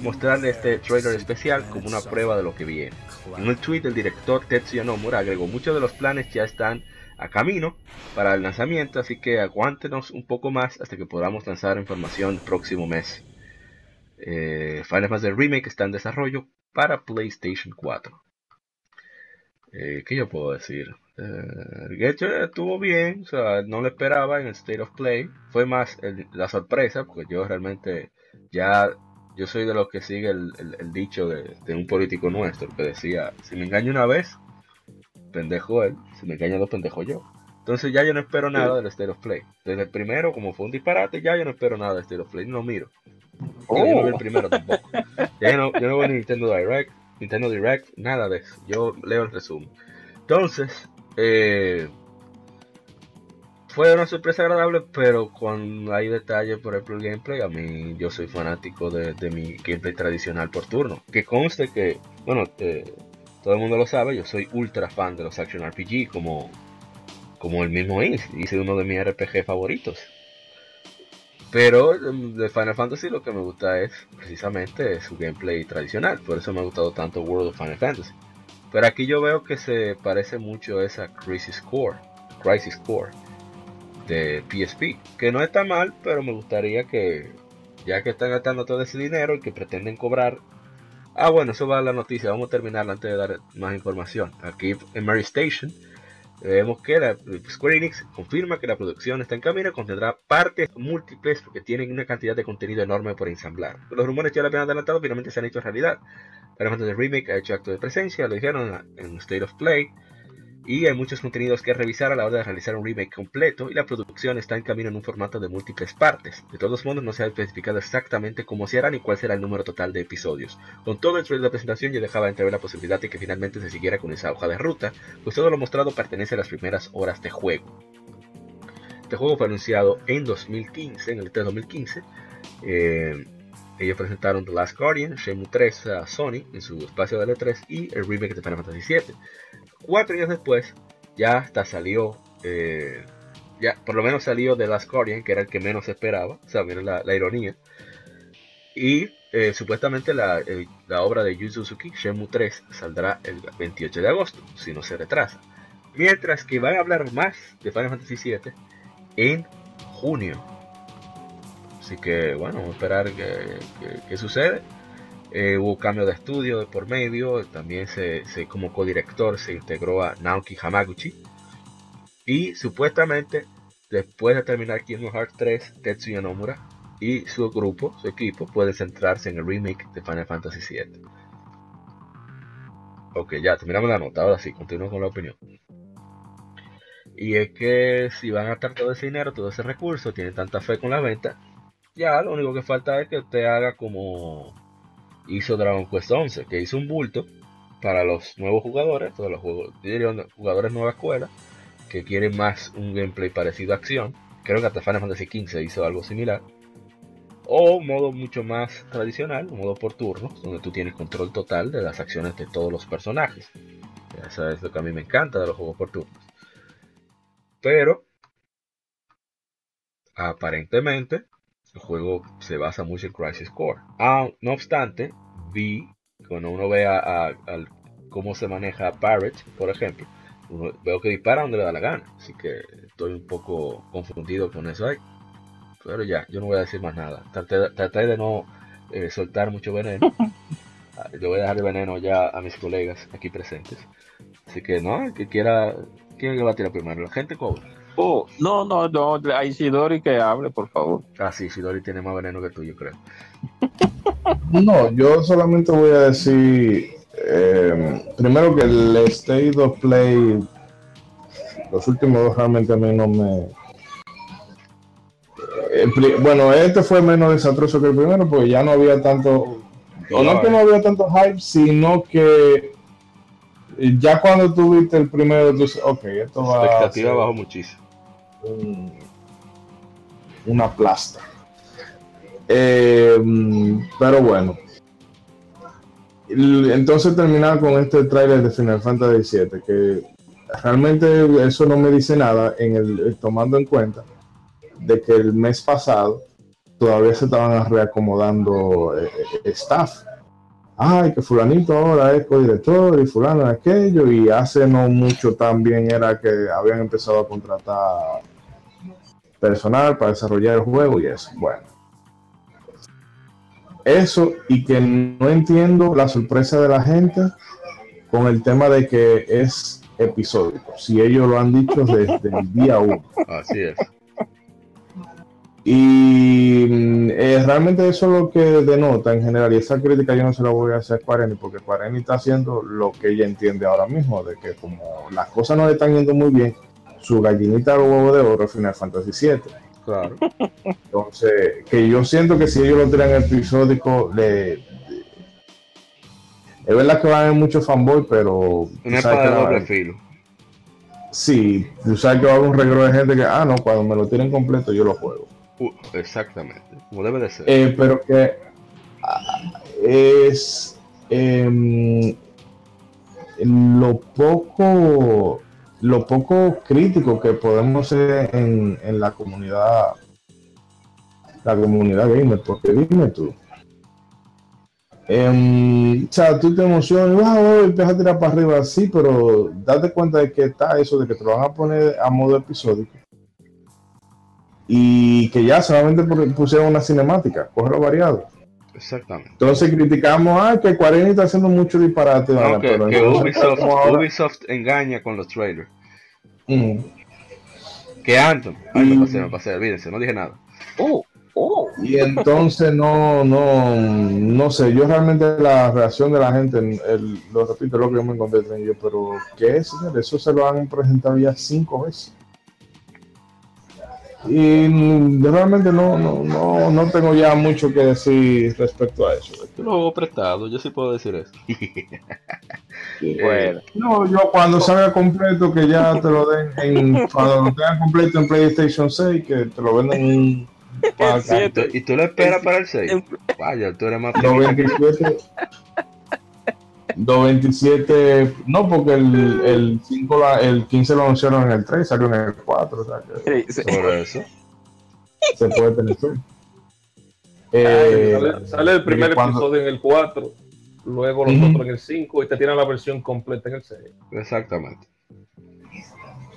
Mostrarle este trailer especial como una prueba de lo que viene. En un tweet el director Tetsuya Nomura agregó muchos de los planes ya están a camino para el lanzamiento, así que aguántenos un poco más hasta que podamos lanzar información el próximo mes. Eh, Final Fantasy Remake está en desarrollo para PlayStation 4. Eh, ¿Qué yo puedo decir? Eh, el hecho estuvo bien, o sea, no lo esperaba en el State of Play. Fue más la sorpresa, porque yo realmente ya, yo soy de los que sigue el, dicho de un político nuestro que decía, si me engaño una vez, pendejo él, se me engañan los pendejos yo. Entonces ya yo no espero nada del State of Play. Desde el primero, como fue un disparate, ya yo no espero nada del State of Play, no lo miro. Yo no vi el primero tampoco. Ya yo, no, yo no a Nintendo Direct, Nintendo Direct, nada de eso. Yo leo el resumen. Entonces, eh, fue una sorpresa agradable, pero cuando hay detalles, por ejemplo, el gameplay, a mí yo soy fanático de, de mi gameplay tradicional por turno. Que conste que, bueno, eh, todo el mundo lo sabe, yo soy ultra fan de los Action RPG, como, como el mismo Is, hice uno de mis RPG favoritos. Pero em, de Final Fantasy lo que me gusta es precisamente su gameplay tradicional, por eso me ha gustado tanto World of Final Fantasy. Pero aquí yo veo que se parece mucho a esa Crisis Core, Crisis Core de PSP, que no está mal, pero me gustaría que, ya que están gastando todo ese dinero y que pretenden cobrar. Ah, bueno, eso va a la noticia, vamos a terminar antes de dar más información. Aquí en Mary Station vemos que la Square Enix confirma que la producción está en camino y contendrá partes múltiples porque tienen una cantidad de contenido enorme por ensamblar. Los rumores ya lo habían adelantado, finalmente se han hecho realidad. Final Fantasy Remake ha hecho acto de presencia, lo dijeron en State of Play. Y hay muchos contenidos que revisar a la hora de realizar un remake completo y la producción está en camino en un formato de múltiples partes. De todos modos no se ha especificado exactamente cómo se hará ni cuál será el número total de episodios. Con todo el trailer de la presentación yo dejaba entrever la posibilidad de que finalmente se siguiera con esa hoja de ruta, pues todo lo mostrado pertenece a las primeras horas de juego. Este juego fue anunciado en 2015, en el E3 2015. Eh, ellos presentaron The Last Guardian, Shenmue 3 a Sony en su espacio de E3 y el remake de Final Fantasy VII. Cuatro años después, ya hasta salió, eh, ya por lo menos salió The Last Guardian, que era el que menos esperaba, o sea, miren la, la ironía. Y eh, supuestamente la, la obra de Yu Suzuki, Shenmue 3, saldrá el 28 de agosto, si no se retrasa. Mientras que van a hablar más de Final Fantasy VII en junio. Así que bueno, vamos a esperar qué sucede. Eh, hubo cambio de estudio de por medio, también se, se- como codirector se integró a Naoki Hamaguchi. Y supuestamente, después de terminar Kingdom Hearts 3, Tetsuya Nomura y su grupo, su equipo, puede centrarse en el remake de Final Fantasy VII. Ok, ya terminamos la nota, ahora sí, continúo con la opinión. Y es que si van a gastar todo ese dinero, todo ese recurso, tienen tanta fe con la venta, ya lo único que falta es que usted haga como hizo Dragon Quest 11, que hizo un bulto para los nuevos jugadores, todos los jugadores nueva escuela, que quieren más un gameplay parecido a acción. Creo que hasta Final Fantasy XV hizo algo similar. O modo mucho más tradicional, modo por turnos, donde tú tienes control total de las acciones de todos los personajes. Eso es lo que a mí me encanta de los juegos por turnos. Pero, aparentemente, el juego se basa mucho en Crisis Core. Ah, no obstante, vi, cuando uno ve a, a- al- cómo se maneja Parrot, por ejemplo, uno- veo que dispara donde le da la gana. Así que estoy un poco confundido con eso ahí. Pero ya, yo no voy a decir más nada. Traté, traté de no eh, soltar mucho veneno. Ah, Le voy a dejar el veneno ya a mis colegas aquí presentes. Así que no, el que quiera, ¿quién le va a tirar primero? La gente cobra. Oh, no, no, no, a Isidori que hable, por favor. Ah, sí, Shidori tiene más veneno que tú, yo creo. No, yo solamente voy a decir eh, primero que el State of Play, los últimos dos realmente a mí no me. pri- bueno, este fue menos desastroso que el primero porque ya no había tanto. O no que no había tanto hype, sino que ya cuando tuviste el primero, tú dices, ok, esto La va a expectativa ser bajó muchísimo. Un- una plasta. Eh, mm, pero bueno. Entonces terminar con este tráiler de Final Fantasy VII, que realmente eso no me dice nada, en el, tomando en cuenta de que el mes pasado todavía se estaban reacomodando eh, eh, staff. Ay, que fulanito ahora es codirector y fulano aquello, y hace no mucho también era que habían empezado a contratar personal para desarrollar el juego y eso. Bueno. Eso y que no entiendo la sorpresa de la gente con el tema de que es episódico. Si ellos lo han dicho desde el día uno. Así es. Y mm, eh, realmente eso es lo que denota en general, y esa crítica yo no se la voy a hacer a Square Enix, porque Square Enix está haciendo lo que ella entiende ahora mismo, de que como las cosas no le están yendo muy bien, su gallinita de huevo de oro es Final Fantasy VII. Claro. Entonces, que yo siento que si ellos lo tiran episódico, le... Es verdad que van a haber muchos fanboys, pero... Una espada de doble filo. Sí, tú sabes que va a haber un reguero de gente que, ah, no, cuando me lo tienen completo yo lo juego. Exactamente. Como debe de ser. Eh, pero que ah, es em, lo poco lo poco crítico que podemos ser en, en la comunidad la comunidad gamer porque dime tú em, o sea tú te emocionas wow, wow, empiezas a tirar para arriba sí pero date cuenta de que está eso de que te lo van a poner a modo episódico y que ya solamente pusieron una cinemática, cógelo variado. Exactamente. Entonces criticamos, ah, que 40 está haciendo mucho disparate. Que, Pero que entonces, Ubisoft, Ubisoft engaña con los trailers. Mm. Que Anthem. Ay, me pasé, me pasé, olvídense, no dije nada. Oh, oh. Y entonces no, no, no sé, yo realmente la reacción de la gente, el- lo repito, lo que yo me encontré en ellos, pero ¿qué es? señor? Eso se lo han presentado ya cinco veces. Y realmente no, no, no, no tengo ya mucho que decir respecto a eso. Lo hago prestado, yo sí puedo decir eso. Bueno, No, yo cuando salga completo, que ya te lo den, en, cuando lo tengan completo en PlayStation 6, que te lo vendan en para Es cierto. ¿Y tú lo esperas para el 6? en- Vaya, tú eres más 227. 227, no, porque el, el, 5, la- el 15 lo anunciaron en el 3, salió en el 4, o sea que sí, sí. por eso. se puede tener suerte. Ay, Eh, sale, sale el primer cuando- episodio en el 4, luego los Ujú. otros en el 5 y te tiran la versión completa en el 6. Exactamente.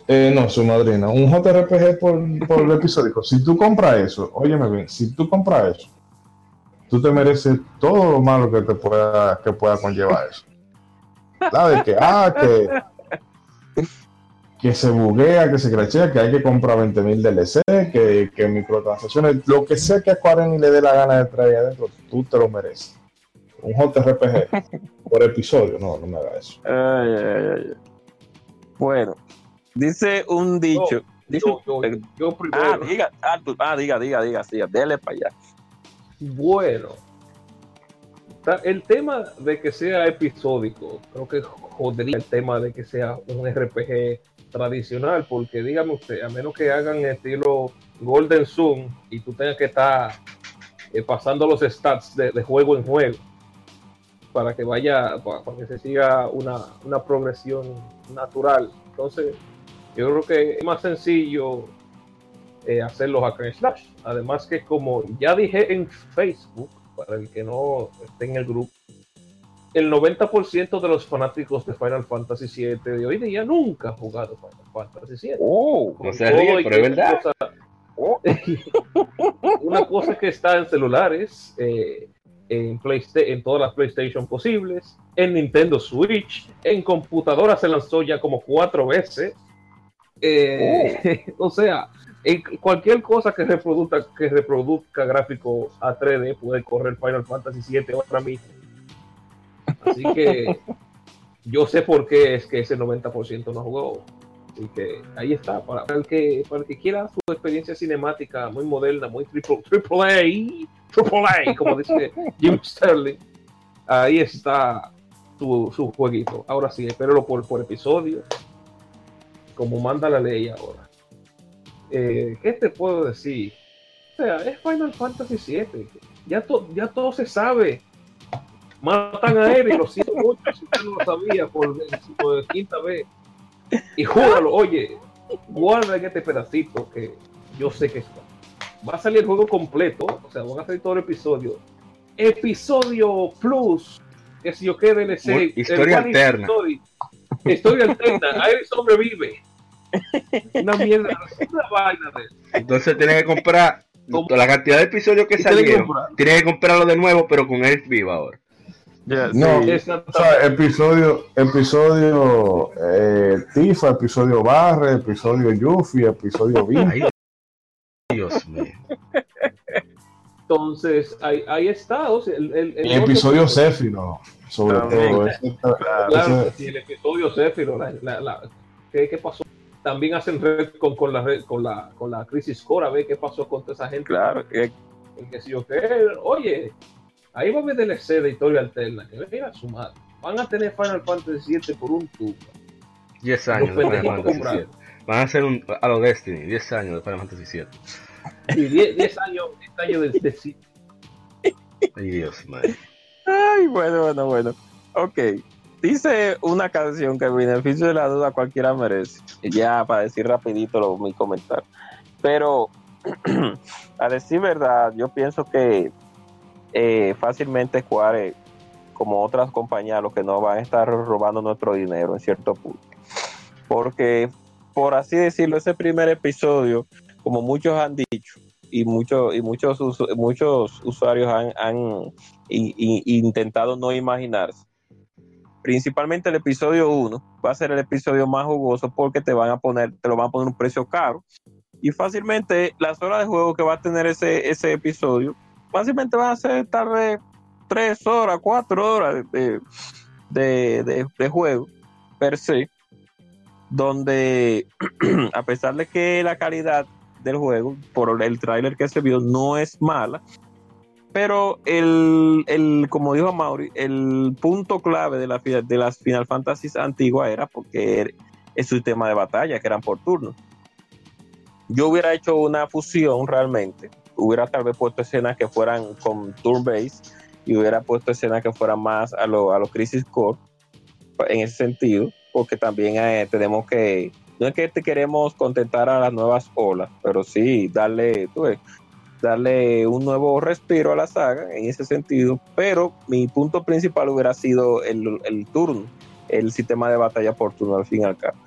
Eh, no, su madrina. Un JRPG por, por episódico. Si tú compras eso, óyeme bien, si tú compras eso, tú te mereces todo lo malo que te pueda, que pueda conllevar eso. La de que, ah, que, que se buguea, que se crachea, que hay que comprar 20.000 DLC, que, que microtransacciones, lo que sea que a Square Enix le dé la gana de traer adentro, tú te lo mereces. Un JRPG por episodio, no, no me haga eso. Ay, ay, ay, ay. Bueno, dice un dicho. dice Yo, un- yo, yo primero. ah, diga, ah, tú- ah, diga, diga, diga, sí, dele para allá. Bueno, el tema de que sea episódico, creo que jodería el tema de que sea un RPG tradicional, porque dígame usted, a menos que hagan estilo Golden Zoom y tú tengas que estar eh, pasando los stats de, juego en juego para que vaya, pa- para, que se siga una, una progresión natural. Entonces, yo creo que es más sencillo eh, hacerlos acá en Slash. Además que como ya dije en Facebook, para el que no esté en el grupo, el 90% de los fanáticos de Final Fantasy VII de hoy día nunca han jugado Final Fantasy VII. Oh, No se ríe, y pero es verdad. cosa- una cosa que está en celulares, eh, en, Playsta- en todas las PlayStation posibles, en Nintendo Switch, en computadora se lanzó ya como cuatro veces. Eh, o sea, en cualquier cosa que reproduzca, que reproduzca gráfico a 3D puede correr Final Fantasy VII ahora mismo. Así que yo sé por qué es que ese 90% no jugó. Así que ahí está, para, para el que, para el que quiera su experiencia cinemática muy moderna, muy triple, triple A, triple A, como dice Jim Sterling, ahí está su, su jueguito. Ahora sí, espéralo por, por episodio, como manda la ley ahora. Eh, ¿Qué te puedo decir? O sea, es Final Fantasy VII. Ya, to- ya todo se sabe. Matan a Eri, lo siento mucho, si usted no lo sabía por, por quinta vez. Y júralo, oye, guarda en este pedacito que yo sé que está. Va a salir el juego completo, o sea, van a salir todo el episodio. Episodio Plus, que si yo qué DLC. Historia alterna. Story. Historia alterna, Iris sobrevive. Una mierda, una vaina de Entonces tienes que comprar ¿Cómo? la cantidad de episodios que Y tienes que salieron. Tienes que comprarlo de nuevo, pero con Elf viva ahora. No, sí. o sea, episodio, episodio eh, Tifa, episodio Barre, episodio Yuffie, episodio Vin. Dios mío. Entonces, ahí, ahí está. O sea, el, el, el El episodio Céfiro, sobre También. todo. ese- Claro, ese- sí, el episodio Zephyro, la, la, la- ¿qué, qué pasó? También hacen red con, con, la, red- con, la, con la crisis core, a ver qué pasó con toda esa gente. Claro, En que si yo qué, oye, ahí va a haber DLC de historia alterna. Que mira su madre. Van a tener Final Fantasy VII por un tubo. 10 años de Final Fantasy. 7. Van a hacer un, a los Destiny, 10 años de Final Fantasy 7. Y 10 10 años, 10 años de, de sí. Ay, Dios, madre. Ay, bueno, bueno, bueno. Ok. Dice una canción que el beneficio de la duda cualquiera merece. Ya para decir rapidito lo, mi comentario. Pero, a decir verdad, yo pienso que eh, fácilmente Square, como otras compañías, lo que no van a estar robando nuestro dinero en cierto punto. Porque, por así decirlo, ese primer episodio, como muchos han dicho, y muchos, y muchos, muchos usuarios han, han intentado no imaginarse. Principalmente el episodio 1 va a ser el episodio más jugoso porque te van a poner, te lo van a poner un precio caro. Y fácilmente las horas de juego que va a tener ese, ese episodio, fácilmente van a ser tal vez tres horas, cuatro horas de, de, de- de juego per se, donde a pesar de que la calidad del juego, por el tráiler que se vio, no es mala, pero el, el, como dijo Mauri, el punto clave de, la, de las Final Fantasy antiguas era porque era el sistema de batalla, que eran por turno. Yo hubiera hecho una fusión realmente, hubiera tal vez puesto escenas que fueran con turn base y hubiera puesto escenas que fueran más a los a los Crisis Core en ese sentido, porque también eh, tenemos que, no es que te queremos contentar a las nuevas olas, pero sí darle, tú ves, darle un nuevo respiro a la saga en ese sentido, pero mi punto principal hubiera sido el, el turno, el sistema de batalla por turno al fin y al cabo.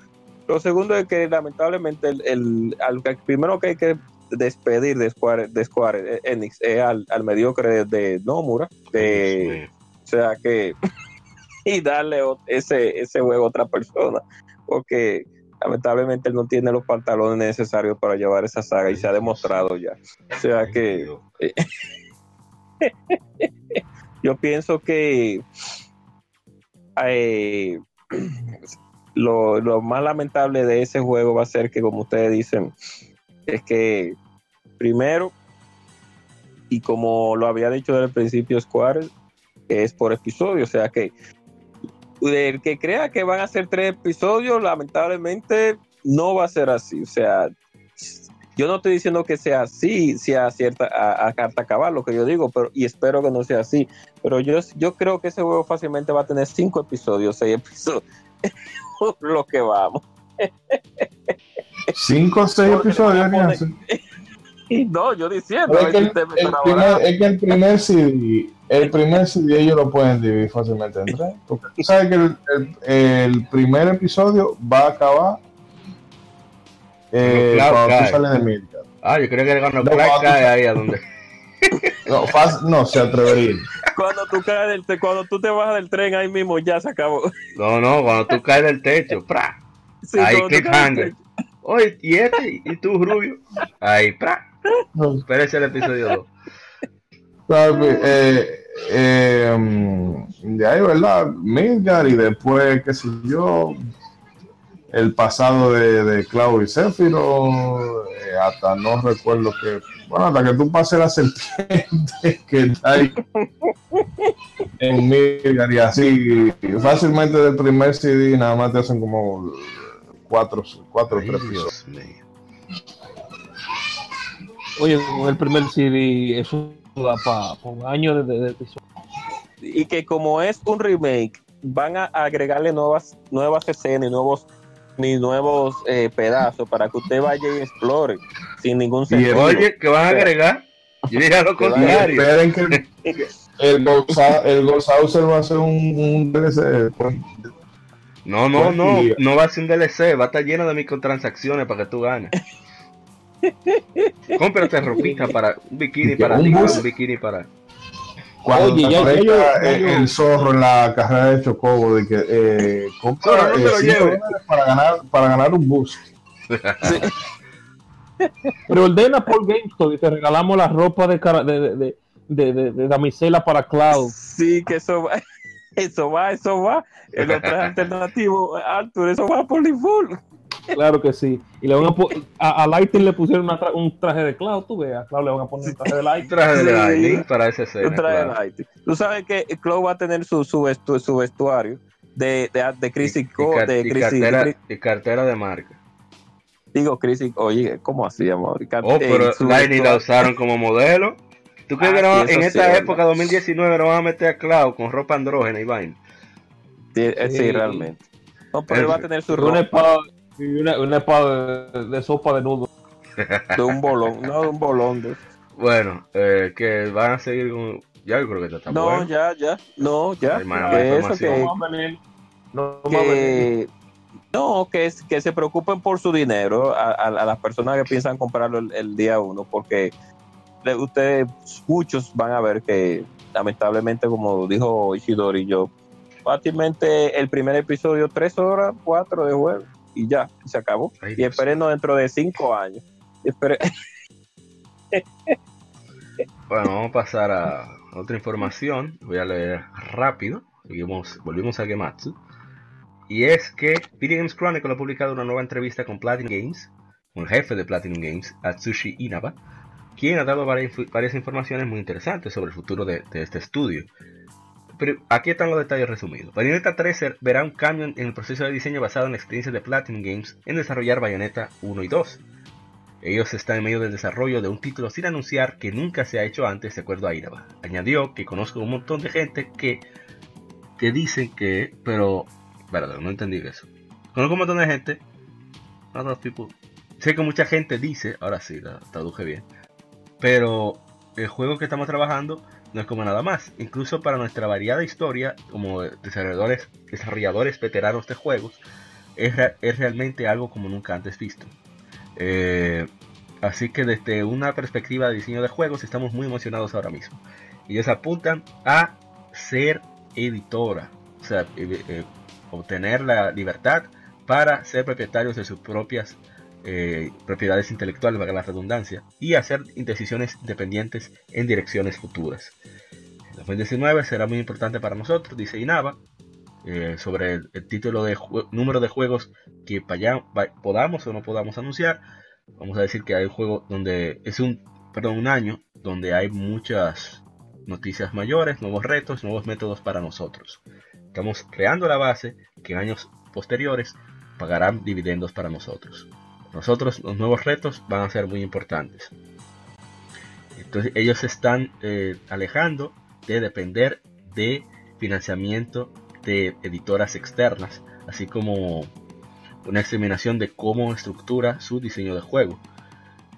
Lo segundo es que lamentablemente el, el, al, primero que hay que despedir de Square, de Square Enix es al, al mediocre de, Nomura, de, o sea que y darle ese, ese juego a otra persona, porque lamentablemente él no tiene los pantalones necesarios para llevar esa saga y se ha demostrado ya. O sea que yo pienso que eh, lo, lo más lamentable de ese juego va a ser que, como ustedes dicen, es que primero, y como lo había dicho desde el principio Square, es por episodio, o sea que el que crea que van a ser tres episodios, lamentablemente no va a ser así. O sea, yo no estoy diciendo que sea así, sea cierta a, a carta cabal lo que yo digo, pero y espero que no sea así. Pero yo, yo creo que ese juego fácilmente va a tener cinco episodios, seis episodios, lo que vamos. Cinco o seis episodios. Y no, yo diciendo, Es que el, el primer, es que el primer CD, el primer CD ellos lo pueden dividir fácilmente en tres. Porque tú sabes que el, el- el primer episodio va a acabar eh, Cuando tú sales de Midgard. Ah, yo creo que cuando No, cuando- cae ahí a donde. No, fácil- no se atrevería. cuando tú caes del te- cuando tú te bajas del tren ahí mismo ya se acabó. No, no, cuando tú caes del techo. ¡pra! Sí, ahí cliffhanger. Oye, ¿y este? ¿Y tú, Rubio? Ahí, ¡pra! Pero ese es el episodio 2. ¿Sabes? Eh, eh, mm, de ahí, ¿verdad? Midgard y después, qué sé yo, el pasado de, de Cloud y Zephyro, eh, hasta no recuerdo que, bueno, hasta que tú pases la serpiente que está ahí en Midgard y así, fácilmente del primer CD nada más te hacen como cuatro, cuatro tres. Oye, con el primer CD, eso da para un año de, de, y que como es un remake, van a agregarle nuevas, nuevas escenas y nuevos, ni nuevos eh, pedazos para que usted vaya y explore sin ningún sentido. Oye, ¿qué van a agregar? Yo diría lo contrario. Esperen que el, el, Goza- el va a ser un, un DLC. pues. No, no, no, Pues, no va a ser un DLC, va a estar lleno de microtransacciones para que tú ganes. Cómprate ropita para un bikini para Un ti, bus. un bikini para. Cuando Oye, ya- yo- el, zorro en la carrera de Chocobo de que eh, compra no eh, para ganar para ganar un bus. Pero ordena por GameStop y te regalamos la ropa de, cara- de, de, de, de- de- de damisela para Cloud. Sí, que eso va, eso va, eso va. El otro alternativo, Arthur, eso va por default. Claro que sí. Y le van a, a, a Lighting le pusieron una tra- un traje de Cloud, tú ves, a Cloud le van a poner un traje de Un Lighting. traje de Sí. Lightning para esa escena. Un traje claro. light. Tú sabes que Chloe va a tener su, su, vestu- su vestuario de, de, de Chrissy Y- de y cartera, de Chris- y cartera de marca. digo Chrissy, oye, ¿cómo así, amor? Oh, pero Lightning la usaron como modelo. ¿Tú crees Ah, que no- en sí, esta es época, verdad. 2019, no van a meter a Cloud con ropa andrógena y vaina? Sí, eh, sí, Sí. realmente. No, pero él va a tener su una ropa espada, y una, una espada de, de sopa de nudo. de un bolón, no de un bolón. de- Bueno, eh, que van a seguir con. Ya yo creo que está No, bueno. ya, ya, no, ya. Que eso que, No va a venir. No va a venir. que no, que, es- que se preocupen por su dinero a, a- a las personas que piensan comprarlo el, el día uno, porque le- ustedes, muchos van a ver que lamentablemente, como dijo Ishidori, yo, fácilmente el primer episodio, tres horas, cuatro de juego, y ya, se acabó. Ay, y Dios. espérenos dentro de cinco años. Espere- Bueno, vamos a pasar a otra información. Voy a leer rápido. Volvimos a Gematsu. Y es que Video Games Chronicle ha publicado una nueva entrevista con Platinum Games, con el jefe de Platinum Games, Atsushi Inaba, quien ha dado varias, inf- varias informaciones muy interesantes sobre el futuro de, de este estudio. Aquí están los detalles resumidos. Bayonetta 3 ser- verá un cambio en el proceso de diseño basado en la experiencia de Platinum Games en desarrollar Bayonetta 1 y 2. Ellos están en medio del desarrollo de un título sin anunciar que nunca se ha hecho antes, de acuerdo a Inaba. Añadió que conozco un montón de gente que, que dicen que, pero, verdad, no entendí eso. Conozco un montón de gente, people. sé que mucha gente dice, ahora sí, la traduje bien, pero el juego que estamos trabajando no es como nada más. Incluso para nuestra variada historia como desarrolladores, desarrolladores veteranos de juegos, es, es realmente algo como nunca antes visto. Eh, así que desde una perspectiva de diseño de juegos estamos muy emocionados ahora mismo. Ellos apuntan a ser editora, o sea, eh, eh, obtener la libertad para ser propietarios de sus propias eh, propiedades intelectuales, valga la redundancia, y hacer decisiones independientes en direcciones futuras. El 2019 será muy importante para nosotros, dice Inaba, eh, sobre el, el título de número de juegos que vaya- va- podamos o no podamos anunciar. Vamos a decir que hay un juego donde es un, perdón, un año donde hay muchas noticias mayores, nuevos retos, nuevos métodos para nosotros. Estamos creando la base que en años posteriores pagarán dividendos para nosotros. Nosotros los nuevos retos van a ser muy importantes. Entonces ellos se están eh, alejando de depender de financiamiento de editoras externas, así como una examinación de cómo estructura su diseño de juego.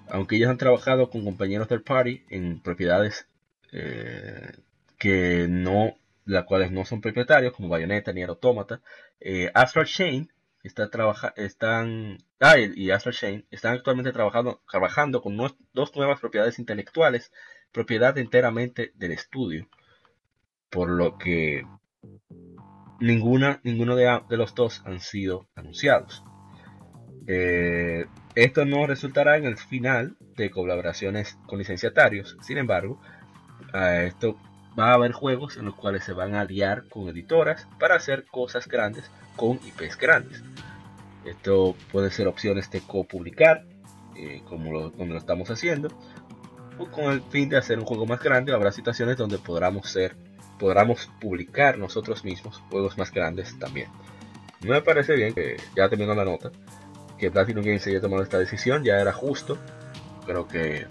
Aunque ellos han trabajado con compañeros third party en propiedades eh, que no, las cuales no son propietarios, como Bayonetta ni Automata, eh, Astral Chain está están ah, y Astral Chain están actualmente trabajando, trabajando con dos nuevas propiedades intelectuales, propiedad enteramente del estudio, por lo que ninguna, ninguno de los dos han sido anunciados. Eh, esto no resultará en el final de colaboraciones con licenciatarios, sin embargo, a esto va a haber juegos en los cuales se van a aliar con editoras para hacer cosas grandes con IPs grandes. Esto puede ser opciones de copublicar, eh, como, lo, lo estamos haciendo, o con el fin de hacer un juego más grande. Habrá situaciones donde podamos ser, podamos publicar nosotros mismos juegos más grandes también. Me parece bien que ya terminó la nota, que Platinum Games haya tomado esta decisión, ya era justo. Creo que,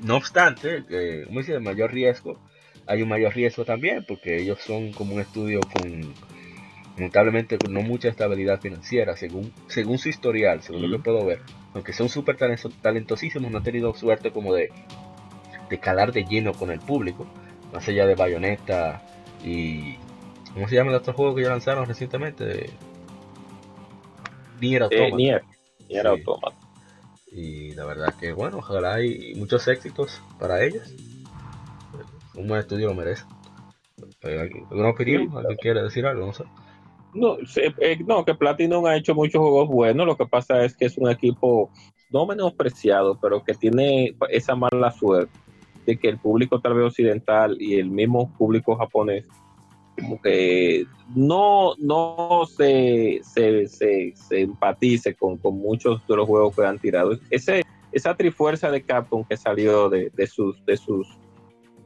no obstante, eh, como dice, el mayor riesgo, hay un mayor riesgo también, porque ellos son como un estudio con lamentablemente con no mucha estabilidad financiera, según, según su historial, según lo que puedo ver. Aunque son súper talento- talentosísimos, no han tenido suerte como de, de calar de lleno con el público, más allá de Bayonetta y... ¿Cómo se llama el otro juego que ya lanzaron recientemente? Nier Eh, Automata. Nier, Nier Sí. Automata. Y la verdad que bueno, ojalá hay muchos éxitos para ellos. Un buen estudio lo merece. Eh, ¿Alguna opinión? Sí, ¿Alguien quiere decir algo? No sé. No, eh, no, que Platinum ha hecho muchos juegos buenos. Lo que pasa es que es un equipo no menospreciado, pero que tiene esa mala suerte de que el público tal vez occidental y el mismo público japonés como que no, no se, se, se, se empatice con, con, muchos de los juegos que han tirado. Ese, esa trifuerza de Capcom que salió de, de sus de sus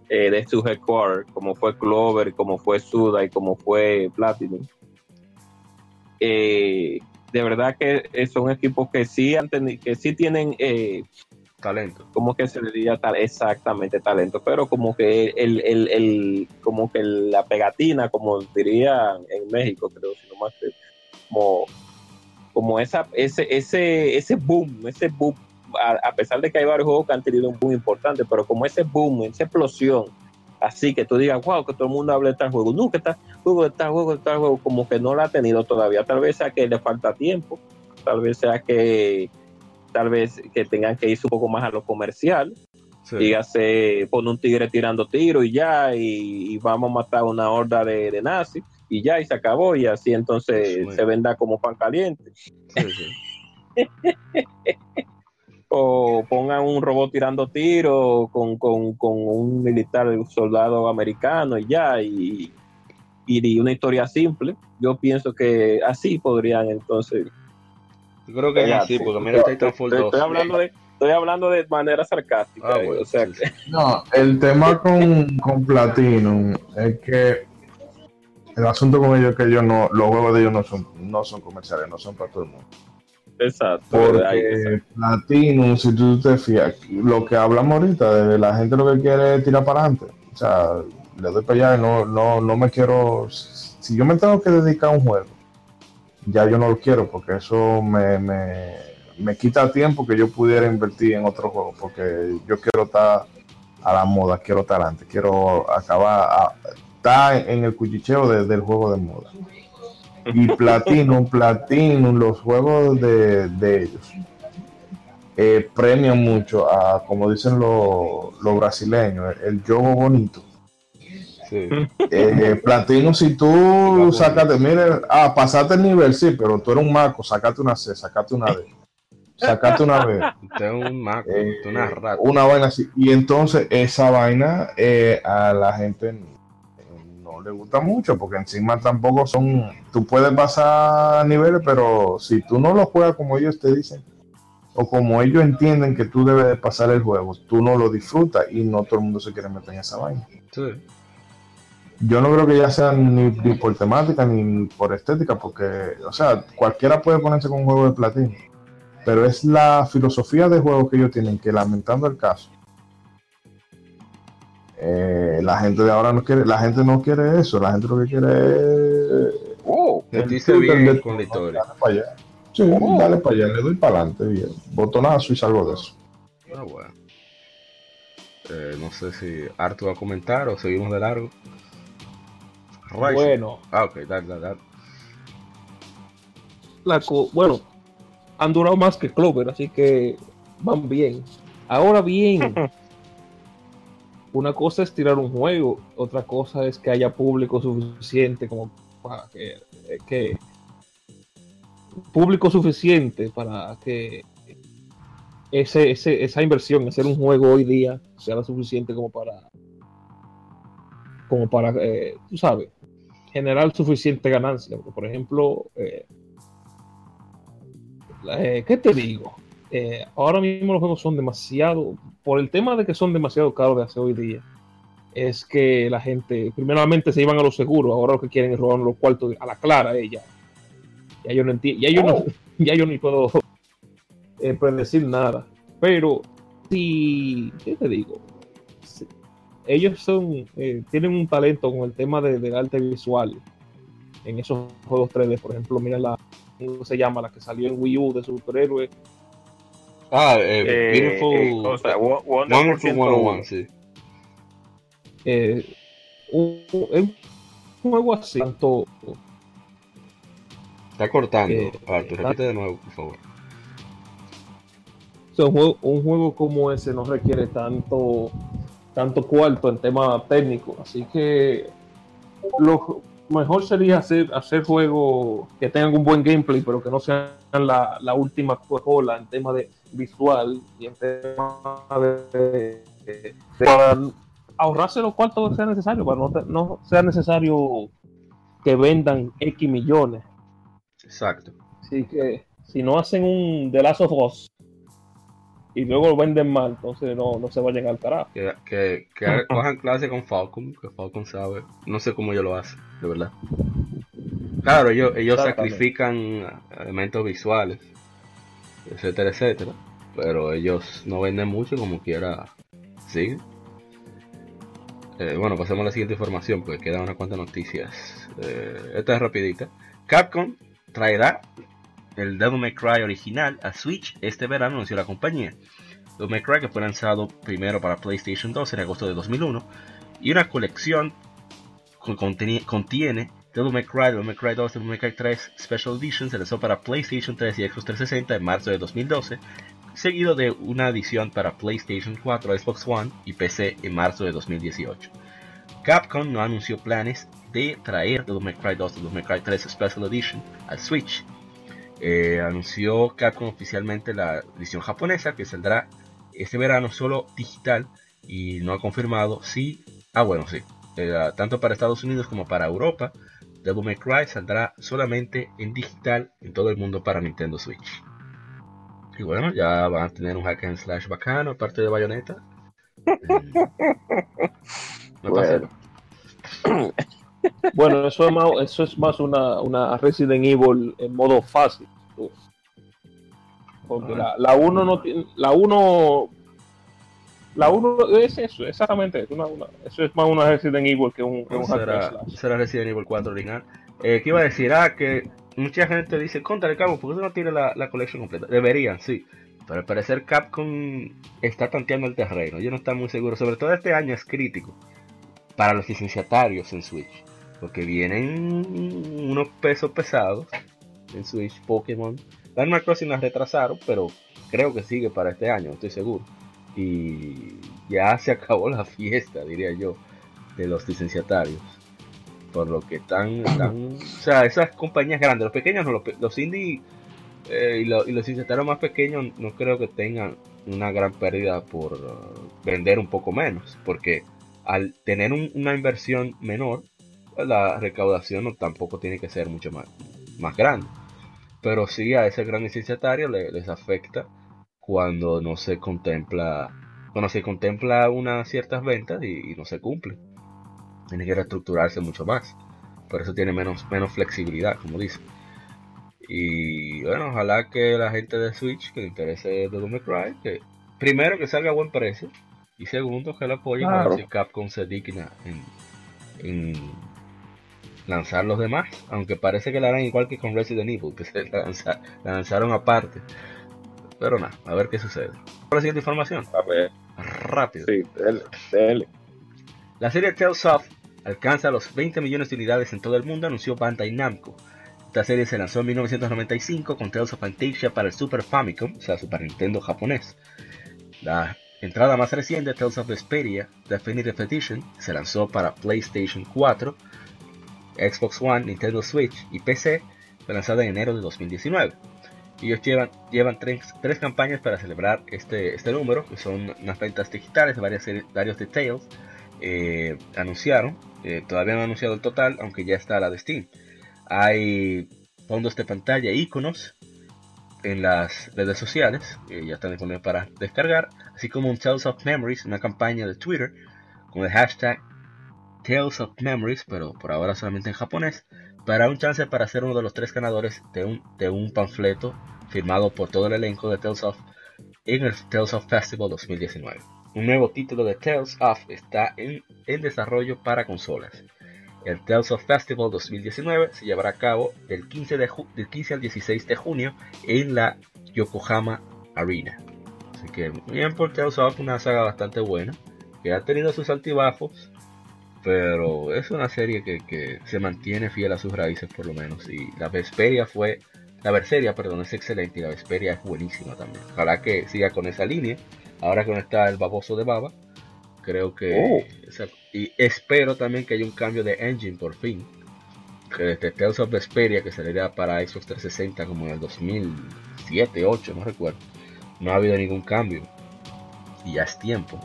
eh, de sus headquarters, como fue Clover, como fue Suda y como fue Platinum. Eh, de verdad que son equipos que sí han que sí tienen eh, talento. Como que se le diría tal, exactamente talento, pero como que el, el, el, como que la pegatina, como dirían en México, creo, si no más como, como esa, ese, ese, ese boom, ese boom, a, pesar de que hay varios juegos que han tenido un boom importante, pero como ese boom, esa explosión, así que tú digas, wow, que todo el mundo habla de tal juego, que tal juego, de tal juego, de tal juego, como que no lo ha tenido todavía, tal vez sea que le falta tiempo, tal vez sea que tal vez que tengan que irse un poco más a lo comercial. Dígase, pone un tigre tirando tiro y ya, y, vamos a matar una horda de, de nazis y ya, y se acabó, y así entonces se venda como pan caliente. o pongan un robot tirando tiro con, con, con, un militar, un soldado americano y ya, y, y, una historia simple. Yo pienso que así podrían entonces yo creo que es así, porque mira Titanfall 2. Estoy hablando de, estoy hablando de manera sarcástica. Ah, o sea No, el tema con, con Platinum es que el asunto con ellos es que ellos no, los juegos de ellos no son, no son comerciales, no son para todo el mundo. Exacto. Porque Platinum, si tú te fías, lo que hablamos ahorita, de la gente lo que quiere es tirar para adelante. O sea, le doy para allá y no, no, no me quiero. Si yo me tengo que dedicar a un juego, ya yo no lo quiero porque eso me, me, quita tiempo que yo pudiera invertir en otro juego porque yo quiero estar a la moda, quiero estar adelante, quiero acabar, a, estar en el cuchicheo del juego de moda. Y Platinum, Platinum, los juegos de, ellos eh, premian mucho a, como dicen los, los brasileños, el juego bonito eh, Platino, si tú sacaste, mire, ah, pasaste el nivel, sí, pero tú eres un maco, sacate una C, sacate una D, sacate una B. Usted es un maco, eh, una rata. Una vaina así. Y entonces esa vaina eh, a la gente le gusta mucho, porque encima tampoco son, tú puedes pasar niveles, pero si tú no lo juegas como ellos te dicen, o como ellos entienden que tú debes de pasar el juego, tú no lo disfrutas y no todo el mundo se quiere meter en esa vaina. Sí yo no creo que ya sea ni, por temática ni por estética, porque, o sea, cualquiera puede ponerse con un juego de platino, pero es la filosofía de juego que ellos tienen, que lamentando el caso, eh, la gente de ahora no quiere, la gente no quiere eso, la gente lo que quiere es... Oh, dice bien con la historia. Dale para allá. Sí, oh. dale para allá, le doy para adelante, bien. Botonazo y salgo de eso. Ah, bueno. Eh, no sé si Artu va a comentar o seguimos de largo. Bueno. Ah, ok, dale, dale, bueno, han durado más que Clover, así que van bien. Ahora bien, una cosa es tirar un juego, otra cosa es que haya público suficiente como para que, que público suficiente para que ese, ese, esa inversión, hacer un juego hoy día, sea lo suficiente como para como para, eh, tú sabes, generar suficiente ganancia. Por ejemplo, eh, eh, ¿qué te digo? Eh, ahora mismo los juegos son demasiado, por el tema de que son demasiado caros de hacer hoy día, es que la gente, primeramente se iban a los seguros, ahora lo que quieren es robar los cuartos a la clara ella. Ya yo no entiendo, ya yo no, oh. ya yo ni puedo predecir nada. Pero si, ¿qué te digo? ellos son eh, tienen un talento con el tema de, del arte visual en esos juegos 3D. Por ejemplo, mira la ¿cómo se llama? La que salió en Wii U de superhéroe. Ah, eh, eh Beautiful eh, Wonderful 101, sí. Eh, un, un, juego así, tanto. Está cortando, eh, Arthur, repite de nuevo, por favor. Un, juego, un juego como ese no requiere tanto tanto cuarto en tema técnico. Así que mejor sería hacer, hacer juegos que tengan un buen gameplay, pero que no sean la, la última cola en tema de visual y en tema de, de- de- para ahorrarse los cuartos que sea necesario, para no, te- no sea necesario que vendan X millones. Exacto. Así que si no hacen un The Last of Us y luego lo venden mal, entonces no, no se vayan al carajo. Que, que, que cojan clase con Falcon, que Falcon sabe. No sé cómo ellos lo hacen, de verdad. Claro, ellos, sacrifican elementos visuales, etcétera, etcétera. Pero ellos no venden mucho como quiera. Sí. Eh, bueno, pasemos a la siguiente información, porque quedan unas cuantas noticias. Eh, esta es rapidita. Capcom traerá el Devil May Cry original a Switch este verano, anunció la compañía. Devil May Cry que fue lanzado primero para PlayStation 2 en agosto de 2001 y una colección que contiene Devil May Cry, Devil May Cry 2, Devil May Cry 3 Special Edition se lanzó para PlayStation 3 y Xbox 360 en marzo de 2012, seguido de una edición para PlayStation 4, Xbox One y PC en marzo de 2018. Capcom no anunció planes de traer Devil May Cry 2 Devil May Cry 3 Special Edition al Switch. Eh, anunció Capcom oficialmente la edición japonesa que saldrá este verano solo digital y no ha confirmado si, ah bueno sí, eh, tanto para Estados Unidos como para Europa, Devil May Cry saldrá solamente en digital en todo el mundo para Nintendo Switch. Y bueno, ya van a tener un hack and slash bacano, aparte de Bayonetta. Eh, pasé. Bueno. Bueno, eso es más, eso es más una, una Resident Evil en modo fácil. tú. Porque la, la 1 no tiene. La 1. La 1 es eso, exactamente. Es una, una- eso es más una Resident Evil que un, que un hack and será, Resident Evil 4 original. Eh, ¿Qué iba a decir? Ah, que mucha gente dice, contra Cabo, ¿por qué no tiene la, la colección completa? Deberían, sí. Pero al parecer Capcom está tanteando el terreno. Yo no estoy muy seguro. Sobre todo este año es crítico para los licenciatarios en Switch. Porque vienen unos pesos pesados en Switch, Pokémon. Animal Crossing las retrasaron, pero creo que sigue para este año, estoy seguro. Y ya se acabó la fiesta, diría yo, de los licenciatarios. Por lo que están, o sea, esas compañías grandes, los pequeños no, los, los indie eh, y, lo- y los licenciatarios más pequeños no creo que tengan una gran pérdida por uh, vender un poco menos, porque al tener un- una inversión menor, la recaudación no, tampoco tiene que ser mucho más, más grande. Pero sí a ese gran licenciatario le- les afecta cuando no se contempla cuando se contempla unas ciertas ventas y, y no se cumple. Tiene que reestructurarse mucho más. Por eso tiene menos, menos flexibilidad, como dice. Y bueno, ojalá que la gente de Switch que le interese Devil May Cry, que primero que salga a buen precio y segundo que lo apoyen a ver Claro. si Capcom se digna en, en lanzar los demás. Aunque parece que la harán igual que con Resident Evil, que se la, lanza- la lanzaron aparte. Pero nada, a ver qué sucede. Por la siguiente información, A ver, rápido. sí, dele, dele. La serie Tales of alcanza los 20 millones de unidades en todo el mundo, anunció Bandai Namco. Esta serie se lanzó en 1995 con Tales of Fantasia para el Super Famicom, o sea, Super Nintendo japonés. La entrada más reciente, Tales of Vesperia Definitive Edition, se lanzó para PlayStation 4, Xbox One, Nintendo Switch y PC, lanzada en enero de 2019. Ellos llevan, tres, campañas para celebrar este, este número, que son unas ventas digitales varios de Tales, eh, anunciaron, eh, todavía no han anunciado el total, aunque ya está la de Steam. Hay fondos de pantalla iconos en las redes sociales, que ya están disponibles para descargar, así como un Tales of Memories, una campaña de Twitter con el hashtag Tales of Memories, pero por ahora solamente en japonés, para un chance para ser uno de los tres ganadores de un, de un panfleto firmado por todo el elenco de Tales of en el Tales of Festival 2019. Un nuevo título de Tales of está en, en desarrollo para consolas. El Tales of Festival 2019 se llevará a cabo del 15, de del 15 al 16 de junio en la Yokohama Arena. Así que bien por Tales of, una saga bastante buena, que ha tenido sus altibajos, pero es una serie que, que se mantiene fiel a sus raíces por lo menos. Y la Vesperia fue, la Berseria, perdón, es excelente y la Vesperia es buenísima también. Ojalá que siga con esa línea. Ahora que no está el baboso de baba, creo que... Oh. y espero también que haya un cambio de engine por fin. que desde Tales of Vesperia, que saliera para Xbox 360 como en el 2007, 2008, no recuerdo, no ha habido ningún cambio. Y ya es tiempo.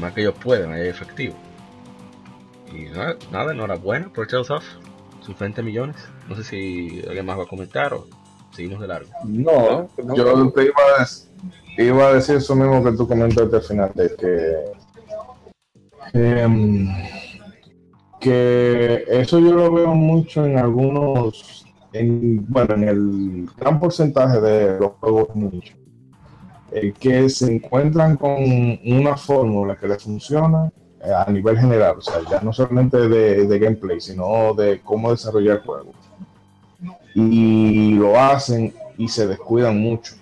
Más que ellos pueden, ahí efectivo. Y nada, nada, enhorabuena por Tales of, sus 20 millones. No sé si alguien más va a comentar o seguimos de largo. No, yo te iba a, dec- iba a decir eso mismo que tú comentaste al final, de que, em, que eso yo lo veo mucho en algunos, en, bueno, en el gran porcentaje de los juegos nicho, eh, que se encuentran con una fórmula que les funciona eh, a nivel general, o sea, ya no solamente de, de gameplay, sino de cómo desarrollar el juego y lo hacen y se descuidan mucho.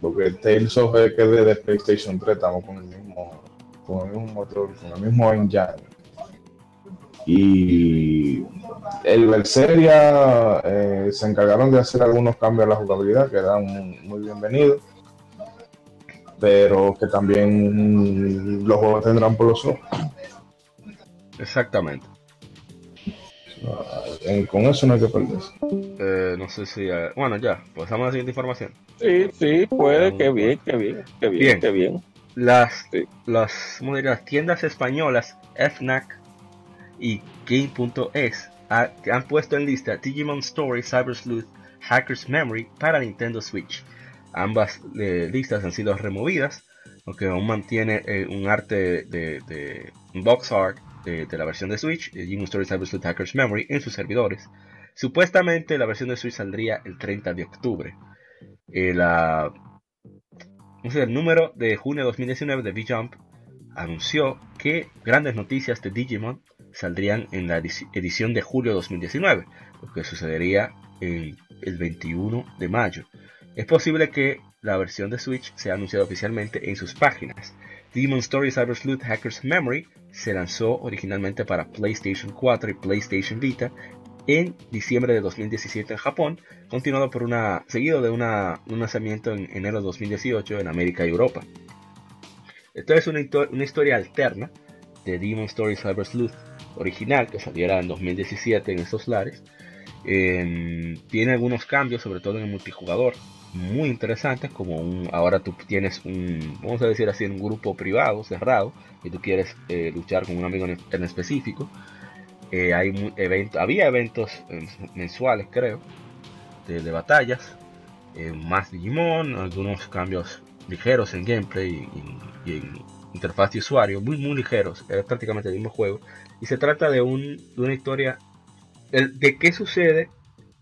Porque Tales of que desde PlayStation 3 estamos con el mismo, con el motor, con el mismo engine. Y el Berseria eh, se encargaron de hacer algunos cambios a la jugabilidad que eran muy bienvenidos. Pero que también los juegos tendrán por los ojos. Exactamente. Eh, Con eso no hay que perderse. Eh, no sé si. eh, bueno, ya, pasamos a la siguiente información. Sí, sí, puede, qué bien, qué bien, qué bien, Bien. qué bien. Las, Sí. las, ¿cómo diría? las tiendas españolas FNAC y Game.es ha- han puesto en lista Digimon Story, Cyber Sleuth, Hacker's Memory para Nintendo Switch. Ambas eh, listas han sido removidas, aunque aún mantiene eh, un arte de, de- un box art de, de la versión de Switch, de Digimon Story, Cyber Hacker's Memory, en sus servidores. Supuestamente la versión de Switch saldría el 30 de octubre. Eh, la el número de junio de 2019 de V-Jump anunció que grandes noticias de Digimon saldrían en la edici- edición de julio de 2019, lo que sucedería el 21 de mayo. Es posible que la versión de Switch sea anunciada oficialmente en sus páginas. Digimon Story Cyber Sleuth Hacker's Memory se lanzó originalmente para PlayStation 4 y PlayStation Vita en diciembre de 2017 en Japón, continuado por una, seguido de un lanzamiento en enero de 2018 en América y Europa. Esto es una, historia alterna de Demon Story Cyber Sleuth original que saliera en 2017 en estos lares. Em, tiene algunos cambios, sobre todo en el multijugador, muy interesantes, como un, ahora tú tienes un, vamos a decir así, un grupo privado, cerrado, y tú quieres eh, luchar con un amigo en, específico. Eh, hay mu- event- había eventos mensuales, creo, de, batallas, eh, más Digimon, algunos cambios ligeros en gameplay y, y en interfaz de usuario, muy muy ligeros, es prácticamente el mismo juego. Y se trata de, un, de una historia de qué sucede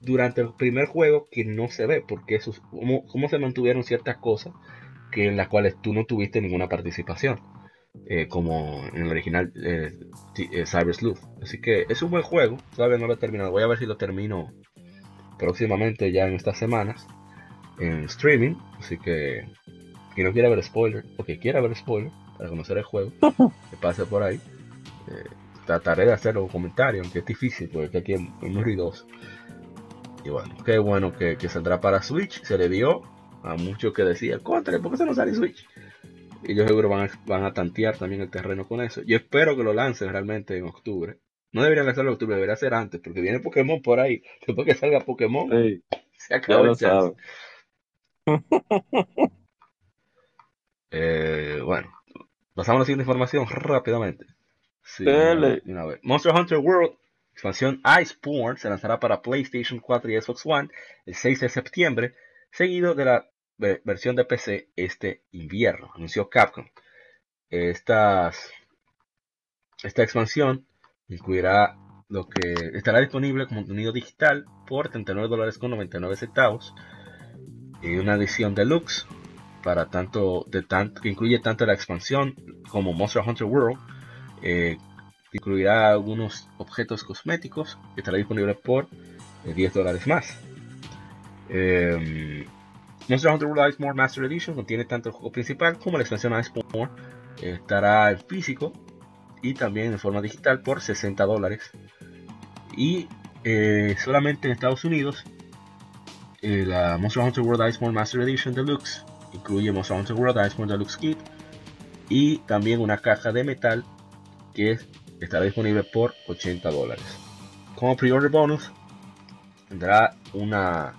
durante el primer juego que no se ve, porque es- cómo, cómo se mantuvieron ciertas cosas que en las cuales tú no tuviste ninguna participación, eh, como en el original eh, eh, Cyber Sleuth. Así que es un buen juego, todavía no lo he terminado, voy a ver si lo termino próximamente ya en estas semanas en streaming, así que quien no quiera ver spoiler, o que quiera ver spoiler para conocer el juego, que pase por ahí. Trataré de hacerlo con comentarios, aunque es difícil porque aquí es muy ruidoso. Y bueno, qué bueno que, que saldrá para Switch. Se le dio a muchos que decían, contra, ¿por qué se no sale Switch? Y yo seguro van a, van a tantear también el terreno con eso. Yo espero que lo lancen realmente en octubre. No deberían lanzarlo en octubre, debería ser antes, porque viene Pokémon por ahí. Después que salga Pokémon, Sí, se lo el chance. Eh, bueno, pasamos a la siguiente información rápidamente. Sí, una vez. Monster Hunter World, expansión Iceborne, se lanzará para PlayStation 4 y Xbox One el 6 de septiembre, seguido de la ve- versión de PC este invierno, anunció Capcom. Esta expansión incluirá lo que estará disponible como contenido digital por 39 dólares con 99 centavos y una edición deluxe para tanto que incluye tanto la expansión como Monster Hunter World eh, incluirá algunos objetos cosméticos que estará disponible por eh, 10 dólares más. Eh, Monster Hunter World Ice More Master Edition contiene tanto el juego principal como la expansión Iceborne Eh, estará en físico y también en forma digital por 60 dólares. Y eh, solamente en Estados Unidos eh, la Monster Hunter World Iceborne Master Edition Deluxe incluye Monster Hunter World Iceborne Deluxe Kit y también una caja de metal que es- estará disponible por 80 dólares. como pre-order bonus tendrá una,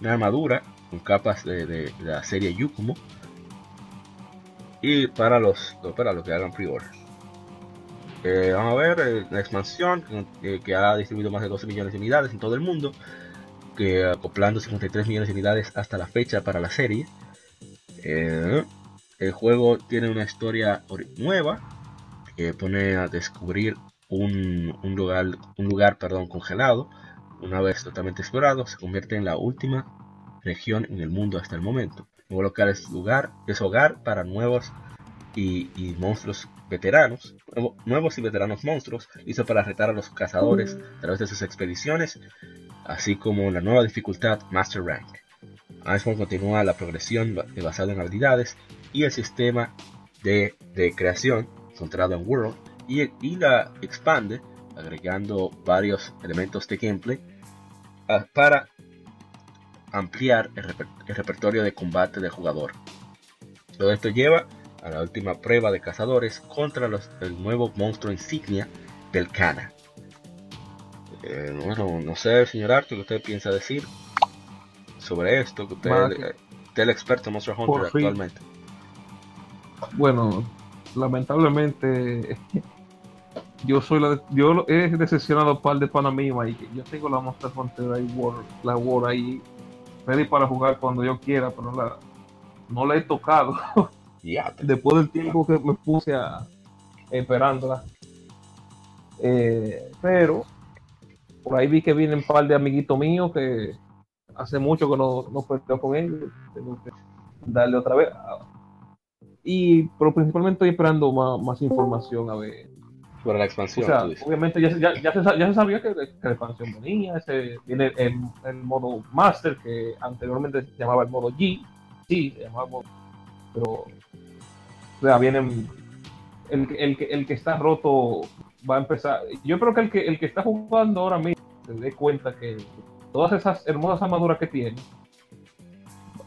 una armadura con capas de, de la serie Yukumo y para los para los que hagan pre-order. Eh, vamos a ver eh, la expansión eh, que ha distribuido más de 12 millones de unidades en todo el mundo, que acoplando 53 millones de unidades hasta la fecha para la serie. el juego tiene una historia nueva que pone a descubrir un, un, lugar, un lugar perdón, congelado. Una vez totalmente explorado, se convierte en la última región en el mundo hasta el momento. Nuevo local es, lugar, es hogar para nuevos y, y monstruos veteranos, nuevos y veteranos monstruos, hizo para retar a los cazadores a través de sus expediciones, así como la nueva dificultad Master Rank. Iceborne continúa la progresión basada en habilidades y el sistema de, de creación centrado en World y, y, la expande agregando varios elementos de gameplay ah, para ampliar el, el repertorio de combate del jugador. Todo esto lleva a la última prueba de cazadores contra los, el nuevo monstruo insignia Belcana. Eh, bueno, no sé, señor Arthur, ¿qué usted piensa decir sobre esto? Que usted, es el experto en Monster Hunter actualmente. Bueno, lamentablemente yo soy la yo he decepcionado un par de panamima y yo tengo la Monster Hunter ahí, la War ahí ready para jugar cuando yo quiera, pero la, no la he tocado. Después del tiempo que me puse a, esperándola. Eh, pero por ahí vi que vienen un par de amiguitos míos que hace mucho que no, no con ellos. Tengo que darle otra vez. Y pero principalmente estoy esperando más, información a ver. Sobre la expansión. obviamente ya, ya, ya, se, ya, se, sabía que, la expansión venía. Ese, viene el, el, modo Master que anteriormente se llamaba el modo G. Sí, se llamaba modo. Pero o sea, vienen. El, el, el, que está roto va a empezar. Yo creo que el que, el que está jugando ahora mismo se dé cuenta que todas esas hermosas armaduras que tiene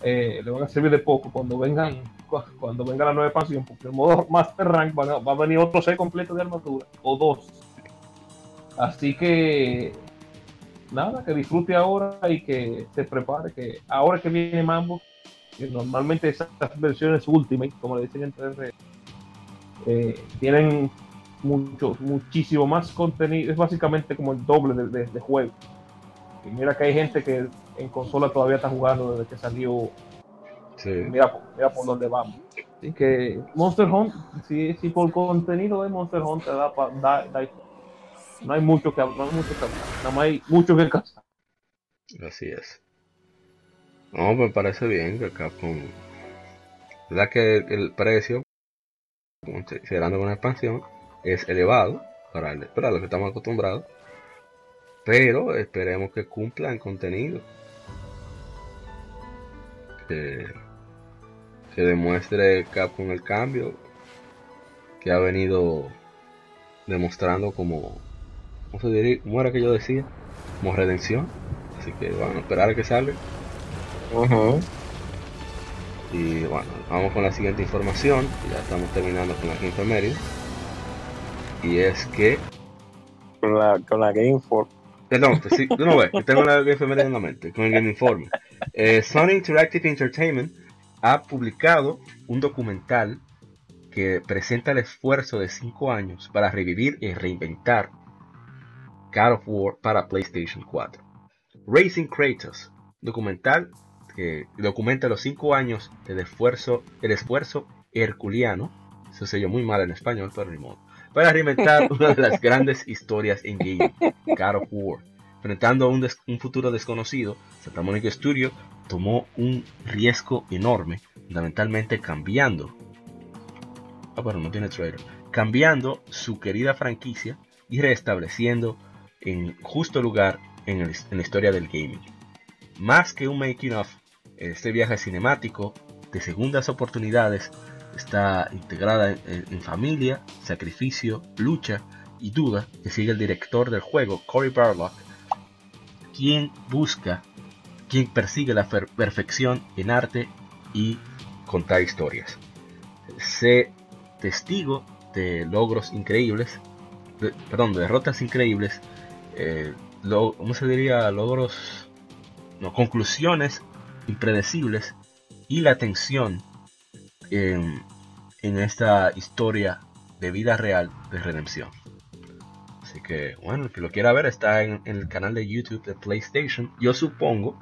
eh, le van a servir de poco cuando vengan cuando venga la nueva expansión, porque el modo Master Rank va a, venir otro set completo de armadura, o dos. Así que nada, que disfrute ahora y que se prepare, que ahora que viene Mambo, normalmente esas versiones Ultimate, como le dicen en 3 eh, tienen mucho, muchísimo más contenido, es básicamente como el doble de, juego. Mira que hay gente que en consola todavía está jugando desde que salió. Mira, mira por dónde vamos. Así que Monster Hunter, si, si por contenido de Monster Hunter da, da, da, no hay mucho que hablar, no hay mucho que hablar, nada más hay mucho que cazar. Así es. No, me parece bien que Capcom. ¿Verdad que el, precio, considerando una expansión, es elevado para, el, para lo que estamos acostumbrados? Pero esperemos que cumpla en contenido. Que, que demuestre Capcom el cambio que ha venido demostrando como, ¿cómo, se diría? ¿Cómo era que yo decía? Como redención. Así que vamos a esperar a que salga. Y bueno, vamos con la siguiente información. Ya estamos terminando con la Game Media. Y es que. Con la, con la Game Inform. Perdón, pues sí, no ves, tengo la Game en la mente, con el Game Informe. Eh, Sony Interactive Entertainment ha publicado un documental que presenta el esfuerzo de 5 años para revivir y reinventar God of War para PlayStation 4. Racing Kratos, documental que documenta los cinco años del esfuerzo, el esfuerzo herculiano, eso se muy mal en español, pero ni modo, para reinventar una de las grandes historias en game, God of War. Enfrentando a un, un, futuro desconocido, Santa Monica Studio tomó un riesgo enorme, fundamentalmente cambiando. Ah, bueno, no tiene. Cambiando su querida franquicia y restableciendo en justo lugar en la historia del gaming. Más que un making of, este viaje cinemático de segundas oportunidades está integrada en, familia, sacrificio, lucha y duda que sigue el director del juego, Cory Barlock, quien busca, quien persigue la perfección en arte y contar historias. Sé testigo de logros increíbles, perdón, de derrotas increíbles eh, ¿cómo se diría? Logros, no, conclusiones impredecibles y la tensión en, en esta historia de vida real de redención. Así que, bueno, el que lo quiera ver está en, en el canal de YouTube de PlayStation. Yo supongo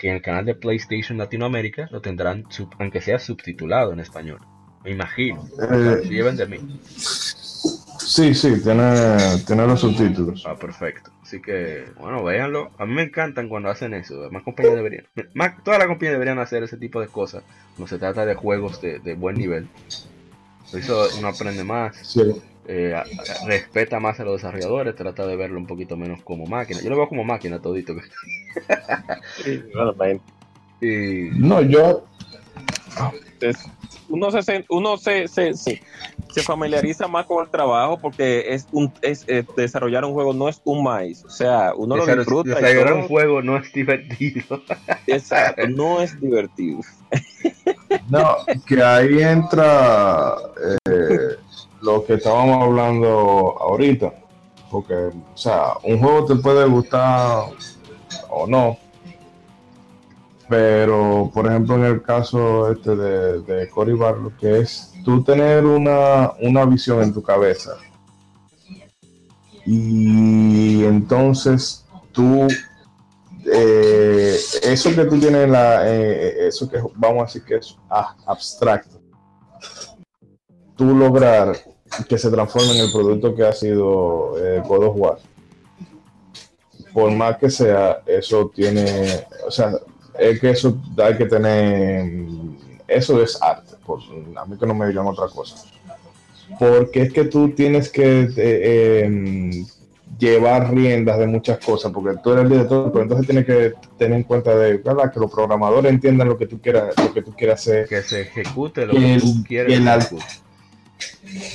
que en el canal de PlayStation Latinoamérica lo tendrán, sub- aunque sea subtitulado en español. Me imagino. Eh, lleven de mí. Sí, sí, tiene, tiene los subtítulos. Ah, perfecto. Así que, bueno, véanlo. A mí me encantan cuando hacen eso. Más compañías deberían. Más, todas las compañías deberían hacer ese tipo de cosas. Cuando se trata de juegos de, de buen nivel. Por eso uno aprende más. Sí. Eh, a- a- respeta más a los desarrolladores. Trata de verlo un poquito menos como máquina. Yo lo veo como máquina todito. Y No, yo, es- uno se uno se, se, se, se familiariza más con el trabajo porque es un es, eh, desarrollar un juego no es un maíz, o sea, uno lo disfruta desarrollar un juego no es divertido. Exacto, no es divertido. no, que ahí entra eh, lo que estábamos hablando ahorita. Porque, o sea, un juego te puede gustar o no. Pero, por ejemplo, en el caso este de, de Cory Barlow, que es tú tener una, una visión en tu cabeza. Y entonces tú eh, eso que tú tienes en la eh, eso que vamos a decir que es abstracto tú lograr que se transforme en el producto que ha sido eh, God of War por más que sea eso tiene o sea es que eso hay que tener eso es arte por, a mí que no me digan otra cosa porque es que tú tienes que eh, em, llevar riendas de muchas cosas, porque tú eres el director, pero entonces tienes que tener en cuenta de ¿verdad? que los programadores entiendan lo que tú quieras, lo que tú quieras hacer, Que se ejecute lo que tú quieres. el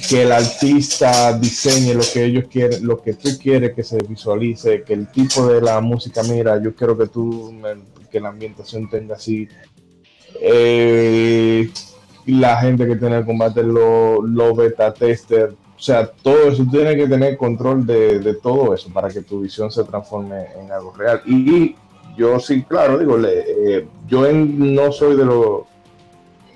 que el artista diseñe lo que ellos quieren, lo que tú quieres que se visualice, que el tipo de la música, mira, yo quiero que tú, que la ambientación tenga así. Eh, la gente que tiene el combate, los lo beta tester, o sea, todo eso, tú tienes que tener control de, de todo eso para que tu visión se transforme en algo real. Y yo sí, claro, digo, eh, yo no soy de los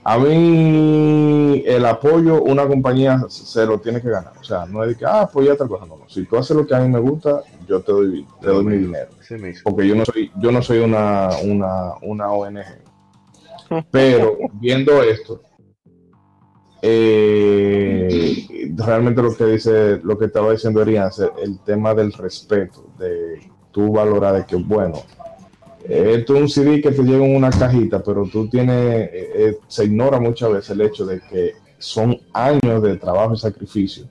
a mí el apoyo, una compañía se lo tiene que ganar. O sea, no es de que, ah, apoya otra cosa. No, no. Si tú haces lo que a mí me gusta, yo te doy, te doy mi dinero. Sí. Porque yo no soy, yo no soy una, una, una ONG. Pero viendo esto, eh, realmente lo que dice, lo que estaba diciendo Erian, el tema del respeto, de tú valorar de que, bueno, esto es un CD que te llega en una cajita, pero tú tienes, eh, eh, se ignora muchas veces el hecho de que son años de trabajo y sacrificio,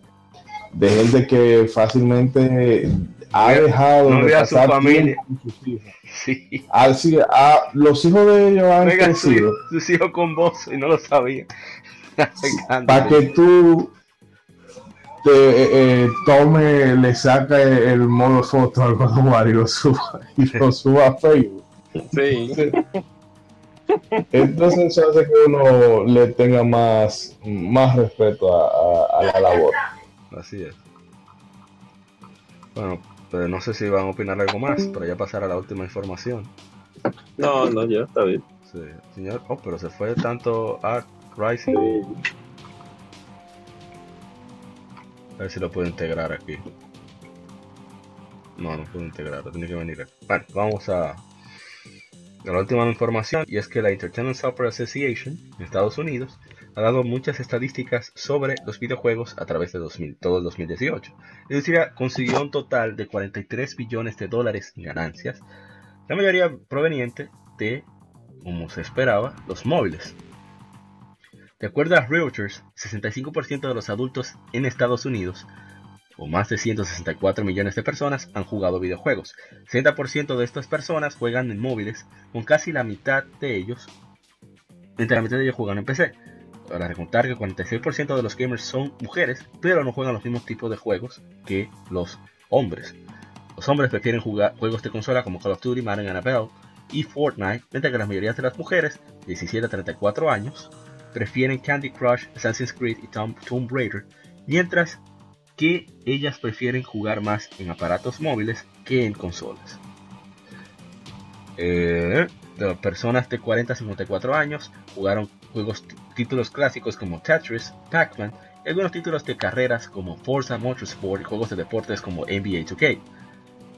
de gente que fácilmente ha No dejado ve de a su pasar familia. con sus hijos. Sí. Así, a- los hijos de ellos han su, crecido sus hijos con vos y no lo sabía. Para que tú te eh, eh, tome, le saca el modo foto al War y lo suba, y lo suba a Facebook. Sí. Entonces eso hace que uno le tenga más, más respeto a, a- a la labor. Así es. Bueno, pero no sé si van a opinar algo más, pero ya pasar a la última información. No, no, ya está bien. Sí, señor. Oh, pero se fue tanto a Rising. A ver si lo puedo integrar aquí. No, no puedo integrarlo, tiene que venir aquí. Bueno, vamos a la última información y es que la Entertainment Software Association en Estados Unidos ha dado muchas estadísticas sobre los videojuegos a través de 2000, todo el 2018. La industria consiguió un total de 43 billones de dólares en ganancias, la mayoría proveniente de, como se esperaba, los móviles. De acuerdo a Reuters, 65% de los adultos en Estados Unidos, o más de 164 millones de personas, han jugado videojuegos. 60% de estas personas juegan en móviles, con casi la mitad de ellos, entre la mitad de ellos juegan en PC. Para recontar que 46% de los gamers son mujeres, pero no juegan los mismos tipos de juegos que los hombres. Los hombres prefieren jugar juegos de consola como Call of Duty, Madden NFL y Fortnite, mientras que la mayoría de las mujeres, 17 a 34 años, prefieren Candy Crush, Assassin's Creed y Tomb, Tomb Raider, mientras que ellas prefieren jugar más en aparatos móviles que en consolas. Eh, personas de 40 a 54 años jugaron juegos títulos clásicos como Tetris, Pac-Man y algunos títulos de carreras como Forza Motorsport y juegos de deportes como NBA 2K.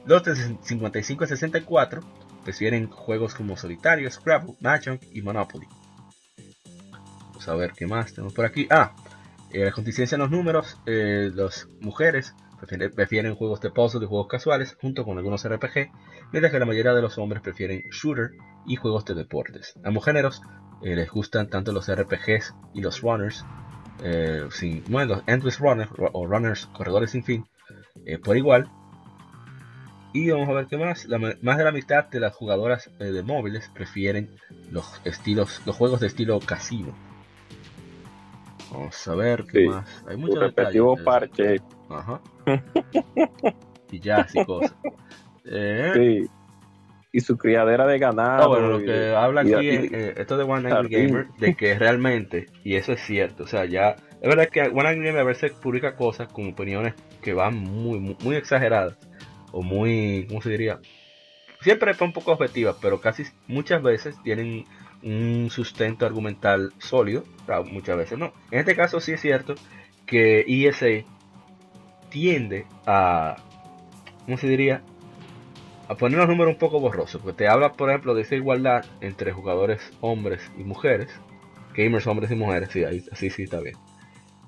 Los de 55 a 64 prefieren juegos como Solitario, Scrabble, Mahjong y Monopoly. Vamos a ver qué más tenemos por aquí. Ah, eh, la en los números, eh, las mujeres prefieren, juegos de puzzle y juegos casuales junto con algunos RPG, mientras que la mayoría de los hombres prefieren shooter y juegos de deportes. Ambos géneros eh, les gustan tanto los RPGs y los runners, eh, sin, bueno, los endless runners o runners corredores sin fin, eh, por igual. Y vamos a ver qué más. Más de la mitad de las jugadoras de móviles prefieren los estilos, los juegos de estilo casino. Vamos a ver qué Sí. más. Hay muchos detalles. parche. Ajá. y ya, y cosas. Eh, Sí. Y su criadera de ganado. Ah, bueno, lo que habla aquí, y- eh, esto de One Angry Jardín. Gamer, de que realmente, y eso es cierto, o sea, ya, es verdad que One Angry Gamer a veces publica cosas con opiniones que van muy, muy, muy exageradas, o muy, ¿cómo se diría? Siempre son un poco objetivas, pero casi muchas veces tienen un sustento argumental sólido, muchas veces no. En este caso sí es cierto que ESA tiende a, ¿cómo se diría? a poner los números un poco borrosos, porque te habla, por ejemplo, de esa igualdad entre jugadores hombres y mujeres, gamers hombres y mujeres, sí, ahí, así sí está bien,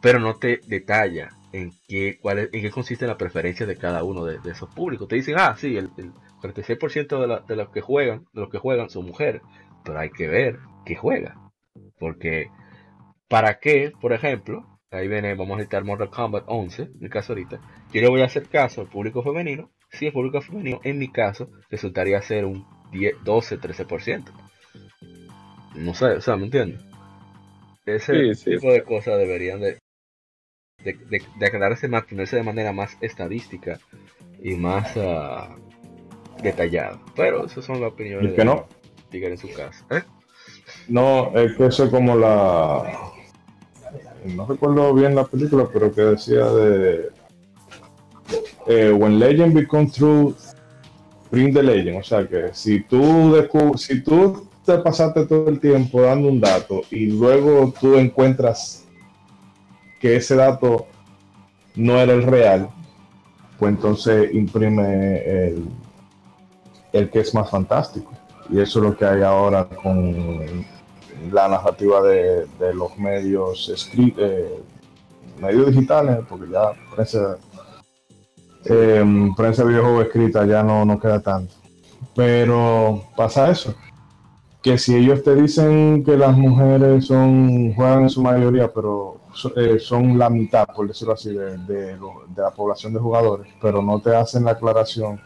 pero no te detalla en qué, cuál en qué consiste la preferencia de cada uno de, de esos públicos. Te dicen, ah, sí, el, el 46% de, la- de los que juegan, de los que juegan son mujeres, pero hay que ver qué juega, porque para qué, por ejemplo, ahí viene, vamos a necesitar Mortal Kombat 11, en el caso ahorita, yo le voy a hacer caso al público femenino si el público femenino, en mi caso, resultaría ser un 10, 12, 13%. No sé, o sea, ¿me entiendes? Ese Sí, sí. tipo de cosas deberían de, de, de, de aclararse más, ponerse de manera más estadística y más ah, detallada. Pero esas son las opiniones ¿Y que no? En su casa. ¿Eh? No, es que eso es como la. No recuerdo bien la película, pero que decía de. eh, when legend become true, bring the legend. O sea que si tú, si tú te pasaste todo el tiempo dando un dato y luego tú encuentras que ese dato no era el real, pues entonces imprime el, el que es más fantástico. Y eso es lo que hay ahora con la narrativa de, de los medios escri- eh, medios digitales, porque ya prensa, eh, prensa de videojuegos escrita ya no, no queda tanto. Pero pasa eso, que si ellos te dicen que las mujeres son juegan en su mayoría, pero eh, son la mitad, por decirlo así, de, de la población de jugadores, pero no te hacen la aclaración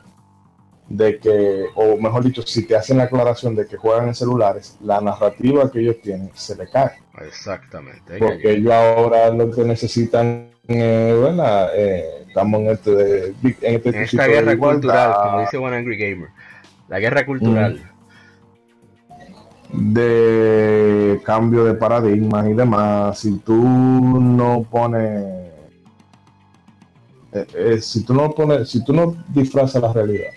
de que, o mejor dicho, si te hacen la aclaración de que juegan en celulares, la narrativa que ellos tienen se le cae. Exactamente. Porque ellos ahora lo que necesitan, eh. Eh, estamos en este, de- en este En esta guerra cultural, como dice One Angry Gamer. La guerra cultural. de cambio de paradigmas y demás. Si tú no pones, eh, eh, si tú no pones, si tú no disfrazas la realidad,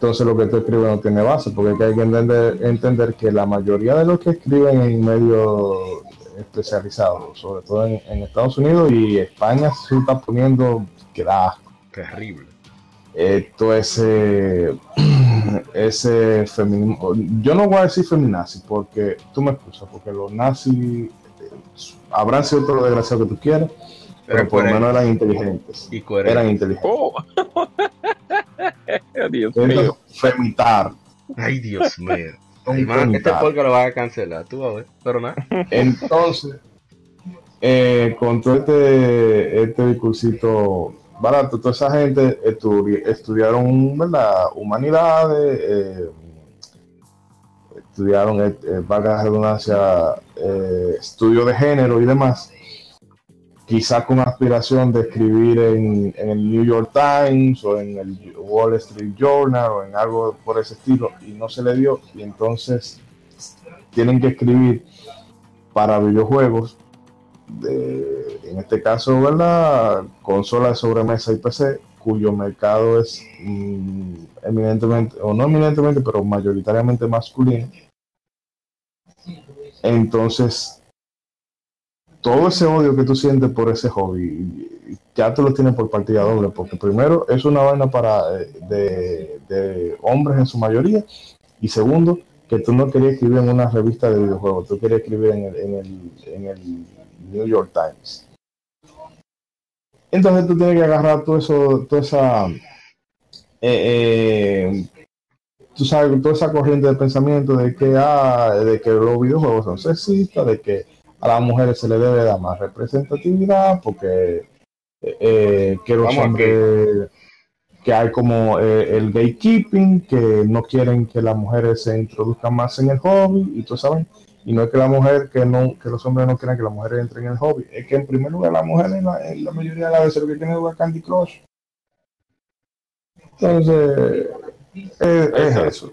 entonces lo que tú escribes no tiene base, porque hay que entender, entender que la mayoría de los que escriben en medios especializados, sobre todo en, en Estados Unidos y España, se está poniendo que da asco Terrible. esto ese ese feminismo yo no voy a decir feminazi porque tú me excusas porque los nazis eh, habrán sido todos los desgraciados que tú quieras pero por lo menos eran inteligentes. Y eran inteligentes. Oh. Dios mío. femitar Ay, Dios mío. Ay, man, este podcast lo van a cancelar, tú vas a ver. Pero nada. entonces eh, con todo este este discursito barato toda esa gente estudi- estudiaron ¿verdad? humanidades eh, estudiaron, eh, eh, valga la redundancia, eh, estudio de género y demás, quizás con aspiración de escribir en, el New York Times o en el Wall Street Journal o en algo por ese estilo, y no se le dio, y entonces tienen que escribir para videojuegos, de- en este caso, ¿verdad? Consola de sobremesa y PC, cuyo mercado es mm, eminentemente, o no eminentemente, pero mayoritariamente masculino. Entonces, todo ese odio que tú sientes por ese hobby, ya tú lo tienes por partida doble, porque primero es una vaina para eh, de, de hombres en su mayoría, y segundo, que tú no querías escribir en una revista de videojuegos, tú querías escribir en el, en el, en el New York Times. Entonces tú tienes que agarrar todo eso, toda esa, eh, eh, tú sabes, toda esa corriente de pensamiento de que, ah, de que los videojuegos son sexistas, de que a las mujeres se le debe dar más representatividad, porque eh, eh, que los Vamos hombres, que hay como eh, el gatekeeping, que no quieren que las mujeres se introduzcan más en el hobby y tú sabes. Y no es que la mujer, que no, que los hombres no quieran que las mujeres entren en el hobby, es que en primer lugar las mujeres en la, en la mayoría de las veces lo que quieren es jugar Candy Crush. Entonces, es, es eso.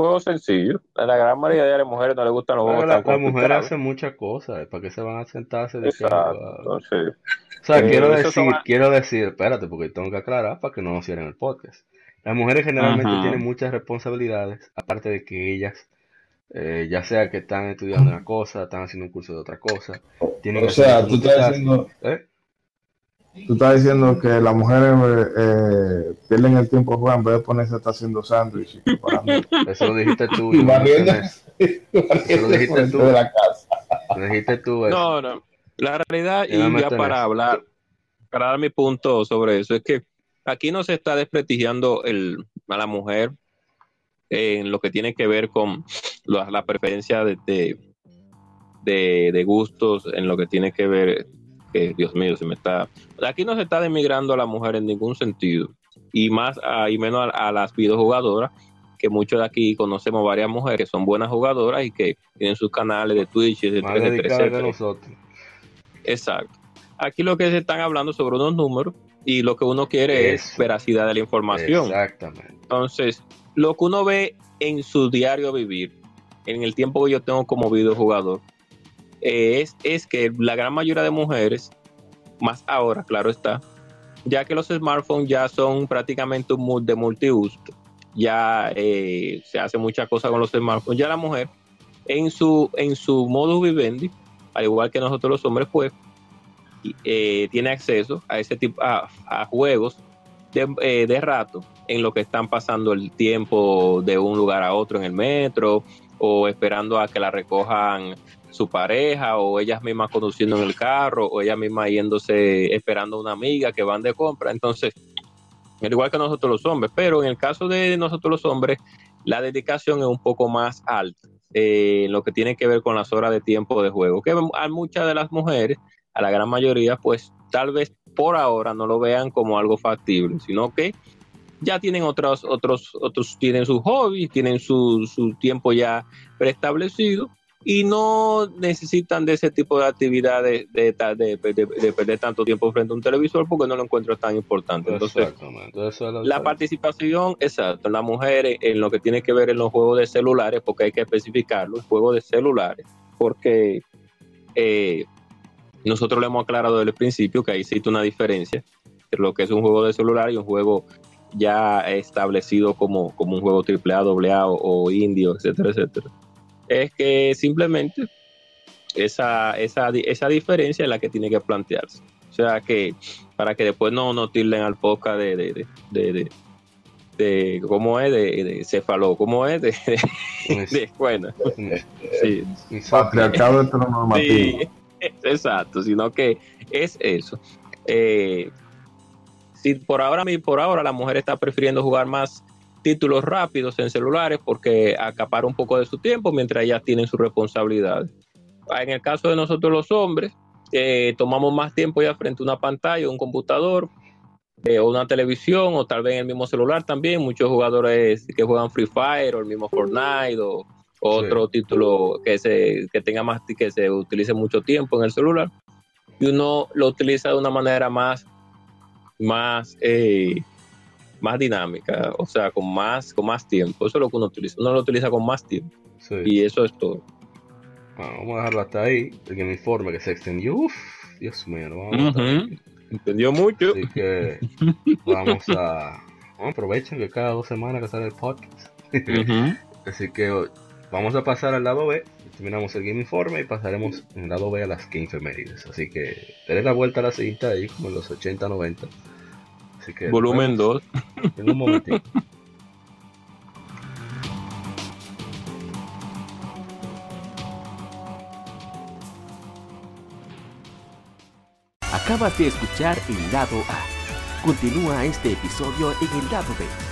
Juego sencillo. A la gran mayoría de las mujeres no les gustan los juegos la, tan la mujer complicados. hace muchas cosas, ¿para qué se van a sentarse? de Exacto. O sea, Eh, quiero decir, son- quiero decir, espérate, porque tengo que aclarar para que no nos cierren el podcast. Las mujeres generalmente Ajá. tienen muchas responsabilidades, aparte de que ellas, eh, ya sea que están estudiando una cosa, están haciendo un curso de otra cosa, tienen O que hacer sea, tú estás ¿eh? Tú estás diciendo que las mujeres eh, pierden el tiempo jugando en vez de ponerse a estar haciendo sándwich y preparando. Eso lo dijiste tú, y barriendo, mencioné. barriendo dijiste tú. de la casa. Lo dijiste tú, eso. no, no. La realidad, y ya para eso. hablar, para dar mi punto sobre eso, es que aquí no se está desprestigiando el, a la mujer en lo que tiene que ver con la, la preferencia de, de, de- de gustos, en lo que tiene que ver, que Dios mío, se me está... Aquí no se está demigrando a la mujer en ningún sentido, y más a- y menos a, a las videojugadoras, que muchos de aquí conocemos varias mujeres que son buenas jugadoras y que tienen sus canales de Twitch, etcétera, Más etcétera, dedicada que etcétera. nosotros. Exacto. Aquí lo que se están hablando sobre unos números y lo que uno quiere es veracidad de la información. Exactamente. Entonces, lo que uno ve en su diario vivir, en el tiempo que yo tengo como videojugador, es, es que la gran mayoría de mujeres, más ahora, claro está, ya que los smartphones ya son prácticamente un de multiuso, ya eh, se hace muchas cosas con los smartphones, ya la mujer en su, en su modus vivendi, al igual que nosotros los hombres, pues, eh, tiene acceso a ese tipo, a, a juegos de, eh, de rato en lo que están pasando el tiempo de un lugar a otro en el metro o esperando a que la recojan su pareja o ellas mismas conduciendo en el carro o ellas mismas yéndose esperando a una amiga que van de compra. Entonces, al igual que nosotros los hombres, pero en el caso de nosotros los hombres, la dedicación es un poco más alta eh, lo que tiene que ver con las horas de tiempo de juego, que a muchas de las mujeres, a la gran mayoría, pues tal vez por ahora no lo vean como algo factible, sino que ya tienen otros, otros, otros tienen sus hobbies, tienen su, su tiempo ya preestablecido y no necesitan de ese tipo de actividades de, de, de, de, de perder tanto tiempo frente a un televisor porque no lo encuentro tan importante. Entonces, la participación, exacto, la mujer en lo que tiene que ver en los juegos de celulares, porque hay que especificarlo, juegos de celulares, porque eh, nosotros le hemos aclarado desde el principio que ahí existe una diferencia entre lo que es un juego de celular y un juego ya establecido como, como un juego AAA, AA o, o indio, etcétera, etcétera. Es que simplemente esa, esa, esa diferencia es la que tiene que plantearse. O sea que para que después no nos tilden al podcast de, de, de, de, ¿cómo es? De, de cefalo, ¿cómo es? De, de, de- bueno, sí, Patriarcado heteronormativo. Sí, exacto, sino que es eso. Eh, si por ahora, por ahora la mujer está prefiriendo jugar más títulos rápidos en celulares porque acapara un poco de su tiempo mientras ellas tienen sus responsabilidades. En el caso de nosotros los hombres, eh, tomamos más tiempo ya frente a una pantalla, un computador, eh, o una televisión, o tal vez el mismo celular también. Muchos jugadores que juegan Free Fire o el mismo Fortnite o otro título que se que tenga más que se utilice mucho tiempo en el celular y uno lo utiliza de una manera más más eh, más dinámica o sea con más con más tiempo eso es lo que uno utiliza uno lo utiliza con más tiempo Sí. y eso es todo Bueno, vamos a dejarlo hasta ahí. El que me informe que se extendió. Uf, Dios mío, no vamos a. Entendió mucho. Así que vamos a. Bueno, aprovechen que cada dos semanas que sale el podcast. Así que vamos a pasar al lado B. Terminamos el Game Informe y pasaremos en el lado B a las Game Femérides. Así que daré la vuelta a la cinta ahí, como en los 80-90. Así que. Volumen 2. En un momentito. Acabas de escuchar el lado A. Continúa este episodio en el lado B.